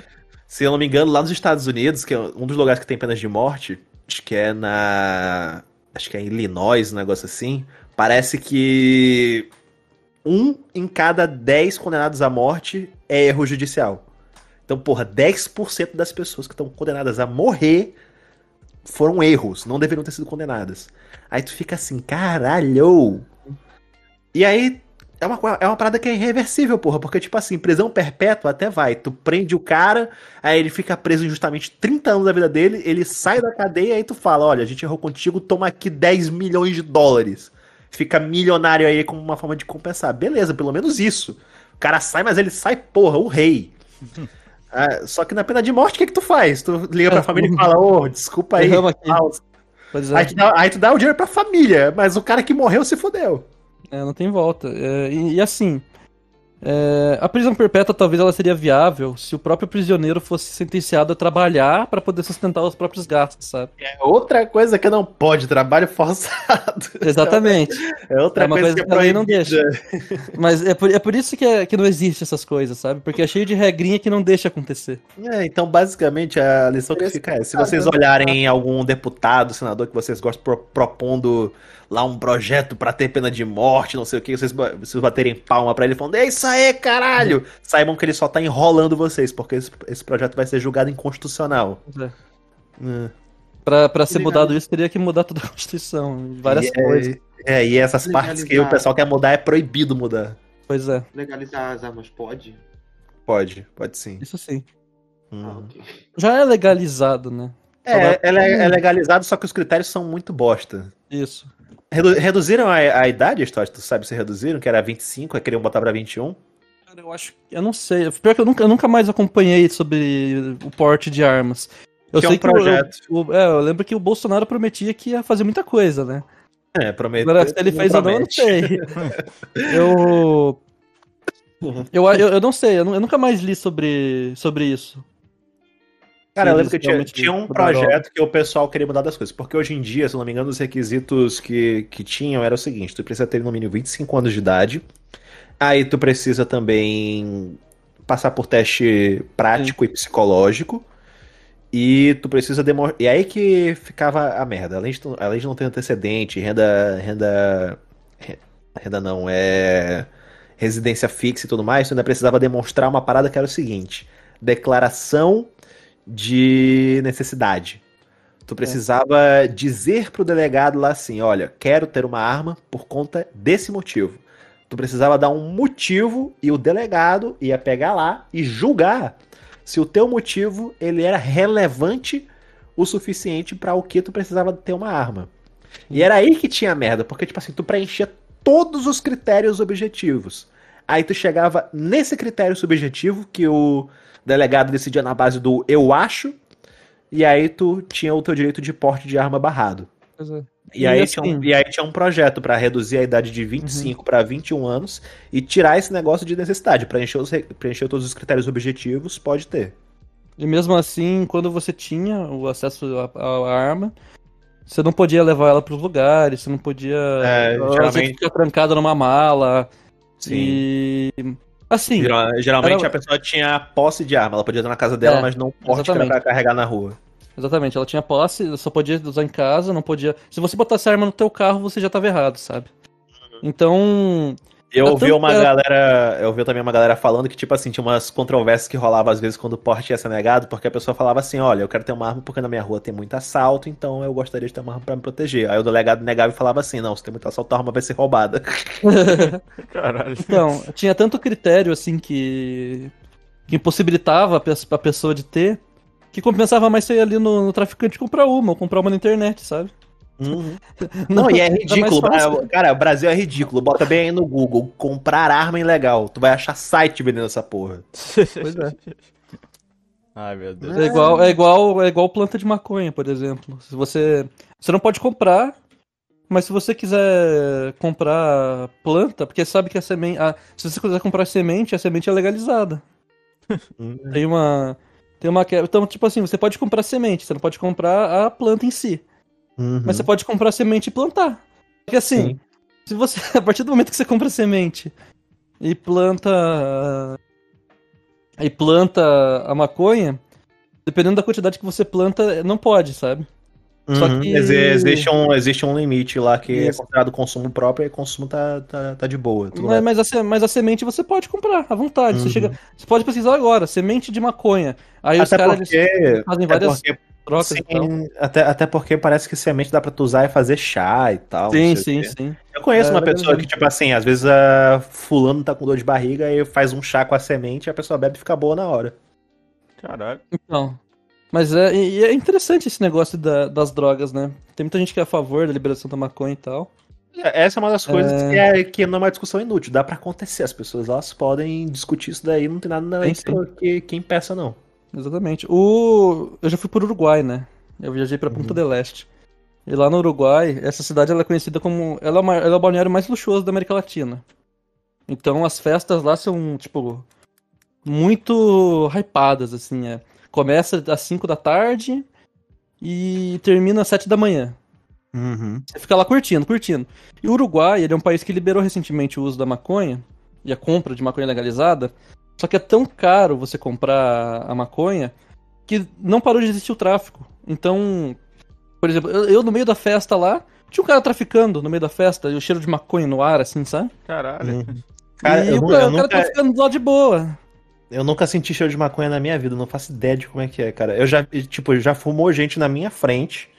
Se eu não me engano, lá nos Estados Unidos, que é um dos lugares que tem penas de morte, acho que é na. Acho que é em Illinois, um negócio assim. Parece que um em cada 10 condenados à morte é erro judicial. Então, porra, 10% das pessoas que estão condenadas a morrer foram erros, não deveriam ter sido condenadas. Aí tu fica assim, caralho! E aí é uma, é uma parada que é irreversível, porra, porque, tipo assim, prisão perpétua até vai. Tu prende o cara, aí ele fica preso injustamente 30 anos da vida dele, ele sai da cadeia, aí tu fala: olha, a gente errou contigo, toma aqui 10 milhões de dólares. Fica milionário aí como uma forma de compensar. Beleza, pelo menos isso. O cara sai, mas ele sai, porra, o rei. Ah, só que na pena de morte, o que, que tu faz? Tu liga pra família e fala, ô, desculpa aí. É. Aí, tu dá, aí tu dá o dinheiro pra família, mas o cara que morreu se fodeu. É, não tem volta. É, e, e assim, é, a prisão perpétua talvez ela seria viável se o próprio prisioneiro fosse sentenciado a trabalhar pra poder sustentar os próprios gastos, sabe? É outra coisa que não pode, trabalho forçado. Exatamente. É outra É uma coisa, coisa que que a lei não proibida. Mas é por, é por isso que, é- que não existe essas coisas, sabe? Porque é cheio de regrinha que não deixa acontecer. É, então, basicamente, a lição que fica é: se vocês olharem algum deputado, senador que vocês gostam pro- propondo lá um projeto pra ter pena de morte, não sei o que, vocês, vocês baterem palma pra ele falando, é isso aí, caralho! Saibam que ele só tá enrolando vocês, porque esse, esse projeto vai ser julgado inconstitucional. É. É. Pra, pra ser Legal. mudado isso, teria que mudar toda a Constituição, várias E coisas. É, é, e essas partes que o Legalizar. pessoal quer mudar é proibido mudar. Pois é, Legalizar as armas pode? Pode, pode sim. isso sim. Ah, Uhum. ok. Já é legalizado, né? É, ela é, é legalizado, só que os critérios são muito bosta. Isso. Redu- reduziram a, a idade, Stott? Tu sabe se reduziram? Que era 25, aí queriam botar pra 21? Cara, eu acho. Eu não sei. Pior que eu nunca, eu nunca mais acompanhei sobre o porte de armas. Eu Que é sei um que o- projeto. o- é, eu lembro que o Bolsonaro prometia que ia fazer muita coisa, né? É, prometeu. Agora, se ele fez ou não, eu não sei. Eu. Eu, eu, eu não sei, eu nunca mais li sobre, sobre isso. Cara, eu lembro que tinha, tinha um projeto que o pessoal queria mudar das coisas. Porque hoje em dia, se eu não me engano, os requisitos que, que tinham era o seguinte: tu precisa ter no mínimo 25 anos de idade. Aí tu precisa também passar por teste prático e psicológico. E tu precisa demonstrar. E aí que ficava a merda. Além de, tu- além de não ter antecedente, renda. Renda. re- Renda não, é. Residência fixa e tudo mais, tu ainda precisava demonstrar uma parada que era o seguinte: declaração de necessidade. Tu precisava dizer pro delegado lá assim: olha, quero ter uma arma por conta desse motivo. Tu precisava dar um motivo e o delegado ia pegar lá e julgar se o teu motivo ele era relevante o suficiente para o que tu precisava ter uma arma. E era aí que tinha merda, porque tipo assim, tu preenchia todos os critérios objetivos. Aí tu chegava nesse critério subjetivo que o delegado decidia na base do eu acho, e aí tu tinha o teu direito de porte de arma barrado. É. E, E aí, assim- tinha um, e aí tinha um projeto pra reduzir a idade de 25 para 21 anos e tirar esse negócio de necessidade. Preencher, os, re- preencher todos os critérios objetivos, pode ter. E mesmo assim, quando você tinha o acesso à, arma, você não podia levar ela para os lugares, você não podia. É, ela tinha que geralmente- ficar trancada numa mala. Sim. E. Assim, Geral- Geralmente Era- a pessoa tinha posse de arma, ela podia estar na casa dela, É, mas não porte pra carregar na rua. exatamente, ela tinha posse, só podia usar em casa, não podia. Se você botasse a arma no teu carro, você já tava errado, sabe? Então. Eu É ouvi uma galera, eu ouvi também uma galera falando que, tipo assim, tinha umas controvérsias que rolavam às vezes quando o porte ia ser negado, porque a pessoa falava assim, olha, eu quero ter uma arma porque na minha rua tem muito assalto, então eu gostaria de ter uma arma pra me proteger. Aí o delegado negava e falava assim, não, se tem muito assalto, a arma vai ser roubada. Caralho. Então, tinha tanto critério assim que. que impossibilitava a pe- a pessoa de ter, que compensava mais ser ali no, no traficante comprar uma, ou comprar uma na internet, sabe? Não, e é era ridículo. fácil. Cara, o Brasil é ridículo. Bota bem aí no Google, comprar arma ilegal. Tu vai achar site vendendo essa porra. Pois é. Ai, meu Deus. É igual, é igual, é igual planta de maconha, por exemplo. Se você, você não pode comprar, mas se você quiser comprar planta, porque sabe que a semente, a- se você quiser comprar semente, a semente é legalizada. Tem uma, tem uma, que- então tipo assim, você pode comprar semente, você não pode comprar a planta em si, Uhum. mas você pode comprar semente e plantar. Porque assim, Sim. se você, a partir do momento que você compra semente e planta e planta a maconha, dependendo da quantidade que você planta, não pode, sabe? Só Uhum. que- Existe, um, existe um limite lá que é Isso. considerado consumo próprio e consumo tá, tá, tá de boa. Mas, mas a, mas a semente você pode comprar à vontade. Você Uhum. chega, você pode pesquisar agora, semente de maconha. Aí os Até caras porque, fazem até várias porque, trocas e tal. sim, até, até porque parece que semente dá pra tu usar e fazer chá e tal. Sim, sim, sim. Eu conheço É, uma pessoa que, tipo assim, às vezes a fulano tá com dor de barriga e faz um chá com a semente e a pessoa bebe e fica boa na hora. Caralho. Então. Mas é, é interessante esse negócio da- das drogas, né? Tem muita gente que é a favor da liberação da maconha e tal. É, Essa é uma das coisas que, é, que não é uma discussão inútil, dá pra acontecer. As pessoas elas podem discutir isso daí, não tem nada Sim, que, sim. que, que impeça, não. Exatamente. O... Eu já fui pro Uruguai, né? Eu viajei pra Punta del Este. E lá no Uruguai, essa cidade ela é conhecida como. Ela é, uma... ela é o balneário mais luxuoso da América Latina. Então as festas lá são, tipo, muito hypadas, assim. É. Começa às 5 da tarde e termina às 7 da manhã. Você fica lá curtindo, curtindo. E o Uruguai, ele é um país que liberou recentemente o uso da maconha e a compra de maconha legalizada. Só que é tão caro você comprar a maconha que não parou de existir o tráfico. Então, por exemplo, eu, eu no meio da festa lá, tinha um cara traficando no meio da festa, e o cheiro de maconha no ar, assim, sabe? Caralho. Cara, e eu, o cara, eu o cara nunca, traficando lá de boa. eu nunca senti cheiro de maconha na minha vida, não faço ideia de como é que é, cara. Eu já, tipo, já fumou gente na minha frente,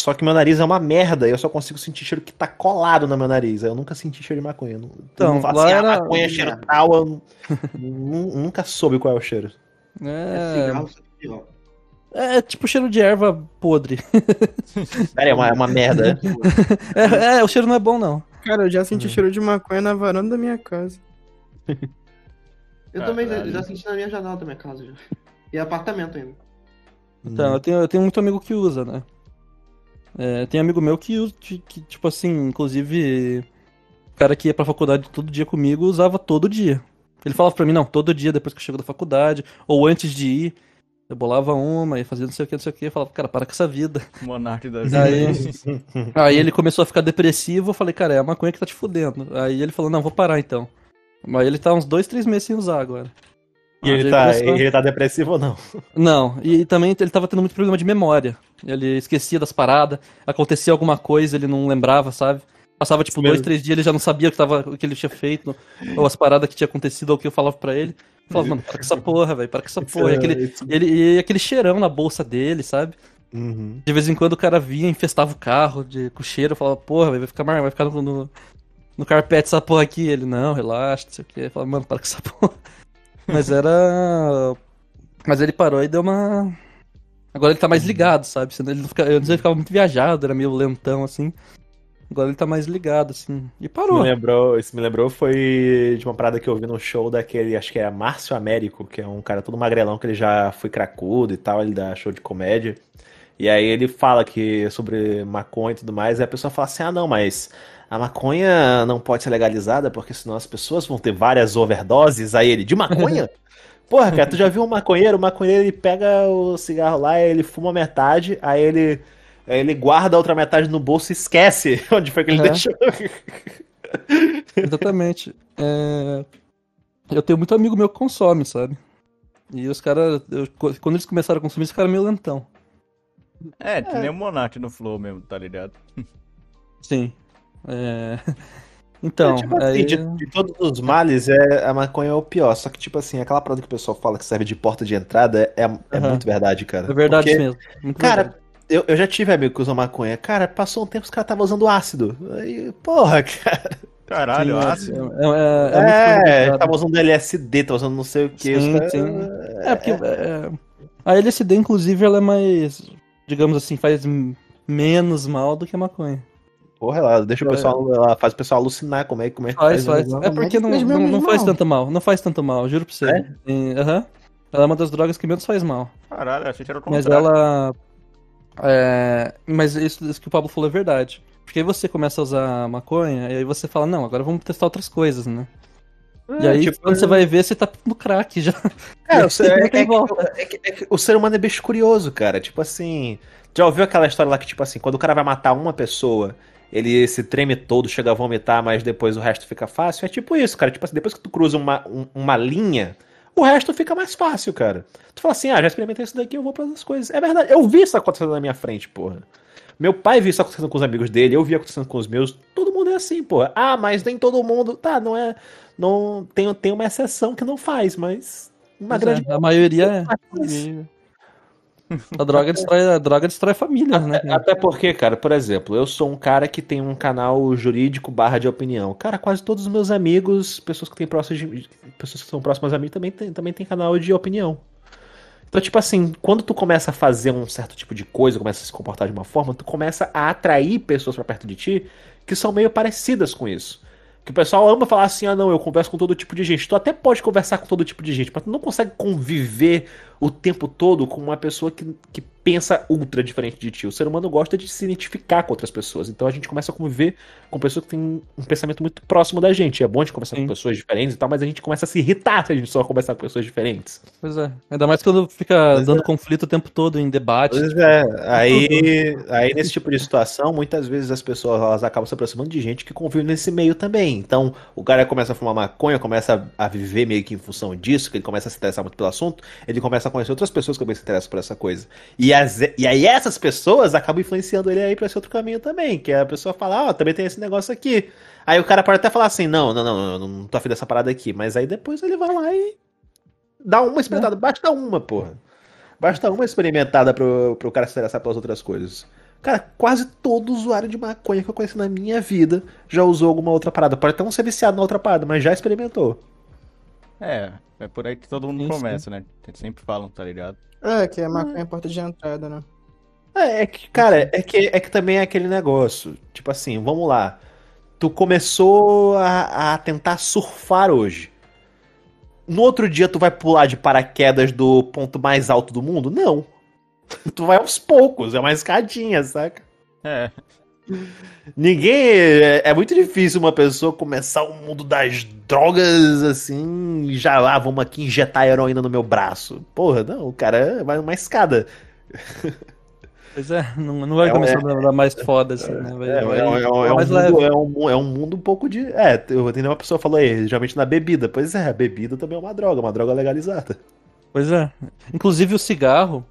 Só que meu nariz é uma merda, e eu só consigo sentir cheiro que tá colado no meu nariz. Eu nunca senti cheiro de maconha. Não- Então, lá assim, ah, era- maconha é cheiro tal, eu nu- nu- nunca soube qual é o cheiro. É É, cigarro, que pior. é tipo cheiro de erva podre. Pera, é uma, é uma merda. né? É, é, o cheiro não é bom, não. Cara, eu já senti Uhum. cheiro de maconha na varanda da minha casa. Eu também já, já senti na minha janela da minha casa já. E apartamento ainda. Então, eu tenho, eu tenho muito amigo que usa, né? É, tem amigo meu que, que, que, tipo assim, inclusive, o cara que ia pra faculdade todo dia comigo usava todo dia. Ele falava pra mim, não, todo dia depois que eu chego da faculdade, ou antes de ir, eu bolava uma e fazia não sei o que, não sei o que, eu falava, cara, para com essa vida. Monarque da Aí, vida. aí ele começou a ficar depressivo, eu falei, cara, é a maconha que tá te fudendo. Aí ele falou, não, vou parar então. Mas ele tá uns dois, três meses sem usar agora. E ele Aí tá, começou- ele tá depressivo ou não? Não, e, também ele tava tendo muito problema de memória. Ele esquecia das paradas, acontecia alguma coisa, ele não lembrava, sabe? Passava tipo dois, três dias, ele já não sabia o que, tava, o que ele tinha feito, ou as paradas que tinha acontecido, ou o que eu falava pra ele. Eu falava, mano, para com essa porra, velho, para com essa porra. E aquele, Isso- ele, e aquele cheirão na bolsa dele, sabe? Uhum. De vez em quando o cara vinha, infestava o carro de, com cheiro, eu falava, porra, véi, vai ficar, mar- vai ficar no, no, no carpete essa porra aqui. Ele, não, relaxa, não sei o que. Eu falava, mano, para com essa porra. Mas era. Mas ele parou e deu uma. Agora ele tá mais ligado, sabe? Ele não fica... Antes ele ficava muito viajado, era meio lentão assim. Agora ele tá mais ligado, assim. E Isso parou. me lembrou, isso me lembrou foi de uma parada que eu vi no show daquele, acho que é Márcio Américo, que é um cara todo magrelão que ele já foi cracudo e tal, ele dá show de comédia. E aí ele fala que sobre maconha e tudo mais, e a pessoa fala assim: "Ah, não, mas a maconha não pode ser legalizada porque senão as pessoas vão ter várias overdoses". Aí ele: "De maconha?" Porra, cara, tu já viu um maconheiro? O maconheiro ele pega o cigarro lá, ele fuma metade, aí ele aí ele guarda a outra metade no bolso e esquece onde foi que ele É. deixou. Exatamente. É, Eu tenho muito amigo meu que consome, sabe? E os caras, eu- quando eles começaram a consumir, os caras meio lentão. É, que nem o Monark no Flow mesmo, tá ligado? Sim. É... Então, tipo assim, aí... de, de todos os males, é, a maconha é o pior. Só que, tipo assim, aquela parada que o pessoal fala que serve de porta de entrada é, é Aham. muito verdade, cara. é verdade Porque, mesmo. Muito Cara, verdade. eu, eu já tive amigo que usa maconha. Cara, passou um tempo os caras estavam usando ácido. Aí, porra, cara. Caralho, Sim, é- ácido. É, é, é, É, tava usando LSD, tava usando não sei o que. Sim, sim. É, porque é, a LSD, inclusive, ela é mais, digamos assim, faz menos mal do que a maconha. Porra, ela deixa o É. pessoal, ela faz o pessoal alucinar como é, como é que Faz, faz. faz. É porque não, não, não faz tanto mal. Não faz tanto mal, juro pra você. É? E- Aham. Ela é uma das drogas que menos faz mal. Caralho, achei que era o Mas ela. é, Mas isso, isso que o Pablo falou é verdade. Porque aí você começa a usar maconha e aí você fala, não, agora vamos testar outras coisas, né? e aí, tipo, quando você vai ver, você tá no crack já. É, o ser, é, é é que- é que o ser humano é bicho curioso, cara. Tipo assim. Já ouviu aquela história lá que, tipo assim, quando o cara vai matar uma pessoa, ele se treme todo, chega a vomitar, mas depois o resto fica fácil? É tipo isso, cara. Tipo assim, depois que tu cruza uma, um- uma linha, o resto fica mais fácil, cara. Tu fala assim, ah, já experimentei isso daqui, eu vou para outras coisas. É verdade, eu vi isso acontecendo na minha frente, porra. Meu pai viu isso acontecendo com os amigos dele, eu vi acontecendo com os meus. Todo mundo é assim, porra. Ah, mas nem todo mundo. Tá, não é. Não, tem, tem uma exceção que não faz, mas. Uma Pois grande é, a maioria é. A droga destrói, a droga destrói famílias, né? cara? Até porque, cara, por exemplo, eu sou um cara que tem um canal jurídico barra de opinião. Cara, quase todos os meus amigos, pessoas que têm próximas pessoas que são próximas a mim, também tem, também tem canal de opinião. Então, tipo assim, quando tu começa a fazer um certo tipo de coisa, começa a se comportar de uma forma, tu começa a atrair pessoas pra perto de ti que são meio parecidas com isso. Que o pessoal ama falar assim, ah não, eu converso com todo tipo de gente. Tu até pode conversar com todo tipo de gente, mas tu não consegue conviver o tempo todo com uma pessoa que, que pensa ultra diferente de ti. O ser humano gosta de se identificar com outras pessoas. Então a gente começa a conviver com pessoas que têm um pensamento muito próximo da gente. É bom de conversar Sim. com pessoas diferentes e tal, mas a gente começa a se irritar se a gente só conversar com pessoas diferentes. Pois é. Ainda mais quando fica Pois dando conflito o tempo todo em debate. Pois é, aí, aí nesse tipo de situação, muitas vezes as pessoas elas acabam se aproximando de gente que convive nesse meio também. Então, o cara começa a fumar maconha, começa a viver meio que em função disso, que ele começa a se interessar muito pelo assunto, ele começa a conhecer outras pessoas que também se interessam por essa coisa. E, as, e aí essas pessoas acabam influenciando ele aí pra esse outro caminho também, que a pessoa fala, ó, também tem esse negócio aqui. Aí o cara pode até falar assim, não, não, não, não, não tô afim dessa parada aqui, mas aí depois ele vai lá e dá uma experimentada, basta uma, porra. Basta uma experimentada pro, pro cara se interessar pelas outras coisas. Cara, quase todo usuário de maconha que eu conheci na minha vida já usou alguma outra parada. Pode até não ser viciado na outra parada, mas já experimentou. É, é por aí que todo mundo sim. começa, né? Sempre falam, tá ligado? É, que é maconha porta de entrada, né? É, é que, cara, é que, é que também é aquele negócio. Tipo assim, vamos lá. Tu começou a, a tentar surfar hoje. No outro dia tu vai pular de paraquedas do ponto mais alto do mundo? Não. Tu vai aos poucos, é uma escadinha, saca? É, Ninguém. É, é muito difícil uma pessoa começar o mundo das drogas assim, já lá, vamos aqui injetar heroína no meu braço. Porra, não, o cara vai numa escada. Pois é, não, não vai É, começar da, da mais foda, assim, né? Vai, É, vai- é, é, é, um mais mundo, leve. é, um, é um mundo um pouco de. É, eu tenho uma pessoa falou aí, geralmente na bebida. Pois é, a bebida também é uma droga, uma droga legalizada. Pois é. Inclusive o cigarro,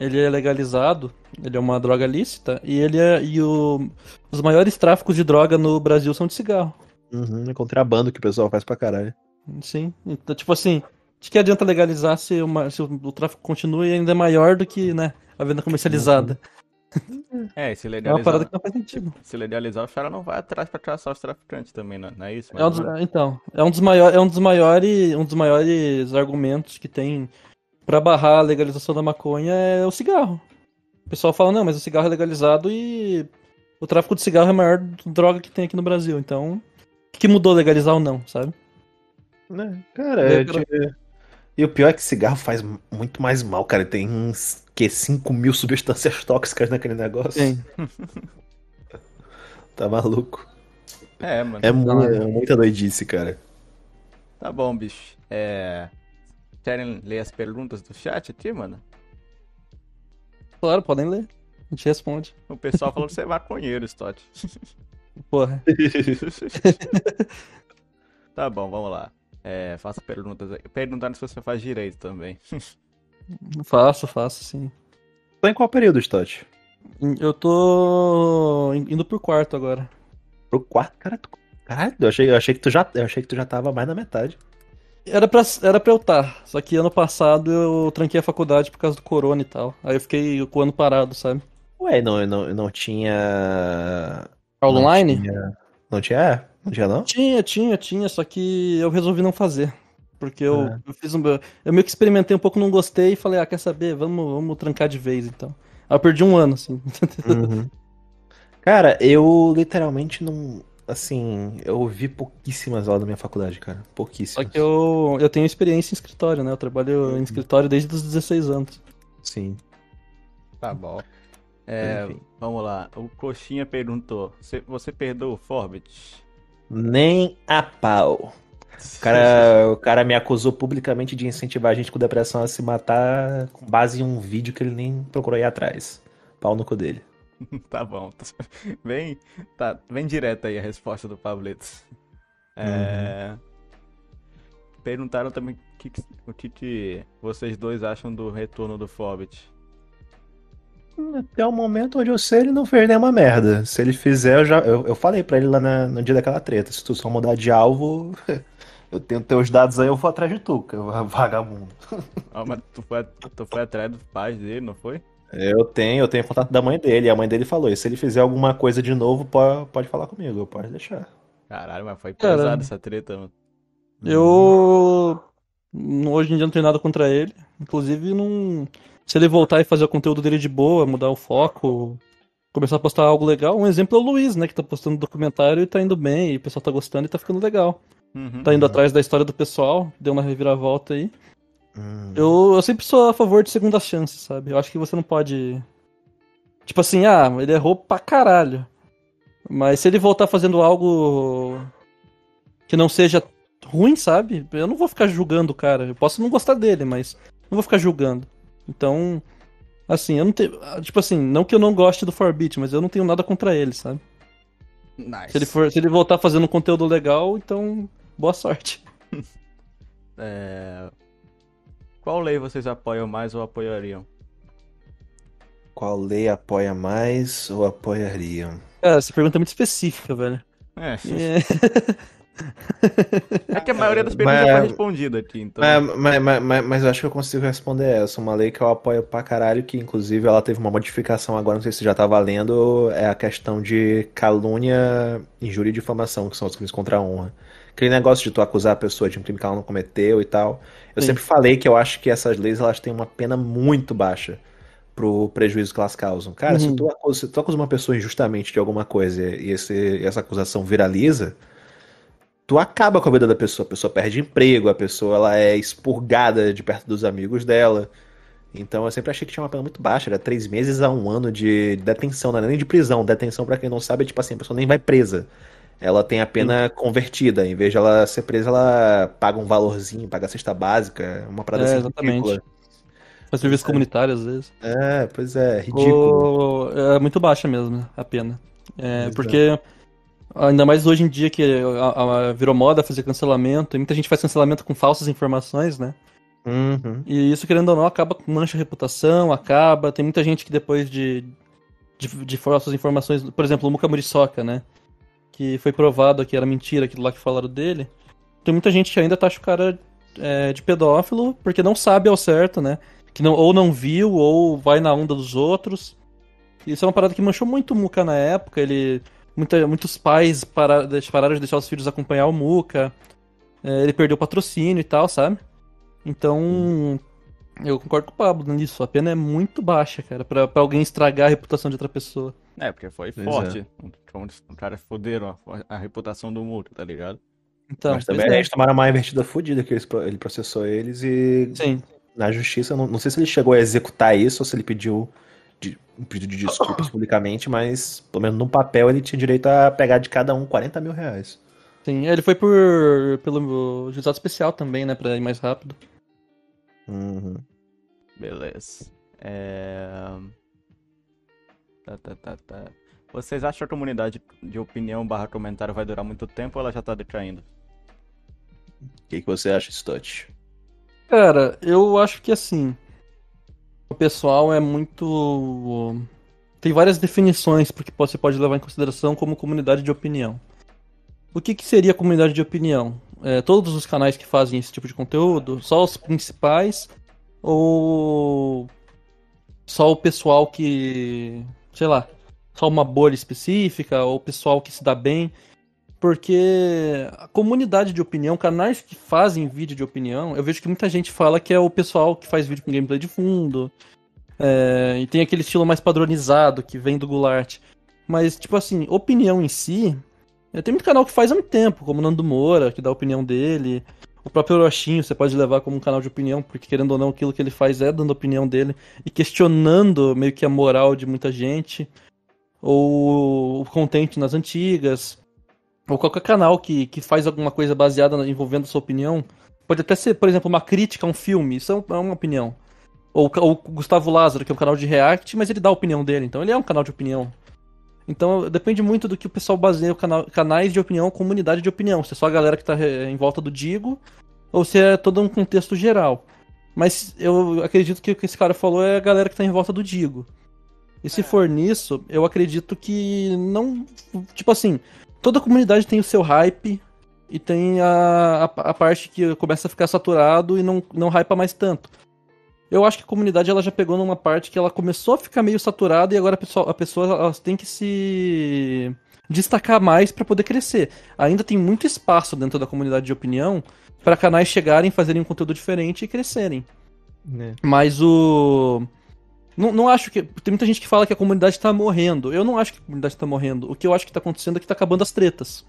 ele é legalizado, ele é uma droga lícita, e ele é. E o, os maiores tráficos de droga no Brasil são de cigarro. Uhum, é contrabando que o pessoal faz pra caralho. Sim. Então, tipo assim, de que adianta legalizar se, uma, se o, o tráfico continua e ainda é maior do que, né, a venda comercializada. é, se É uma legalizar, parada que não faz sentido. se legalizar, o cara não vai atrás pra traçar os traficantes também, não, não é isso? É um dos, então, é um dos maiores, é um dos maiores, um dos maiores argumentos que tem pra barrar a legalização da maconha é o cigarro. O pessoal fala, não, mas o cigarro é legalizado e o tráfico de cigarro é a maior droga que tem aqui no Brasil. Então, o que mudou legalizar ou não, sabe? Né? Cara, É, cara. tipo, E o pior é que cigarro faz muito mais mal, cara. Tem uns que 5 mil substâncias tóxicas naquele negócio. Tem. Tá maluco. É, mano. É, mu- é muita doidice, cara. Tá bom, bicho. É. Querem ler as perguntas do chat aqui, mano? Claro, podem ler. A gente responde. O pessoal falou que você é maconheiro, Stott. Porra. Tá bom, vamos lá. É, faça perguntas aí. Perguntaram se você faz direito também. Faço, faço, sim. Tá em qual período, Stott? Eu tô indo por quarto agora. Pro quarto, cara. Tu... Caralho, eu achei, eu achei que tu já, eu achei que tu já tava mais na metade. Era pra, era pra eu estar, só que ano passado eu tranquei a faculdade por causa do corona e tal. Aí eu fiquei com o ano parado, sabe? Ué, não, não, não tinha. Não online? Tinha... Não tinha? É? Não tinha, não? Tinha, tinha, tinha, só que eu resolvi não fazer. Porque eu, É. eu fiz um. Eu meio que experimentei um pouco, não gostei e falei, ah, quer saber? Vamos, vamos trancar de vez então. Aí eu perdi um ano, assim. Uhum. Cara, eu literalmente não. Assim, eu vi pouquíssimas aulas da minha faculdade, cara. Só Pouquíssimas. que eu, eu tenho experiência em escritório, né? Eu trabalho em escritório desde os 16 anos. Sim. Tá bom. É, vamos lá. O Coxinha perguntou: Você, você perdoa o Forbit? Nem a pau. O cara, o cara me acusou publicamente de incentivar a gente com depressão a se matar com base em um vídeo que ele nem procurou ir atrás. Pau no cu dele. Tá bom. Bem, tá, bem direta aí a resposta do Pabletos. É, Perguntaram também o que, que- o que, que vocês dois acham do retorno do Forbit. Até o momento onde eu sei, ele não fez nenhuma merda. Se ele fizer, eu já. Eu, eu falei pra ele lá na- no dia daquela treta. Se tu só mudar de alvo, eu tenho teus dados aí, eu vou atrás de tu, que eu- vagabundo. Ah, mas tu foi, tu foi atrás dos pais dele, não foi? Eu tenho, eu tenho contato da mãe dele. E a mãe dele falou: e se ele fizer alguma coisa de novo, pode, pode falar comigo, pode deixar. Caralho, mas foi Caralho. pesada essa treta, mano. Eu. Hoje em dia não tenho nada contra ele. Inclusive, não. Se ele voltar e fazer o conteúdo dele de boa, mudar o foco, começar a postar algo legal. Um exemplo é o Luiz, né? Que tá postando documentário e tá indo bem, e o pessoal tá gostando e tá ficando legal. Uhum. Tá indo atrás da história do pessoal, deu uma reviravolta aí. Hum. Eu, eu sempre sou a favor de segunda chance, sabe? Eu acho que você não pode. Tipo assim, ah, ele errou pra caralho. Mas se ele voltar fazendo algo que não seja ruim, sabe? Eu não vou ficar julgando o cara. Eu posso não gostar dele, mas não vou ficar julgando. Então, assim, eu não tenho. Tipo assim, não que eu não goste do Forbit, mas eu não tenho nada contra ele, sabe? Nice. Se ele, for, se ele voltar fazendo um conteúdo legal, então boa sorte. É, Qual lei vocês apoiam mais ou apoiariam? Qual lei apoia mais ou apoiariam? Cara, essa pergunta é muito específica, velho. É, É. É que a maioria das perguntas Mas- já foi respondida aqui, então. Mas, mas, mas- mas- mas eu acho que eu consigo responder essa. Uma lei que eu apoio pra caralho, que inclusive ela teve uma modificação agora, não sei se já tá valendo, é a questão de calúnia, injúria e difamação, que são os crimes contra a honra. Aquele negócio de tu acusar a pessoa de um crime que ela não cometeu e tal. Eu Sim. sempre falei que eu acho que essas leis elas têm uma pena muito baixa pro prejuízo que elas causam. Cara, se, Uhum. tu acusa, se tu acusa uma pessoa injustamente de alguma coisa e esse, essa acusação viraliza, tu acaba com a vida da pessoa. A pessoa perde emprego, a pessoa ela é expurgada de perto dos amigos dela. Então eu sempre achei que tinha uma pena muito baixa, era três meses a um ano de detenção, não é nem de prisão. Detenção, pra quem não sabe, é tipo assim, a pessoa nem vai presa. Ela tem a pena convertida. Em vez de ela ser presa, ela paga um valorzinho, paga a cesta básica, é uma parada É, assim exatamente. ridícula. Faz serviço comunitário às vezes. É, pois é, ridículo. É muito baixa mesmo a pena. É, Pois porque, ainda mais hoje em dia que a- a- virou moda fazer cancelamento, e muita gente faz cancelamento com falsas informações, né? Uhum. E isso, querendo ou não, acaba com mancha a reputação, acaba. Tem muita gente que depois de, de, de falsas informações, por exemplo, o Muka Muriçoca, né? Que foi provado que era mentira aquilo lá que falaram dele. Tem muita gente que ainda taxa o cara é, de pedófilo porque não sabe ao certo, né? Que não, ou não viu, ou vai na onda dos outros. Isso é uma parada que manchou muito o Muka na época. Ele, muita, muitos pais para, pararam de deixar os filhos acompanhar o Muka. É, ele perdeu patrocínio e tal, sabe? Então, eu concordo com o Pablo nisso. A pena é muito baixa, cara, pra alguém estragar a reputação de outra pessoa. É, porque foi Pois forte. Como os caras foderam a, a reputação do Muro, tá ligado? Então, Mas também é. eles tomaram uma investida fodida que eles- ele processou eles e Sim. na justiça, não, não sei se ele chegou a executar isso ou se ele pediu de, um pedido de desculpas publicamente, mas pelo menos no papel ele tinha direito a pegar de cada um 40 mil reais. Sim, ele foi por pelo juizado especial também, né, pra ir mais rápido. Uhum. Beleza. É... Tá, tá, tá, tá. Vocês acham que a comunidade de opinião barra comentário vai durar muito tempo ou ela já tá decaindo? O que, que você acha, Stott? Cara, eu acho que assim, o pessoal é muito tem várias definições porque você pode levar em consideração como comunidade de opinião. O que, que seria comunidade de opinião? É, todos os canais que fazem esse tipo de conteúdo, só os principais ou só o pessoal que, sei lá, só uma bolha específica ou pessoal que se dá bem? Porque a comunidade de opinião, canais que fazem vídeo de opinião, eu vejo que muita gente fala que é o pessoal que faz vídeo com gameplay de fundo. é, e tem aquele estilo mais padronizado que vem do Goulart. Mas, tipo assim, opinião em si. é, Tem muito canal que faz há muito tempo, como o Nando Moura, que dá a opinião dele. O próprio Orochinho você pode levar como um canal de opinião, porque querendo ou não, aquilo que ele faz é dando a opinião dele e questionando meio que a moral de muita gente. Ou o content nas antigas ou qualquer canal que, que faz alguma coisa baseada na- envolvendo sua opinião. Pode até ser, por exemplo, uma crítica a um filme, isso é é uma opinião. Ou o Gustavo Lázaro, que é um canal de react, mas ele dá a opinião dele, então ele é um canal de opinião. Então depende muito do que o pessoal baseia o canal, canais de opinião, comunidade de opinião. Se é só a galera que tá eh, em volta do Digo, ou se é todo um contexto geral. Mas eu acredito que o que esse cara falou é a galera que tá em volta do Digo. E se for nisso, eu acredito que não. Tipo assim, toda comunidade tem o seu hype e tem a, a, a parte que começa a ficar saturado e não, não hypa mais tanto. Eu acho que a comunidade ela já pegou numa parte que ela começou a ficar meio saturada e agora a pessoa, a pessoa elas tem que se destacar mais para poder crescer. Ainda tem muito espaço dentro da comunidade de opinião para canais chegarem, fazerem um conteúdo diferente e crescerem. Mas o. Não, não acho que. Tem muita gente que fala que a comunidade tá morrendo. Eu não acho que a comunidade tá morrendo. O que eu acho que tá acontecendo é que tá acabando as tretas.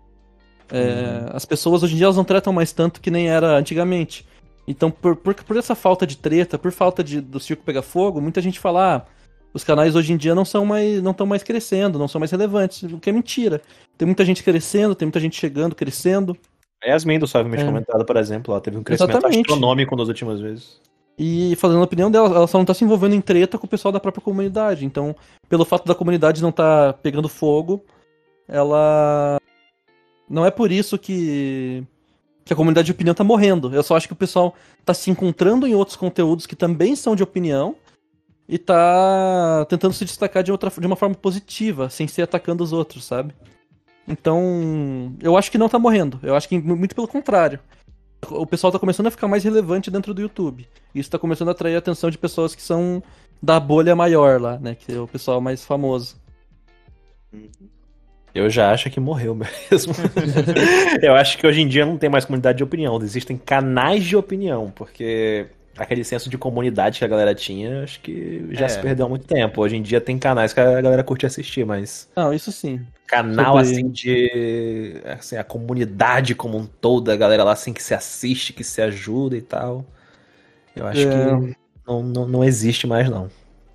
É, As pessoas hoje em dia elas não tratam mais tanto que nem era antigamente. Então, por, por, por essa falta de treta, por falta de, do circo pegar fogo, muita gente fala: ah, os canais hoje em dia não são mais. não estão mais crescendo, não são mais relevantes. O que é mentira. Tem muita gente crescendo, tem muita gente chegando, crescendo. Yasmin do Suavemente É. Comentado, por exemplo, ela teve um crescimento Exatamente. astronômico nas últimas vezes. E fazendo a opinião dela, ela só não tá se envolvendo em treta com o pessoal da própria comunidade. Então, pelo fato da comunidade não tá pegando fogo, ela. Não é por isso que. Que a comunidade de opinião tá morrendo. Eu só acho que o pessoal tá se encontrando em outros conteúdos que também são de opinião e tá tentando se destacar de, outra, de uma forma positiva, sem ser atacando os outros, sabe? Então, eu acho que não tá morrendo. Eu acho que muito pelo contrário. O pessoal tá começando a ficar mais relevante dentro do YouTube. Isso tá começando a atrair a atenção de pessoas que são da bolha maior lá, né? Que é o pessoal mais famoso. Eu já acho que morreu mesmo. eu acho que hoje em dia não tem mais comunidade de opinião, existem canais de opinião, porque aquele senso de comunidade que a galera tinha, acho que já É. se perdeu há muito tempo. Hoje em dia tem canais que a galera curte assistir, mas Não, isso sim. canal Sobre- assim de assim, a comunidade como um todo, a galera lá assim que se assiste, que se ajuda e tal. Eu acho É. que não, não, não existe mais não.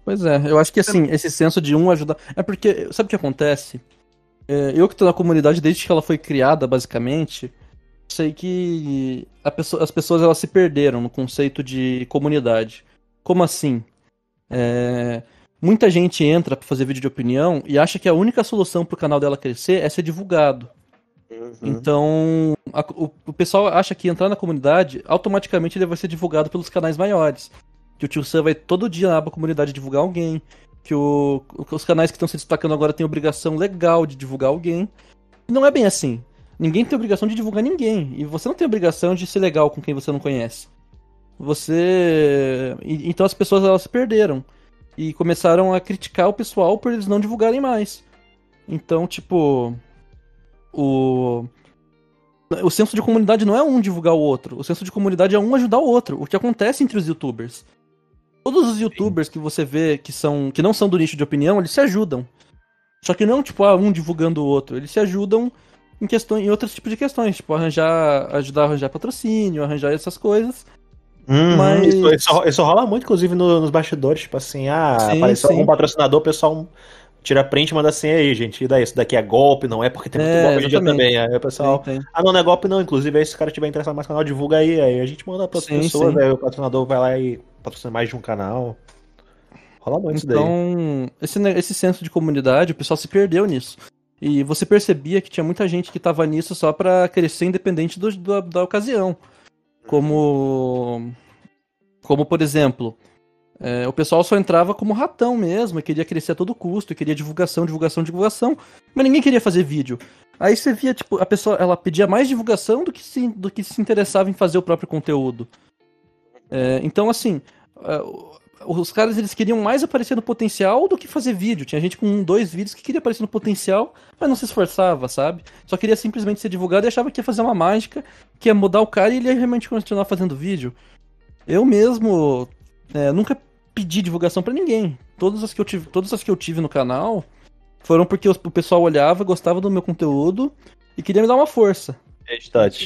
Pois é, eu acho que assim, esse senso de um ajudar. É porque, sabe o que acontece? É, eu que tô na comunidade desde que ela foi criada, basicamente, sei que pessoa- as pessoas elas se perderam no conceito de comunidade. Como assim? É, muita gente entra pra fazer vídeo de opinião e acha que a única solução pro canal dela crescer é ser divulgado. Então, a- o, o pessoal acha que entrar na comunidade, automaticamente ele vai ser divulgado pelos canais maiores. Que o tio Sam vai todo dia na aba comunidade divulgar alguém. Que o- os canais que estão se destacando agora têm obrigação legal de divulgar alguém. Não é bem assim. Ninguém tem obrigação de divulgar ninguém. E você não tem obrigação de ser legal com quem você não conhece. Você. Então as pessoas elas se perderam. E começaram a criticar o pessoal por eles não divulgarem mais. Então, tipo. O. O senso de comunidade não é um divulgar o outro. O senso de comunidade é um ajudar o outro. O que acontece entre os youtubers. Todos os youtubers que você vê que são que não são do nicho de opinião, eles se ajudam. Só que não tipo ah, um divulgando o outro, eles se ajudam em questões em outros tipos de questões, tipo arranjar, ajudar a arranjar patrocínio, arranjar essas coisas. Uhum, Mas- Isso, isso- isso rola muito, inclusive, no- nos bastidores, tipo assim, ah, Sim, apareceu sim. um patrocinador, o pessoal tira print e manda assim, aí, gente, e daí, isso daqui é golpe, não é? Porque tem muito É, golpe hoje em dia exatamente. também. Aí o pessoal, tem. ah, não, não é golpe não, inclusive, aí se o cara tiver interessado mais no canal, divulga aí, aí a gente manda para outras Sim, pessoas, sim. aí o patrocinador vai lá e patrocina mais de um canal. Rola muito isso daí. Então, esse, esse senso de comunidade, o pessoal se perdeu nisso. E você percebia que tinha muita gente que tava nisso só pra crescer independente do- da- da ocasião. Como. Como, por exemplo, é, o pessoal só entrava como ratão mesmo, queria crescer a todo custo, queria divulgação, divulgação, divulgação, mas ninguém queria fazer vídeo. Aí você via, tipo, a pessoa, ela pedia mais divulgação do que se, do que se interessava em fazer o próprio conteúdo. É, então, assim, é, os caras eles queriam mais aparecer no potencial do que fazer vídeo. Tinha gente com dois vídeos que queria aparecer no potencial, mas não se esforçava, sabe? Só queria simplesmente ser divulgado e achava que ia fazer uma mágica, que ia mudar o cara e ele ia realmente continuar fazendo vídeo. Eu mesmo é, nunca pedi divulgação pra ninguém. Todas as que eu tive, todas as que eu tive no canal foram porque os- o pessoal olhava, gostava do meu conteúdo e queria me dar uma força.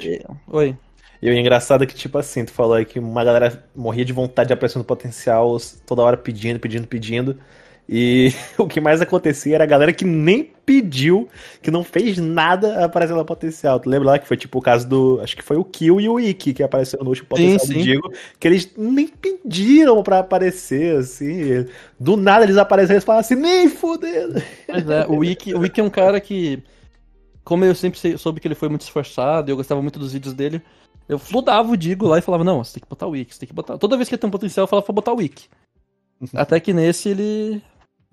E- Oi. E o engraçado é que, tipo assim, tu falou aí que uma galera morria de vontade de aparecer no potencial, toda hora pedindo, pedindo, pedindo. E o que mais acontecia era a galera que nem pediu, que não fez nada aparecer no potencial. Tu lembra lá que foi tipo o caso do. Acho que foi o Kill e o Ikki que apareceram no último potencial Sim, do sim. Digo, que eles nem pediram pra aparecer, assim. Do nada eles apareceram e falaram assim, nem fudendo. Pois é, o Wiki, o Wiki é um cara que, como eu sempre soube que ele foi muito esforçado e eu gostava muito dos vídeos dele, eu fludava o Digo lá e falava, não, você tem que botar o Wiki, você tem que botar. Toda vez que ele tem um potencial, eu falava pra botar o Wiki. Até que nesse ele.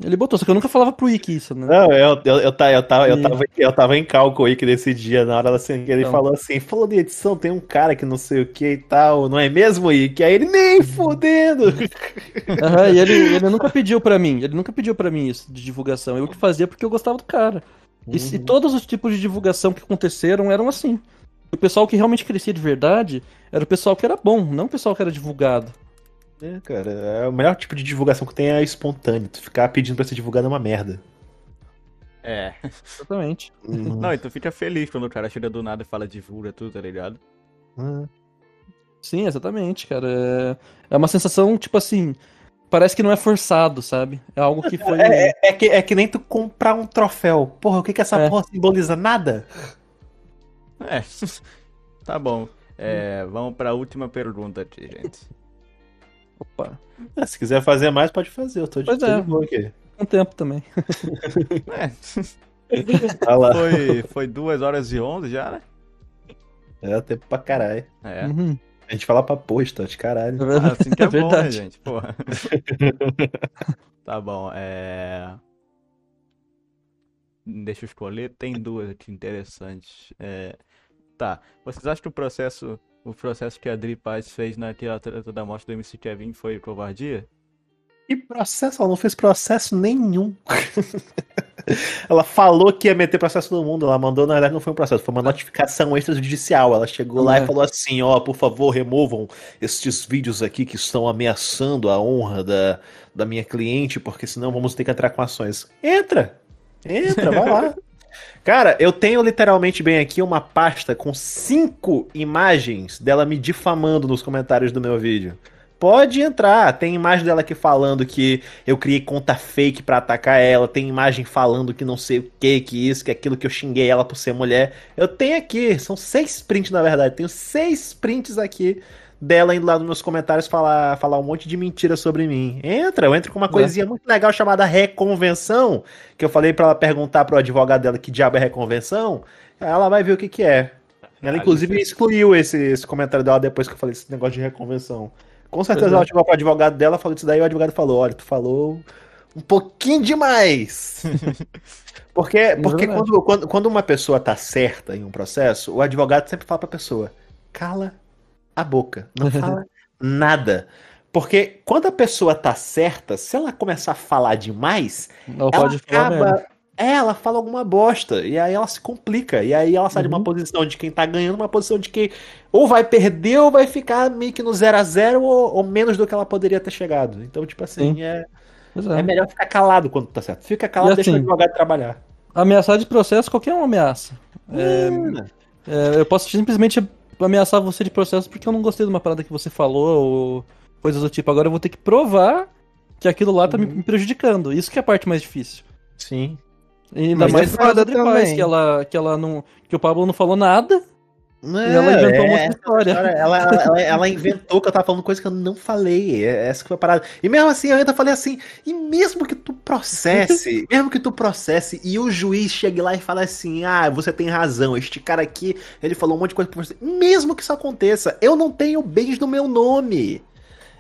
Ele botou, só que eu nunca falava pro Wiki isso, né? Não, eu, eu, eu, eu, tava, eu, tava, eu tava em cálculo aí que nesse dia, na hora assim, que ele Então. falou assim, falou de edição, tem um cara que não sei o que e tal, não é mesmo, Ike? Aí ele, nem fudendo! Aham, e ele, ele nunca pediu pra mim, ele nunca pediu pra mim isso de divulgação. Eu que fazia porque eu gostava do cara. E, Uhum. e todos os tipos de divulgação que aconteceram eram assim. O pessoal que realmente crescia de verdade era o pessoal que era bom, não o pessoal que era divulgado. É, cara, é o melhor tipo de divulgação que tem é espontâneo, tu ficar pedindo pra ser divulgado é uma merda. É. Exatamente. Não, e tu fica feliz quando o cara chega do nada e fala divulga tudo, tá ligado? Hum. Sim, exatamente, cara. É, é uma sensação, tipo assim, parece que não é forçado, sabe? É algo que foi. É, é- é que, é que nem tu comprar um troféu. Porra, o que que essa É. porra simboliza? Nada? É. tá bom. É, vamos pra última pergunta aqui, gente. Opa, É, se quiser fazer mais, pode fazer, eu tô de, Pois é. aqui. um tempo também. É, lá. foi, foi 2 horas e 11 já, né? É tempo pra caralho. É. Uhum. A gente fala pra posta, de caralho. Ah, assim que é, É bom, né, verdade. gente? Porra. tá bom, é. deixa eu escolher, tem duas aqui interessantes. É, tá, vocês acham que o processo, o processo que a Dri Paz fez naquela treta da morte do MC Kevin foi covardia? E processo? Ela não fez processo nenhum. ela falou que ia meter processo no mundo. Ela mandou, na verdade, não foi um processo, foi uma notificação extrajudicial. Ela chegou lá É. e falou assim: ó, por favor, removam estes vídeos aqui que estão ameaçando a honra da, da minha cliente, porque senão vamos ter que entrar com ações. Entra! Entra, vai lá. Cara, eu tenho literalmente bem aqui uma pasta com cinco imagens dela me difamando nos comentários do meu vídeo. Pode entrar. Tem imagem dela aqui falando que eu criei conta fake pra atacar ela. Tem imagem falando que não sei o que, que isso, que aquilo que eu xinguei ela por ser mulher. Eu tenho aqui, são seis prints na verdade. Tenho seis prints aqui dela indo lá nos meus comentários falar, falar um monte de mentira sobre mim. Entra, eu entro com uma coisinha muito legal chamada reconvenção. Que eu falei pra ela perguntar pro advogado dela que diabo é reconvenção. Ela vai ver o que, que é. Ela, Ah, inclusive, excluiu esse, esse comentário dela depois que eu falei esse negócio de reconvenção. Com certeza é. ela chegou pro advogado dela, falou isso daí, e o advogado falou: olha, tu falou um pouquinho demais. porque porque verdade. quando, quando, quando uma pessoa tá certa em um processo, o advogado sempre fala pra pessoa: cala a boca, não fala nada. Porque quando a pessoa tá certa, se ela começar a falar demais, Não ela pode falar merda. acaba. É, ela fala alguma bosta. E aí ela se complica. E aí ela sai de uma Uhum. posição de quem tá ganhando, uma posição de quem ou vai perder ou vai ficar meio que no 0 a 0 ou, ou menos do que ela poderia ter chegado. Então, tipo assim, Sim. é, é é. melhor ficar calado quando tá certo. Fica calado, E deixa o assim, advogado trabalhar. Ameaçar de processo, qualquer um ameaça. É, é, eu posso simplesmente ameaçar você de processo porque eu não gostei de uma parada que você falou ou coisas do tipo. Agora eu vou ter que provar que aquilo lá tá me- me prejudicando. Isso que é a parte mais difícil. sim. E ainda Mas mais por causa da Paz, que ela, que ela não. Que o Pablo não falou nada É, e ela inventou uma é, outra história. Ela, ela, ela- ela inventou que eu tava falando coisa que eu não falei. É essa que foi a parada. E mesmo assim, eu ainda falei assim, e mesmo que tu processe, mesmo que tu processe, e o juiz chegue lá e fale assim, ah, você tem razão, este cara aqui, ele falou um monte de coisa pra você. Mesmo que isso aconteça, eu não tenho bens no meu nome.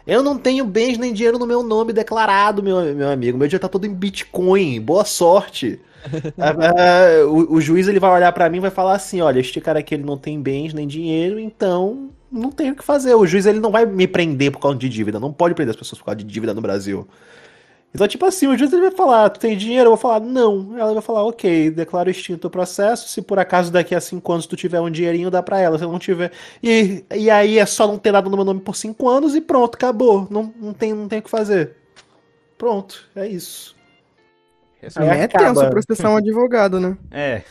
Eu não tenho bens nem dinheiro no meu nome declarado, meu, meu amigo. Meu dinheiro tá todo em Bitcoin. Boa sorte. Ah, ah, o, o juiz ele vai olhar pra mim e vai falar assim: olha, este cara aqui ele não tem bens nem dinheiro, então não tem o que fazer. O juiz ele não vai me prender por causa de dívida. Não pode prender as pessoas por causa de dívida no Brasil. Então, tipo assim, o juiz ele vai falar: tu tem dinheiro? Eu vou falar: não. Ela vai falar: ok, declaro extinto o processo. Se por acaso daqui a cinco anos tu tiver um dinheirinho, dá pra ela. Se não tiver. E, e aí é só não ter nada no meu nome por cinco anos e pronto, acabou. Não, não, tem, não tem o que fazer. Pronto, é isso. Essa- É acaba. tenso processar um advogado, né? É,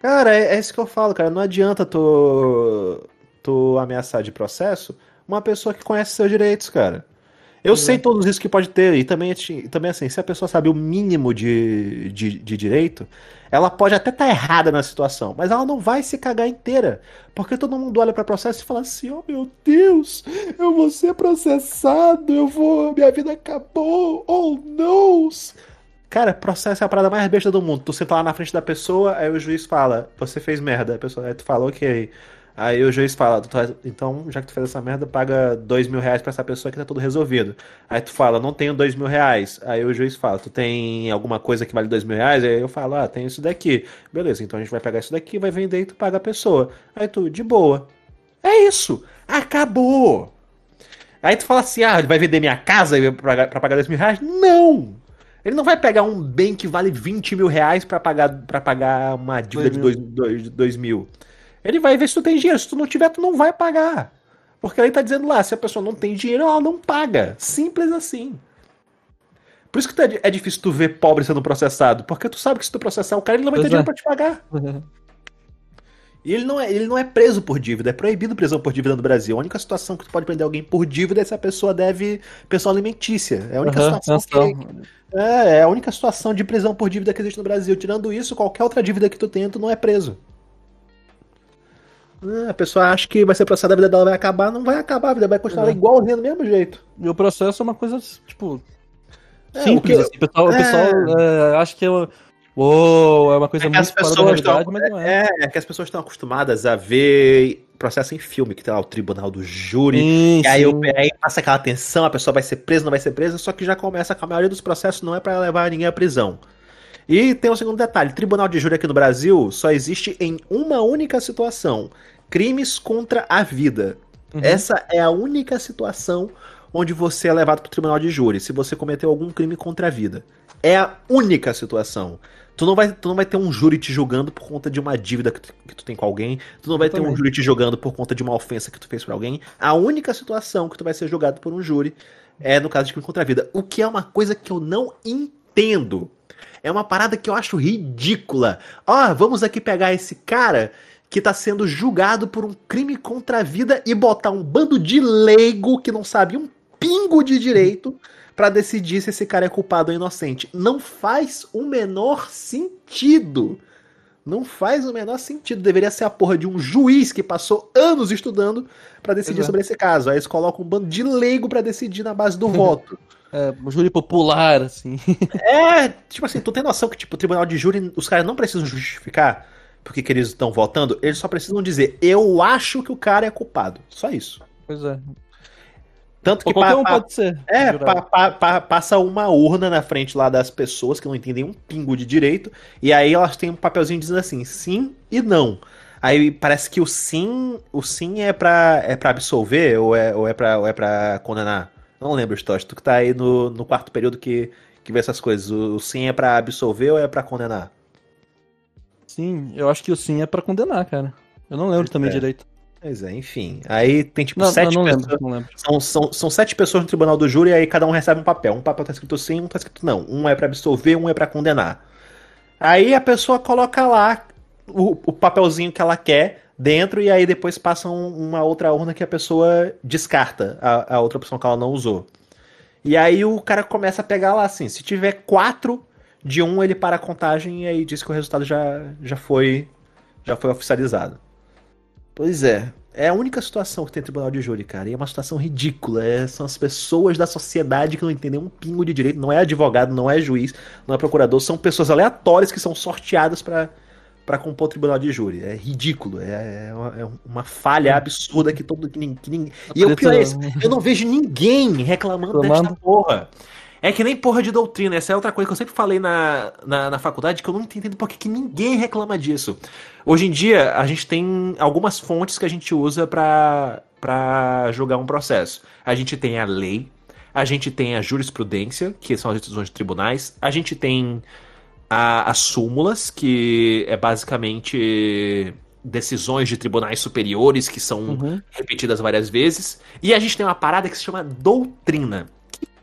Cara, é, é isso que eu falo, cara. Não adianta tu, tu ameaçar de processo uma pessoa que conhece seus direitos, cara. Eu sei todos isso que pode ter, e também, e também assim, se a pessoa sabe o mínimo de, de, de direito, ela pode até estar errada na situação, mas ela não vai se cagar inteira. Porque todo mundo olha para processo e fala assim: oh meu Deus, eu vou ser processado, eu vou, minha vida acabou, oh não! Cara, processo é a parada mais besta do mundo. Tu senta lá na frente da pessoa, aí o juiz fala, você fez merda. A pessoa, aí tu fala, ok. Aí o juiz fala, faz- então, já que tu fez essa merda, paga dois mil reais pra essa pessoa que tá tudo resolvido. Aí tu fala, não tenho dois mil reais. Aí o juiz fala, tu tem alguma coisa que vale dois mil reais? Aí eu falo, ah, tem isso daqui. Beleza, então a gente vai pegar isso daqui, vai vender e tu paga a pessoa. Aí tu, de boa. É isso. Acabou. Aí tu fala assim, ah, ele vai vender minha casa pra pagar dois mil reais? Não! Ele não vai pegar um bem que vale 20 mil reais pra pagar, pra pagar uma dívida de Dois dois, dois, dois mil. Ele vai ver se tu tem dinheiro. Se tu não tiver, tu não vai pagar. Porque ele tá dizendo lá, se a pessoa não tem dinheiro, ela não paga. Simples assim. Por isso que tá- é difícil tu ver pobre sendo processado. Porque tu sabe que se tu processar o cara, ele não vai ter Pois é. dinheiro pra te pagar. E ele não, é, ele não é preso por dívida, é proibido prisão por dívida no Brasil. A única situação que tu pode prender alguém por dívida é se a pessoa deve pensão alimentícia. É a única Aham, situação que. É, é a única situação de prisão por dívida que existe no Brasil. Tirando isso, qualquer outra dívida que tu tenha, tu não é preso. Ah, a pessoa acha que vai ser processada, a vida dela vai acabar, não vai acabar, a vida vai continuar Uhum. igualzinha do mesmo jeito. E o processo é uma coisa, tipo, É, simples. o que- assim. O pessoal, o é. pessoal é, acha que é, uou, é uma coisa É muito fora da realidade, mas não é. é, é que as pessoas estão acostumadas a ver processo em filme, que tem lá o tribunal do júri, Sim, E aí, o- aí passa aquela tensão, a pessoa vai ser presa, não vai ser presa, só que já começa com a maioria dos processos não é pra levar ninguém à prisão. E tem um segundo detalhe: tribunal de júri aqui no Brasil só existe em uma única situação: crimes contra a vida. Uhum. Essa é a única situação onde você é levado para o tribunal de júri, se você cometeu algum crime contra a vida. É a única situação. Tu não, vai, tu não vai ter um júri te julgando por conta de uma dívida que tu, que tu tem com alguém. Tu não vai ter um júri te julgando por conta de uma ofensa que tu fez pra alguém. A única situação que tu vai ser julgado por um júri é no caso de crime contra a vida. O que é uma coisa que eu não entendo. É uma parada que eu acho ridícula. Ó, vamos aqui pegar esse cara que tá sendo julgado por um crime contra a vida e botar um bando de leigo que não sabe um pingo de direito pra decidir se esse cara é culpado ou inocente. Não faz o menor sentido. Não faz o menor sentido. Deveria ser a porra de um juiz que passou anos estudando pra decidir Pois é. sobre esse caso. Aí eles colocam um bando de leigo pra decidir na base do voto. É, júri popular, assim. É, tipo assim, tu tem noção que, tipo, o tribunal de júri, os caras não precisam justificar porque que eles estão votando, eles só precisam dizer, eu acho que o cara é culpado. Só isso. Pois é. Tanto que Qualquer pa- um pa- pode ser. é, pa- pa- pa- passa uma urna na frente lá das pessoas que não entendem um pingo de direito, e aí elas têm um papelzinho dizendo assim, sim e não. Aí parece que o sim, o sim é pra, é pra absolver ou é, ou é, pra, ou é pra condenar. Não lembro, Stosh, tu que tá aí no, no quarto período que, que vê essas coisas. O, o sim é pra absolver ou é pra condenar? Sim, eu acho que o sim é pra condenar, cara. Eu não lembro também É. direito. Pois é, enfim. Aí tem tipo Não, não, sete não pessoas. lembro, não lembro. São, são, são sete pessoas no tribunal do júri e aí cada um recebe um papel. Um papel tá escrito sim, um tá escrito não. Um é pra absolver, um é pra condenar. Aí a pessoa coloca lá o, o papelzinho que ela quer dentro e aí depois passa um- uma outra urna que a pessoa descarta a, a outra opção que ela não usou. E aí o cara começa a pegar lá assim, se tiver quatro de um, ele para a contagem e aí diz que o resultado já, já foi já foi oficializado. Pois é. É a única situação que tem tribunal de júri, cara. E é uma situação ridícula. É- são as pessoas da sociedade que não entendem um pingo de direito. Não é advogado, não é juiz, não é procurador. São pessoas aleatórias que são sorteadas pra para compor o tribunal de júri. É ridículo. É, é uma, é uma falha absurda que todo. Que, nin- que nin- E o pior é esse, eu não vejo ninguém reclamando desta Reclamando. porra. É que nem porra de doutrina. Essa é outra coisa que eu sempre falei na, na, na faculdade que eu não entendo por que que ninguém reclama disso. Hoje em dia, a gente tem algumas fontes que a gente usa pra pra julgar um processo. A gente tem a lei, a gente tem a jurisprudência, que são as decisões de tribunais, a gente tem a- as súmulas, que é basicamente decisões de tribunais superiores que são Uhum. repetidas várias vezes. E a gente tem uma parada que se chama doutrina.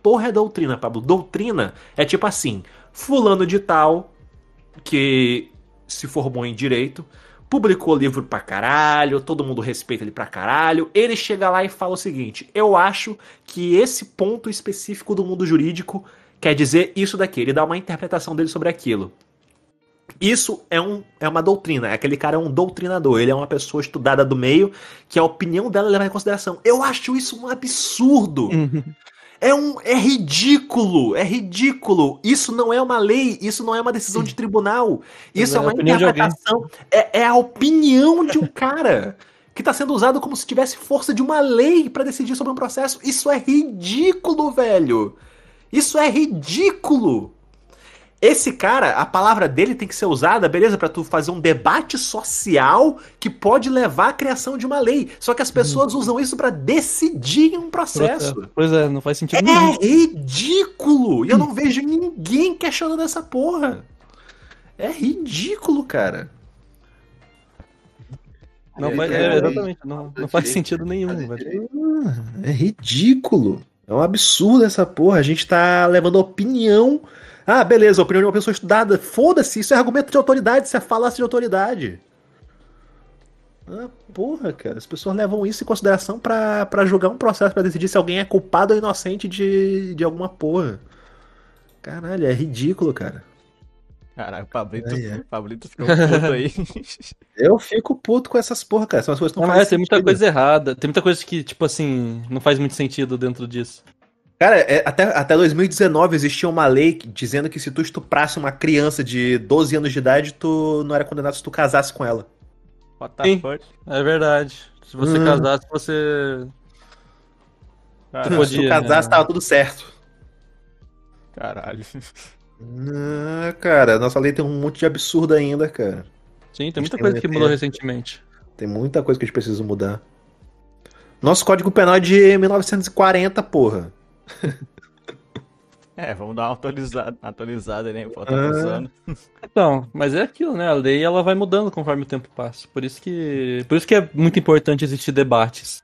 Porra é doutrina, Pablo? Doutrina é tipo assim: Fulano de Tal, que se formou em direito, publicou livro pra caralho, todo mundo respeita ele pra caralho. Ele chega lá e fala o seguinte: Eu acho que esse ponto específico do mundo jurídico quer dizer isso daqui. Ele dá uma interpretação dele sobre aquilo. Isso é, um, é uma doutrina. Aquele cara é um doutrinador. Ele é uma pessoa estudada do meio que a opinião dela leva em consideração. Eu acho isso um absurdo. Uhum. É um é ridículo, é ridículo. Isso não é uma lei, isso não é uma decisão de tribunal. Isso é é uma interpretação, é, é a opinião de um cara que está sendo usado como se tivesse força de uma lei para decidir sobre um processo. Isso é ridículo, velho. Isso é ridículo. Esse cara, a palavra dele tem que ser usada, beleza, pra tu fazer um debate social que pode levar à criação de uma lei. Só que as pessoas usam isso pra decidir um processo. Pois é, não faz sentido nenhum. É ridículo! E eu não vejo ninguém questionando essa porra. É ridículo, cara. Não É, faz, é, é, é, exatamente, não, não faz sentido nenhum, velho. direito. É ridículo. É um absurdo essa porra. A gente tá levando a opinião. Ah, beleza, a opinião de uma pessoa estudada. Foda-se, isso é argumento de autoridade, isso é falácia de autoridade. Ah, porra, cara. As pessoas levam isso em consideração pra, pra julgar um processo, pra decidir se alguém é culpado ou inocente de, de alguma porra. Caralho, é ridículo, cara. Caralho, o Pablito, É, é. Pablito ficou puto aí. Eu fico puto com essas porra, cara. São as coisas que não fazem é, tem muita coisa errada. Tem muita coisa que, tipo assim, não faz muito sentido dentro disso. Cara, é, até, até 2019 existia uma lei que- dizendo que se tu estuprasse uma criança de 12 anos de idade, tu não era condenado se tu casasse com ela. What the Sim. fuck? É verdade. Se você Hum. casasse, você. Caralho. se tu podia, casasse, né? tava tudo certo. Caralho. Ah, cara, nossa lei tem um monte de absurdo ainda, cara. Sim, tem muita tem coisa que mudou recentemente. Tem muita coisa que a gente precisa mudar. Nosso código penal é de 1940, porra. É, vamos dar uma atualizada, atualizada, né? Pô, tá Ah. usando. Então, mas é aquilo, né? A lei ela vai mudando conforme o tempo passa. Por isso que, por isso que é muito importante existir debates.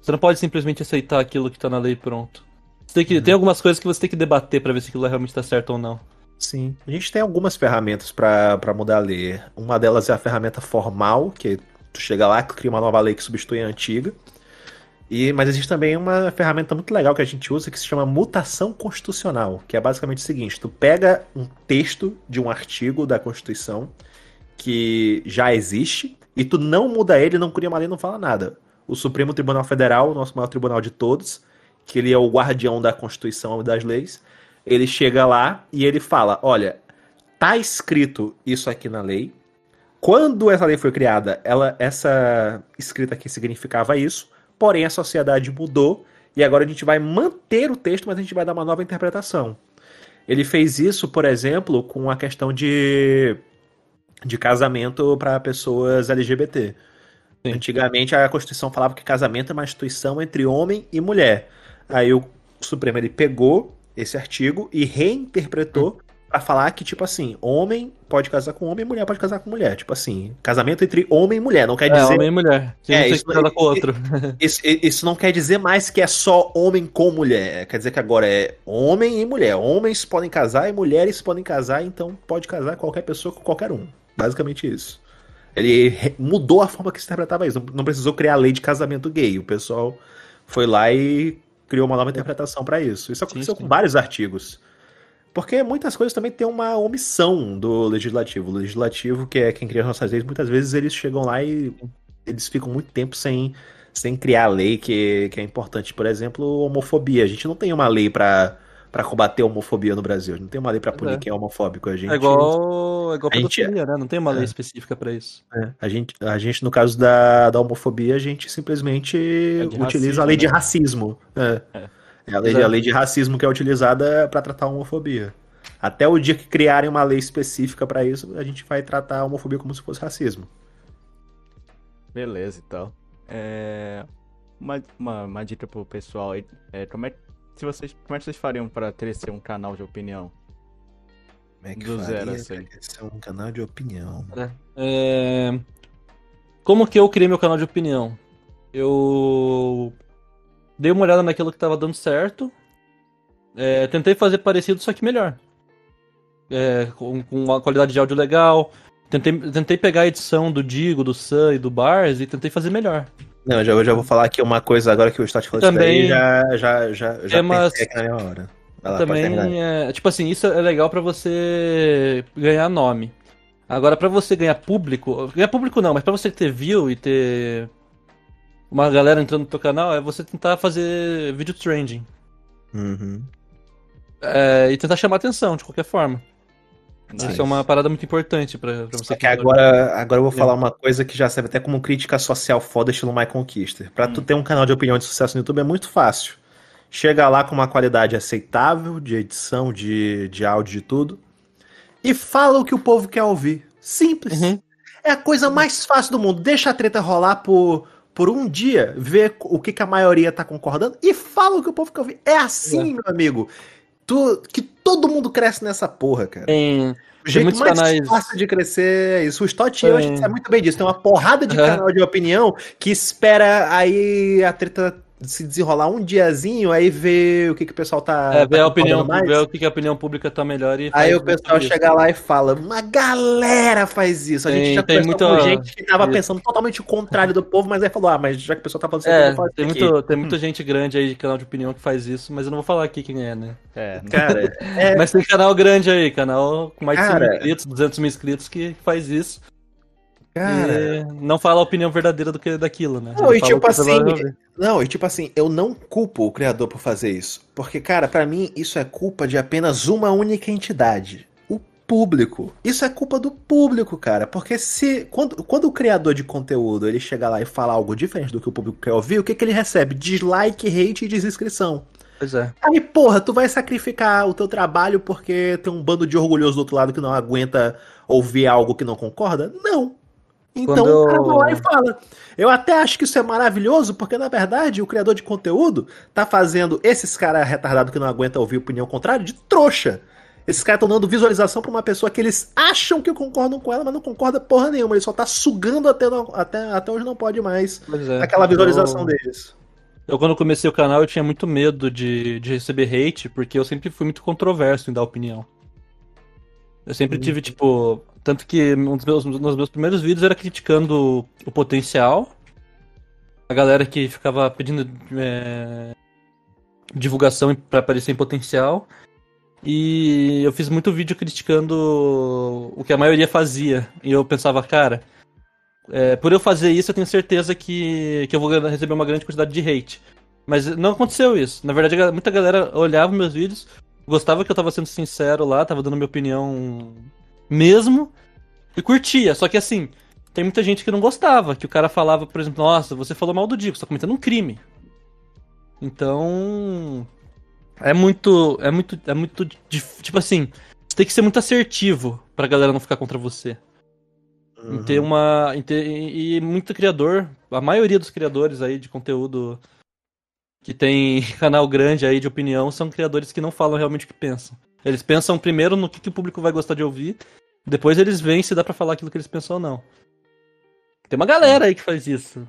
Você não pode simplesmente aceitar aquilo que tá na lei pronto. Você tem, que, tem algumas coisas que você tem que debater pra ver se aquilo realmente tá certo ou não. Sim. A gente tem algumas ferramentas pra pra mudar a lei. Uma delas é a ferramenta formal, que tu chega lá, cria uma nova lei que substitui a antiga. E, mas existe também uma ferramenta muito legal que a gente usa que se chama mutação constitucional, que é basicamente o seguinte: tu pega um texto de um artigo da Constituição que já existe e tu não muda ele, não cria uma lei, não fala nada. O Supremo Tribunal Federal, o nosso maior tribunal de todos, que ele é o guardião da Constituição e das leis, ele chega lá e ele fala: olha, tá escrito isso aqui na lei. Quando essa lei foi criada, ela, essa escrita aqui significava isso, porém a sociedade mudou e agora a gente vai manter o texto, mas a gente vai dar uma nova interpretação. Ele fez isso, por exemplo, com a questão de, de casamento para pessoas LGBT. Sim. Antigamente a Constituição falava que casamento é uma instituição entre homem e mulher. Aí o Supremo ele pegou esse artigo e reinterpretou pra falar que, tipo assim, homem pode casar com homem, mulher pode casar com mulher. Tipo assim, casamento entre homem e mulher. Não quer É, dizer. homem e mulher. É, isso- casar com outro. Isso, isso não quer dizer mais que é só homem com mulher. Quer dizer que agora é homem e mulher. Homens podem casar e mulheres podem casar, então pode casar qualquer pessoa com qualquer um. Basicamente isso. Ele mudou a forma que se interpretava isso. Não, precisou criar a lei de casamento gay. O pessoal foi lá e criou uma nova interpretação para isso. Isso aconteceu sim. com vários artigos. Porque muitas coisas também têm uma omissão do legislativo. O legislativo, que é quem cria as nossas leis, muitas vezes eles chegam lá e eles ficam muito tempo sem, sem criar a lei que, que é importante. Por exemplo, homofobia. A gente não tem uma lei pra para combater a homofobia no Brasil. A gente não tem uma lei pra punir É. quem é homofóbico. A gente, É igual, é igual a gente- pedofilia, né? Não tem uma lei é. específica pra isso. é, a gente, a gente, no caso da, da homofobia, a gente simplesmente É de utiliza racismo, a lei de né? racismo. É. É. É a, lei, a lei de racismo que é utilizada pra tratar a homofobia. Até o dia que criarem uma lei específica pra isso, a gente vai tratar a homofobia como se fosse racismo. Beleza, então. É... Uma, uma, uma dica pro pessoal aí. É, como, é, se vocês, como é que vocês fariam pra crescer um canal de opinião? Como é Do zero, assim. É um canal de opinião. É, Como que eu criei meu canal de opinião? Eu dei uma olhada naquilo que tava dando certo. É, Tentei fazer parecido, só que melhor. É, com, com uma qualidade de áudio legal. Tentei, tentei pegar a edição do Digo, do Sam e do Bars e tentei fazer melhor. Não, eu já, eu já vou falar aqui uma coisa agora que o Stott falou Também- isso daí, já, já, já, já pensei aqui na minha hora. Lá. Também é, tipo assim, isso é legal pra você ganhar nome. Agora pra você ganhar público, ganhar público não, mas pra você ter view e ter uma galera entrando no teu canal, é você tentar fazer vídeo trending. Uhum. É, e tentar chamar atenção de qualquer forma. Nice. Isso é uma parada muito importante pra, pra você Só que agora, agora eu vou falar uma coisa que já serve até como crítica social foda estilo My Conquista. Pra tu ter um canal de opinião de sucesso no YouTube é muito fácil. Chega lá com uma qualidade aceitável de edição, de, de áudio, de tudo. E fala o que o povo quer ouvir. Simples. Uhum. É a coisa mais fácil do mundo. Deixa a treta rolar por, por um dia, vê o que, que a maioria tá concordando e fala o que o povo quer ouvir. É assim, É. meu amigo. Tu, que todo mundo cresce nessa porra, cara. Tem, O jeito mais canais- fácil de crescer é isso. O Stott Tem. sabe muito bem disso. Tem uma porrada de Aham. canal de opinião que espera aí a treta se desenrolar um diazinho, aí vê o que, que o pessoal tá. é, ver tá a opinião, ver o que que a opinião pública tá melhor e Aí o pessoal chega lá e fala, uma galera faz isso. A gente Tem- já tem muita- com gente que tava isso. pensando totalmente o contrário do povo, mas aí falou, ah, mas já que o pessoal tá falando isso aqui, eu É, vou falar tem, aqui. muito, tem muita gente grande aí de canal de opinião que faz isso, mas eu não vou falar aqui quem é, né? É, Cara, é, Mas tem canal grande aí, canal com mais de 100 Cara. mil inscritos, 200 mil inscritos que faz isso. Cara. E não fala a opinião verdadeira do que daquilo, né? Não, Ele e tipo assim. Não, e tipo assim, eu não culpo o criador por fazer isso. Porque, cara, pra mim isso é culpa de apenas uma única entidade. O público. Isso é culpa do público, cara. Porque se. Quando, quando o criador de conteúdo ele chega lá e fala algo diferente do que o público quer ouvir, o que, que ele recebe? Dislike, hate e desinscrição. Pois é. Aí, porra, tu vai sacrificar o teu trabalho porque tem um bando de orgulhoso do outro lado que não aguenta ouvir algo que não concorda? Não. Então Quando o cara eu- vai lá e fala. Eu até acho que isso é maravilhoso, porque na verdade o criador de conteúdo tá fazendo esses caras retardados que não aguentam ouvir opinião contrária de trouxa. Esses caras estão dando visualização pra uma pessoa que eles acham que concordam com ela, mas não concorda porra nenhuma. Ele só tá sugando até, não- até, até onde não pode mais é. aquela visualização Eu- deles. Eu, quando comecei o canal, eu tinha muito medo de, de receber hate, porque eu sempre fui muito controverso em dar opinião. Eu sempre tive, tipo. Tanto que um dos meus, nos meus primeiros vídeos era criticando o potencial. A galera que ficava pedindo é, divulgação pra aparecer em potencial. E eu fiz muito vídeo criticando o que a maioria fazia. E eu pensava, cara, é, por eu fazer isso, eu tenho certeza que, que eu vou receber uma grande quantidade de hate. Mas não aconteceu isso. Na verdade, muita galera olhava meus vídeos, gostava que eu tava sendo sincero lá, tava dando minha opinião mesmo, e curtia. Só que assim, tem muita gente que não gostava, que o cara falava, por exemplo, nossa, você falou mal do Dico, você tá cometendo um crime. Então. É muito. É muito. É muito. Tipo assim, você tem que ser muito assertivo pra galera não ficar contra você. Em ter Uhum. uma. Em ter, e, e muito criador, a maioria dos criadores aí de conteúdo que tem canal grande aí de opinião são criadores que não falam realmente o que pensam. Eles pensam primeiro no que, que o público vai gostar de ouvir, depois eles veem se dá pra falar aquilo que eles pensam ou não. Tem uma galera aí que faz isso.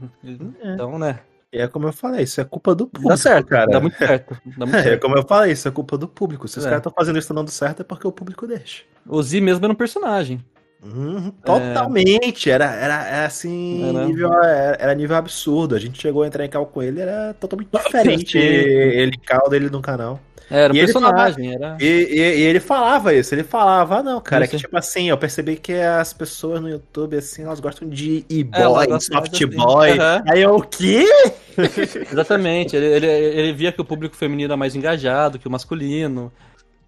Então, né? É como eu falei, isso é culpa do público, Dá certo, cara. dá muito certo. Dá muito É, certo. como eu falei, isso é culpa do público. Se os É. caras estão fazendo isso dando certo, é porque o público deixa. O Z mesmo era um personagem. Uhum, totalmente. Era, era, era assim, Era. nível, era, era nível absurdo. A gente chegou a entrar em cal com ele, era totalmente diferente. Ele, cal dele no canal. Era um E ele personagem, era. E, e- e ele falava isso, ele falava, ah, não, cara, é que tipo assim, eu percebi que as pessoas no YouTube, assim, elas gostam de É, e-boy, mais soft assim. boy. Aham. Aí eu, o quê? Exatamente, ele, ele, ele via que o público feminino era mais engajado que o masculino.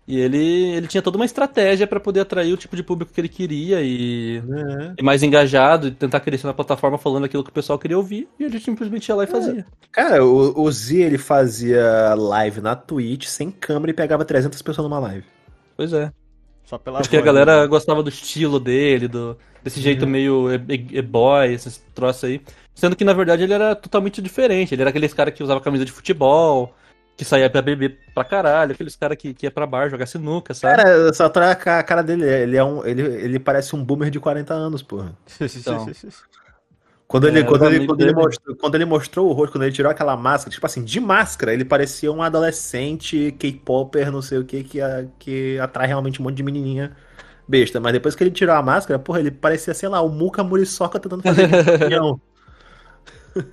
E ele, ele tinha toda uma estratégia pra poder atrair o tipo de público que ele queria e, e mais engajado e tentar crescer na plataforma falando aquilo que o pessoal queria ouvir. E ele simplesmente ia lá e fazia. Cara, o, o Z, ele fazia live na Twitch sem câmera e pegava 300 pessoas numa live. Pois é. Só pela Acho que a voz, galera né? gostava do estilo dele, do, desse jeito meio e- e- e-boy, esses troços aí. Sendo que, na verdade, ele era totalmente diferente. Ele era aqueles cara que usava camisa de futebol, que saía pra beber pra caralho, aqueles cara que, que ia pra bar jogar sinuca, sabe? Cara, só troca a cara dele, ele é um, ele, ele parece um boomer de 40 anos, porra. Então. Quando ele, É, quando, ele, quando, ele mostrou, quando ele mostrou o rosto, quando ele tirou aquela máscara, tipo assim, de máscara, ele parecia um adolescente K-popper, não sei o que, que, que atrai realmente um monte de menininha besta. Mas depois que ele tirou a máscara, porra, ele parecia, sei lá, o Muka Muriçoca tentando fazer.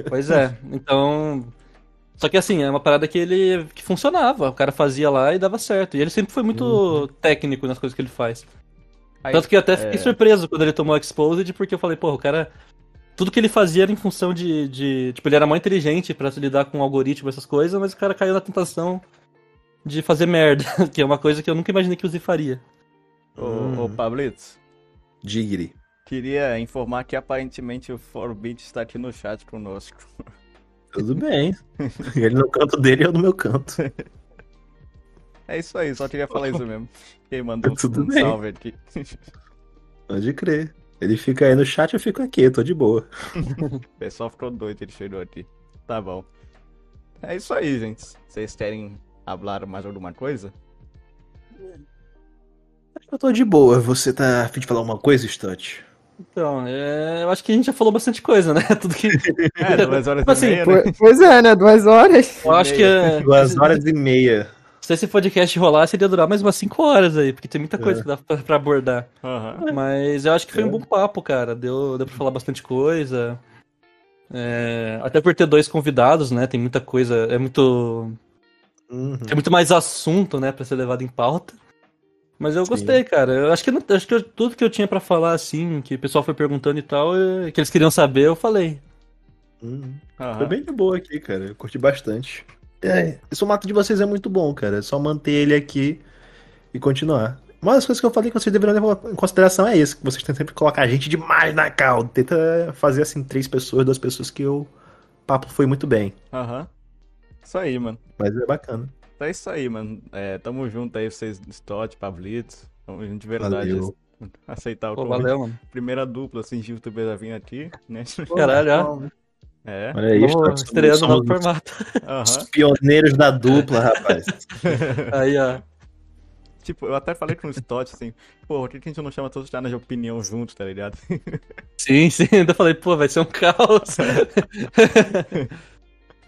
Pois é. Então. Só que assim, é uma parada que ele. que funcionava. O cara fazia lá e dava certo. E ele sempre foi muito técnico nas coisas que ele faz. Aí, Tanto que eu até fiquei é. surpreso quando ele tomou Exposed, porque eu falei, porra, o cara. Tudo que ele fazia era em função de. de- tipo, ele era muito inteligente pra se lidar com algoritmo, essas coisas, mas o cara caiu na tentação de fazer merda, que é uma coisa que eu nunca imaginei que o Z faria. Ô, ô Pablito, Digri. queria informar que aparentemente o Forbit está aqui no chat conosco. Tudo bem. Ele no canto dele e eu no meu canto. É isso aí, só queria falar isso mesmo. Quem mandou Tudo um bem. salve aqui. Pode crer. Ele fica aí no chat, eu fico aqui, eu tô de boa. O pessoal ficou doido, ele chegou aqui. Tá bom. É isso aí, gente. Vocês querem falar mais alguma coisa? Eu tô de boa. Você tá a fim de falar uma coisa, Stott? Então, é, eu acho que a gente já falou bastante coisa, né? Tudo que. É, duas horas Tipo assim, e meia, né? Po- Pois é, né? Duas horas. Eu acho que. é, Duas horas e meia. Se esse podcast rolasse, ele ia durar mais umas 5 horas aí, porque tem muita coisa que dá pra, pra abordar. Aham. Mas eu acho que foi um bom papo, cara. Deu, deu pra falar bastante coisa. É, até por ter dois convidados, né? Tem muita coisa. É muito. Uhum. Tem muito mais assunto, né, pra ser levado em pauta. Mas eu gostei, cara. Eu acho que, acho que eu- tudo que eu tinha pra falar, assim, que o pessoal foi perguntando e tal, é- que eles queriam saber, eu falei. Uhum. aham. Foi bem de boa aqui, cara. Eu curti bastante. É, esse formato de vocês é muito bom, cara. É só manter ele aqui e continuar. Uma das coisas que eu falei que vocês deveriam levar em consideração é isso, que vocês tentam sempre colocar gente demais na cal. Tenta fazer assim, três pessoas, duas pessoas que o papo foi muito bem. Aham. Isso aí, mano. Mas é bacana. É isso aí, mano. É, tamo junto aí, vocês, Stott, Pablitos. Tamo junto de verdade. Valeu. Aceitar o Pô, convite. valeu, mano. Primeira dupla, assim, de youtuber a vir aqui, né? Caralho, ó. É. Olha aí, Vamos estreando no somos novo formato. Os pioneiros da dupla, rapaz. Aí, ó. Tipo, eu até falei com o Stott, assim, pô, por que que a gente não chama todos os caras de opinião juntos, tá ligado? Sim, sim. Ainda falei, pô, vai ser um caos.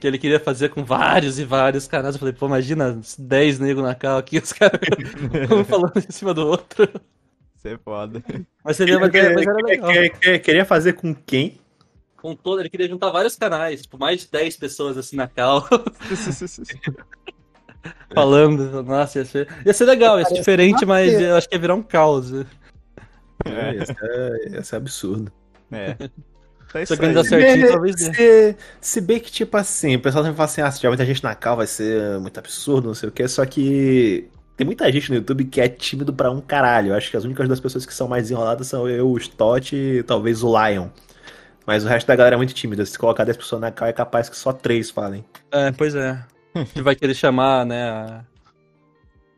que ele queria fazer com vários e vários canais. Eu falei, pô, imagina 10 negros na cal aqui, os caras um falando em cima do outro. Isso é foda. Mas seria mas era, mas era legal. Quer- quer- Queria fazer com quem? Com todo, ele queria juntar vários canais, tipo, mais de 10 pessoas assim na cal, falando. Nossa, ia ser, ia ser legal, ia ser diferente, mas eu acho que ia virar um caos. É, Esse é, esse é absurdo. É. Então é Se dar certinho, talvez dê. Se, se bem que, tipo assim, o pessoal sempre fala assim, ah, se tiver muita gente na cal vai ser muito absurdo, não sei o que, só que tem muita gente no YouTube que é tímido pra um caralho. Eu acho que as únicas duas pessoas que são mais enroladas são eu, o Stott e talvez o Lion. Mas o resto da galera é muito tímida. Se colocar 10 pessoas na cal, é capaz que só 3 falem. É, pois é. Que vai querer chamar, né? a-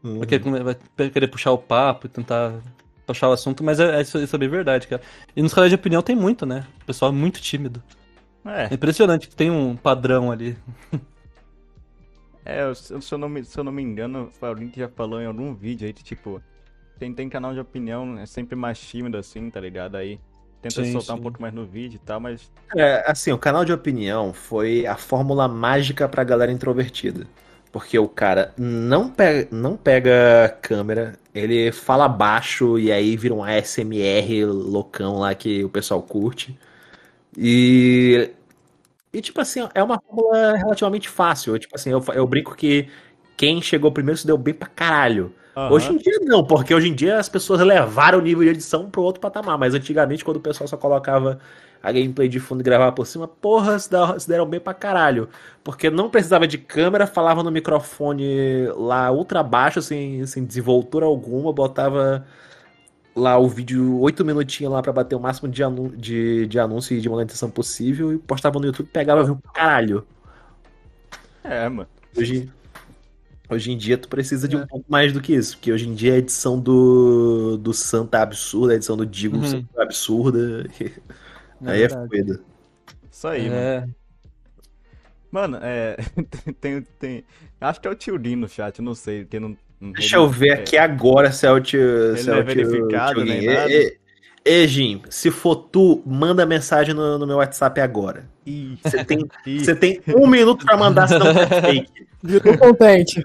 Vai querer, vai querer puxar o papo e tentar puxar o assunto, mas é, é isso, é bem verdade, cara. E nos canais de opinião tem muito, né? O pessoal é muito tímido. É É, impressionante que tem um padrão ali. é se eu não me, se eu não me engano, alguém que já falou em algum vídeo aí, que, tipo, quem tem canal de opinião é sempre mais tímido assim, tá ligado? Aí tenta Sim, soltar sim. um pouco mais no vídeo e tal, mas É, assim, o canal de opinião foi a fórmula mágica pra galera introvertida. Porque o cara não pega, não pega câmera, ele fala baixo e aí vira um ASMR loucão lá que o pessoal curte. E, e tipo assim, é uma fórmula relativamente fácil. Eu, Tipo assim, eu, eu brinco que quem chegou primeiro se deu bem pra caralho. Aham. Hoje em dia não, porque hoje em dia as pessoas levaram o nível de edição pro outro patamar, mas antigamente quando o pessoal só colocava a gameplay de fundo e gravava por cima, porra, se deram bem pra caralho. Porque não precisava de câmera, falava no microfone lá ultra baixo, sem, sem desenvoltura alguma, botava lá o vídeo oito minutinhos lá pra bater o máximo de, anu de, de anúncio e de monetização possível e postava no YouTube, pegava viu pra caralho. É, mano. Hoje, hoje em dia tu precisa de um pouco mais do que isso, porque hoje em dia a edição do, do Santa é absurda, a edição do Digo Uhum. é absurda. Aí é verdade. foda. Isso aí, mano. É, Mano, é. tem, tem. Acho que é o tio Din no chat, não sei. Que não, Deixa eu ver aqui agora se é o tio. se não é o tio- verificado tio ê, ê, Jim, se for tu, manda mensagem no, no meu WhatsApp agora. Você tem, você tem um minuto pra mandar, senão é fake. Ficou contente.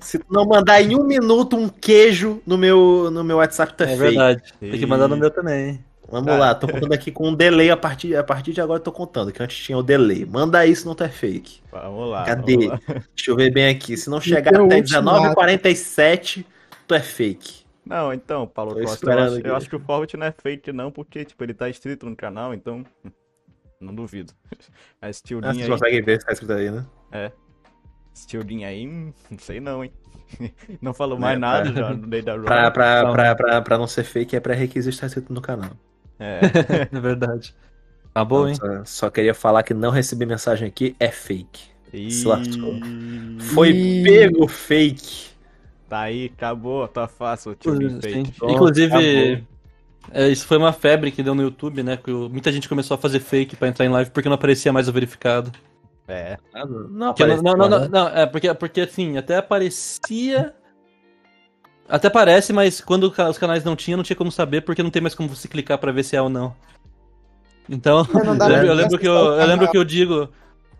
Se tu não mandar em um minuto um queijo no meu, no meu WhatsApp, tu é, é verdade. Tem que mandar no meu também. Vamos Tá. lá, tô contando aqui com um delay a partir, a partir de agora eu tô contando, que antes tinha o delay. Manda aí, senão tu é fake. Vamos lá. Cadê? vamos lá. Deixa eu ver bem aqui. Se não E chegar até ultimato? 19h47, tu é fake. Não, então, Paulo Tô Costa, eu esperando acho, eu acho que o Forward não é fake, não, porque, tipo, ele tá inscrito no canal, então. Não duvido. Mas tio Ah, Din vocês aí. conseguem ver se tá escrito aí, né? Tio Din aí, hum, não sei não, hein? Não falou mais É, nada pra- já no Day da Raw. Pra, pra, Não. pra, pra, pra não ser fake, é pré-requisito estar escrito no canal. É. É verdade. Tá bom, hein? Só, queria falar que não receber mensagem aqui é fake. Ih, Foi Ih. pego fake. Tá aí, acabou, tá fácil, Sim. fake. Pronto, Inclusive, é, isso foi uma febre que deu no YouTube, né? Que muita gente começou a fazer fake pra entrar em live porque não aparecia mais o verificado. É. Ah, Não, Porque aparece, não, não, não, né? não, é porque, porque assim, até aparecia. Até parece, mas quando o os canais não tinham, não tinha como saber, porque não tem mais como você clicar pra ver se é ou não. Então, eu, pra eu lembro que eu, o eu lembro que eu digo.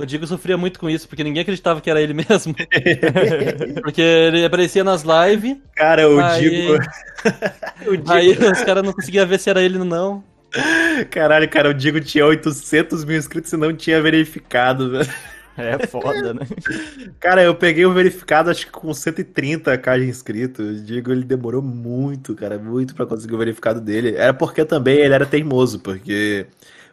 O Digo sofria muito com isso, porque ninguém acreditava que era ele mesmo. porque ele aparecia nas lives, Cara, eu Aí- digo. eu digo. aí os caras não conseguiam ver se era ele ou não. Caralho, cara, eu digo tinha 800 mil inscritos e não tinha verificado, velho. É foda, né? Cara, eu peguei o verificado, acho que com 130k de inscritos. Digo, ele demorou muito, cara, muito pra conseguir o verificado dele. Era porque também ele era teimoso, porque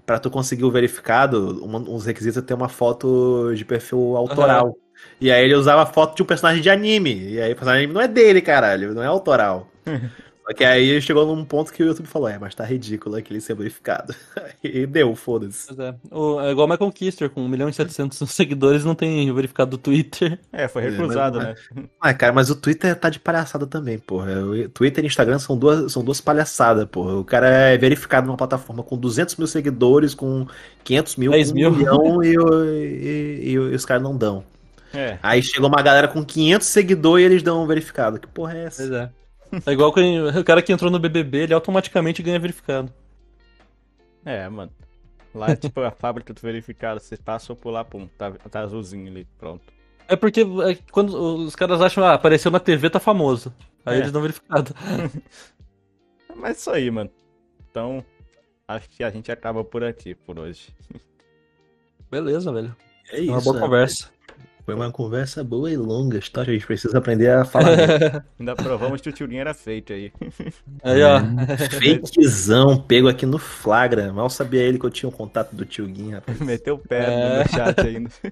pra tu conseguir o verificado, um, dos requisitos é ter uma foto de perfil autoral. E aí ele usava foto de um personagem de anime. E aí o personagem de anime não é dele, caralho, não é autoral. Só que aí chegou num ponto que o YouTube falou, é, mas tá ridículo aquele ser verificado. E deu, foda-se. Pois é. O- é igual o Michael Kister, com 1 milhão e 700 seguidores, não tem verificado do Twitter. É, foi É, recusado, mas- né? Ah, cara, mas o Twitter tá de palhaçada também, porra. O Twitter e Instagram são duas, são duas palhaçadas, porra. O cara é verificado numa plataforma com 200 mil seguidores, com 500 mil, 10 com mil. um milhão e, e- e- e os caras não dão. É. Aí chegou uma galera com 500 seguidores e eles dão um verificado. Que porra é Pois essa? é. É igual quem- o cara que entrou no BBB, ele automaticamente ganha verificado. É, mano. Lá é tipo a fábrica do verificado. Você passou por lá, pum, tá, tá azulzinho ali, pronto. É porque é, quando os caras acham, ah, apareceu na TV, tá famoso. Aí É. eles dão verificado. Mas é isso aí, mano. Então, acho que a gente acaba por aqui por hoje. Beleza, velho. É isso. uma boa né? conversa. Foi uma conversa boa e longa, tá? A gente precisa aprender a falar. Ainda provamos que o tiorinho era feito aí. Aí, ó. Fakezão, pego aqui no flagra. Mal sabia ele que eu tinha um contato do tio Guin, rapaz. Meteu o pé É. no chat ainda. Se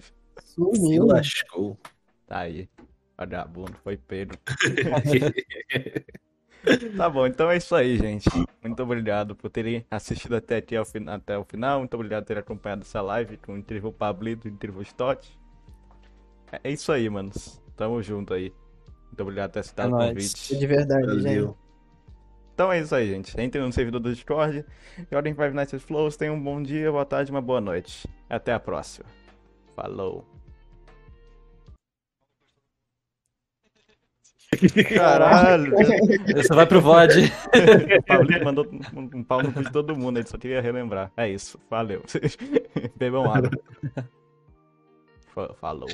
Sumiu. lascou. Tá aí. Vagabundo, foi Pedro. Tá bom, então é isso aí, gente. Muito obrigado por terem assistido até aqui até o final. Muito obrigado por terem acompanhado essa live com o Intervô Pablito e o Intervô Stott. É- É isso aí, manos. Tamo junto aí. Muito obrigado por ter aceitado É o nóis. convite. De verdade, gente. Então é isso aí, gente. Entre no servidor do Discord. E ordem Five Nights at Flows. Tenham um bom dia, boa tarde, uma boa noite. Até a próxima. Falou. Caralho! Você vai pro VOD. O Paulito mandou um um pau no cu de todo mundo, ele só queria relembrar. É isso, valeu. Bebam água. Fa- Falou.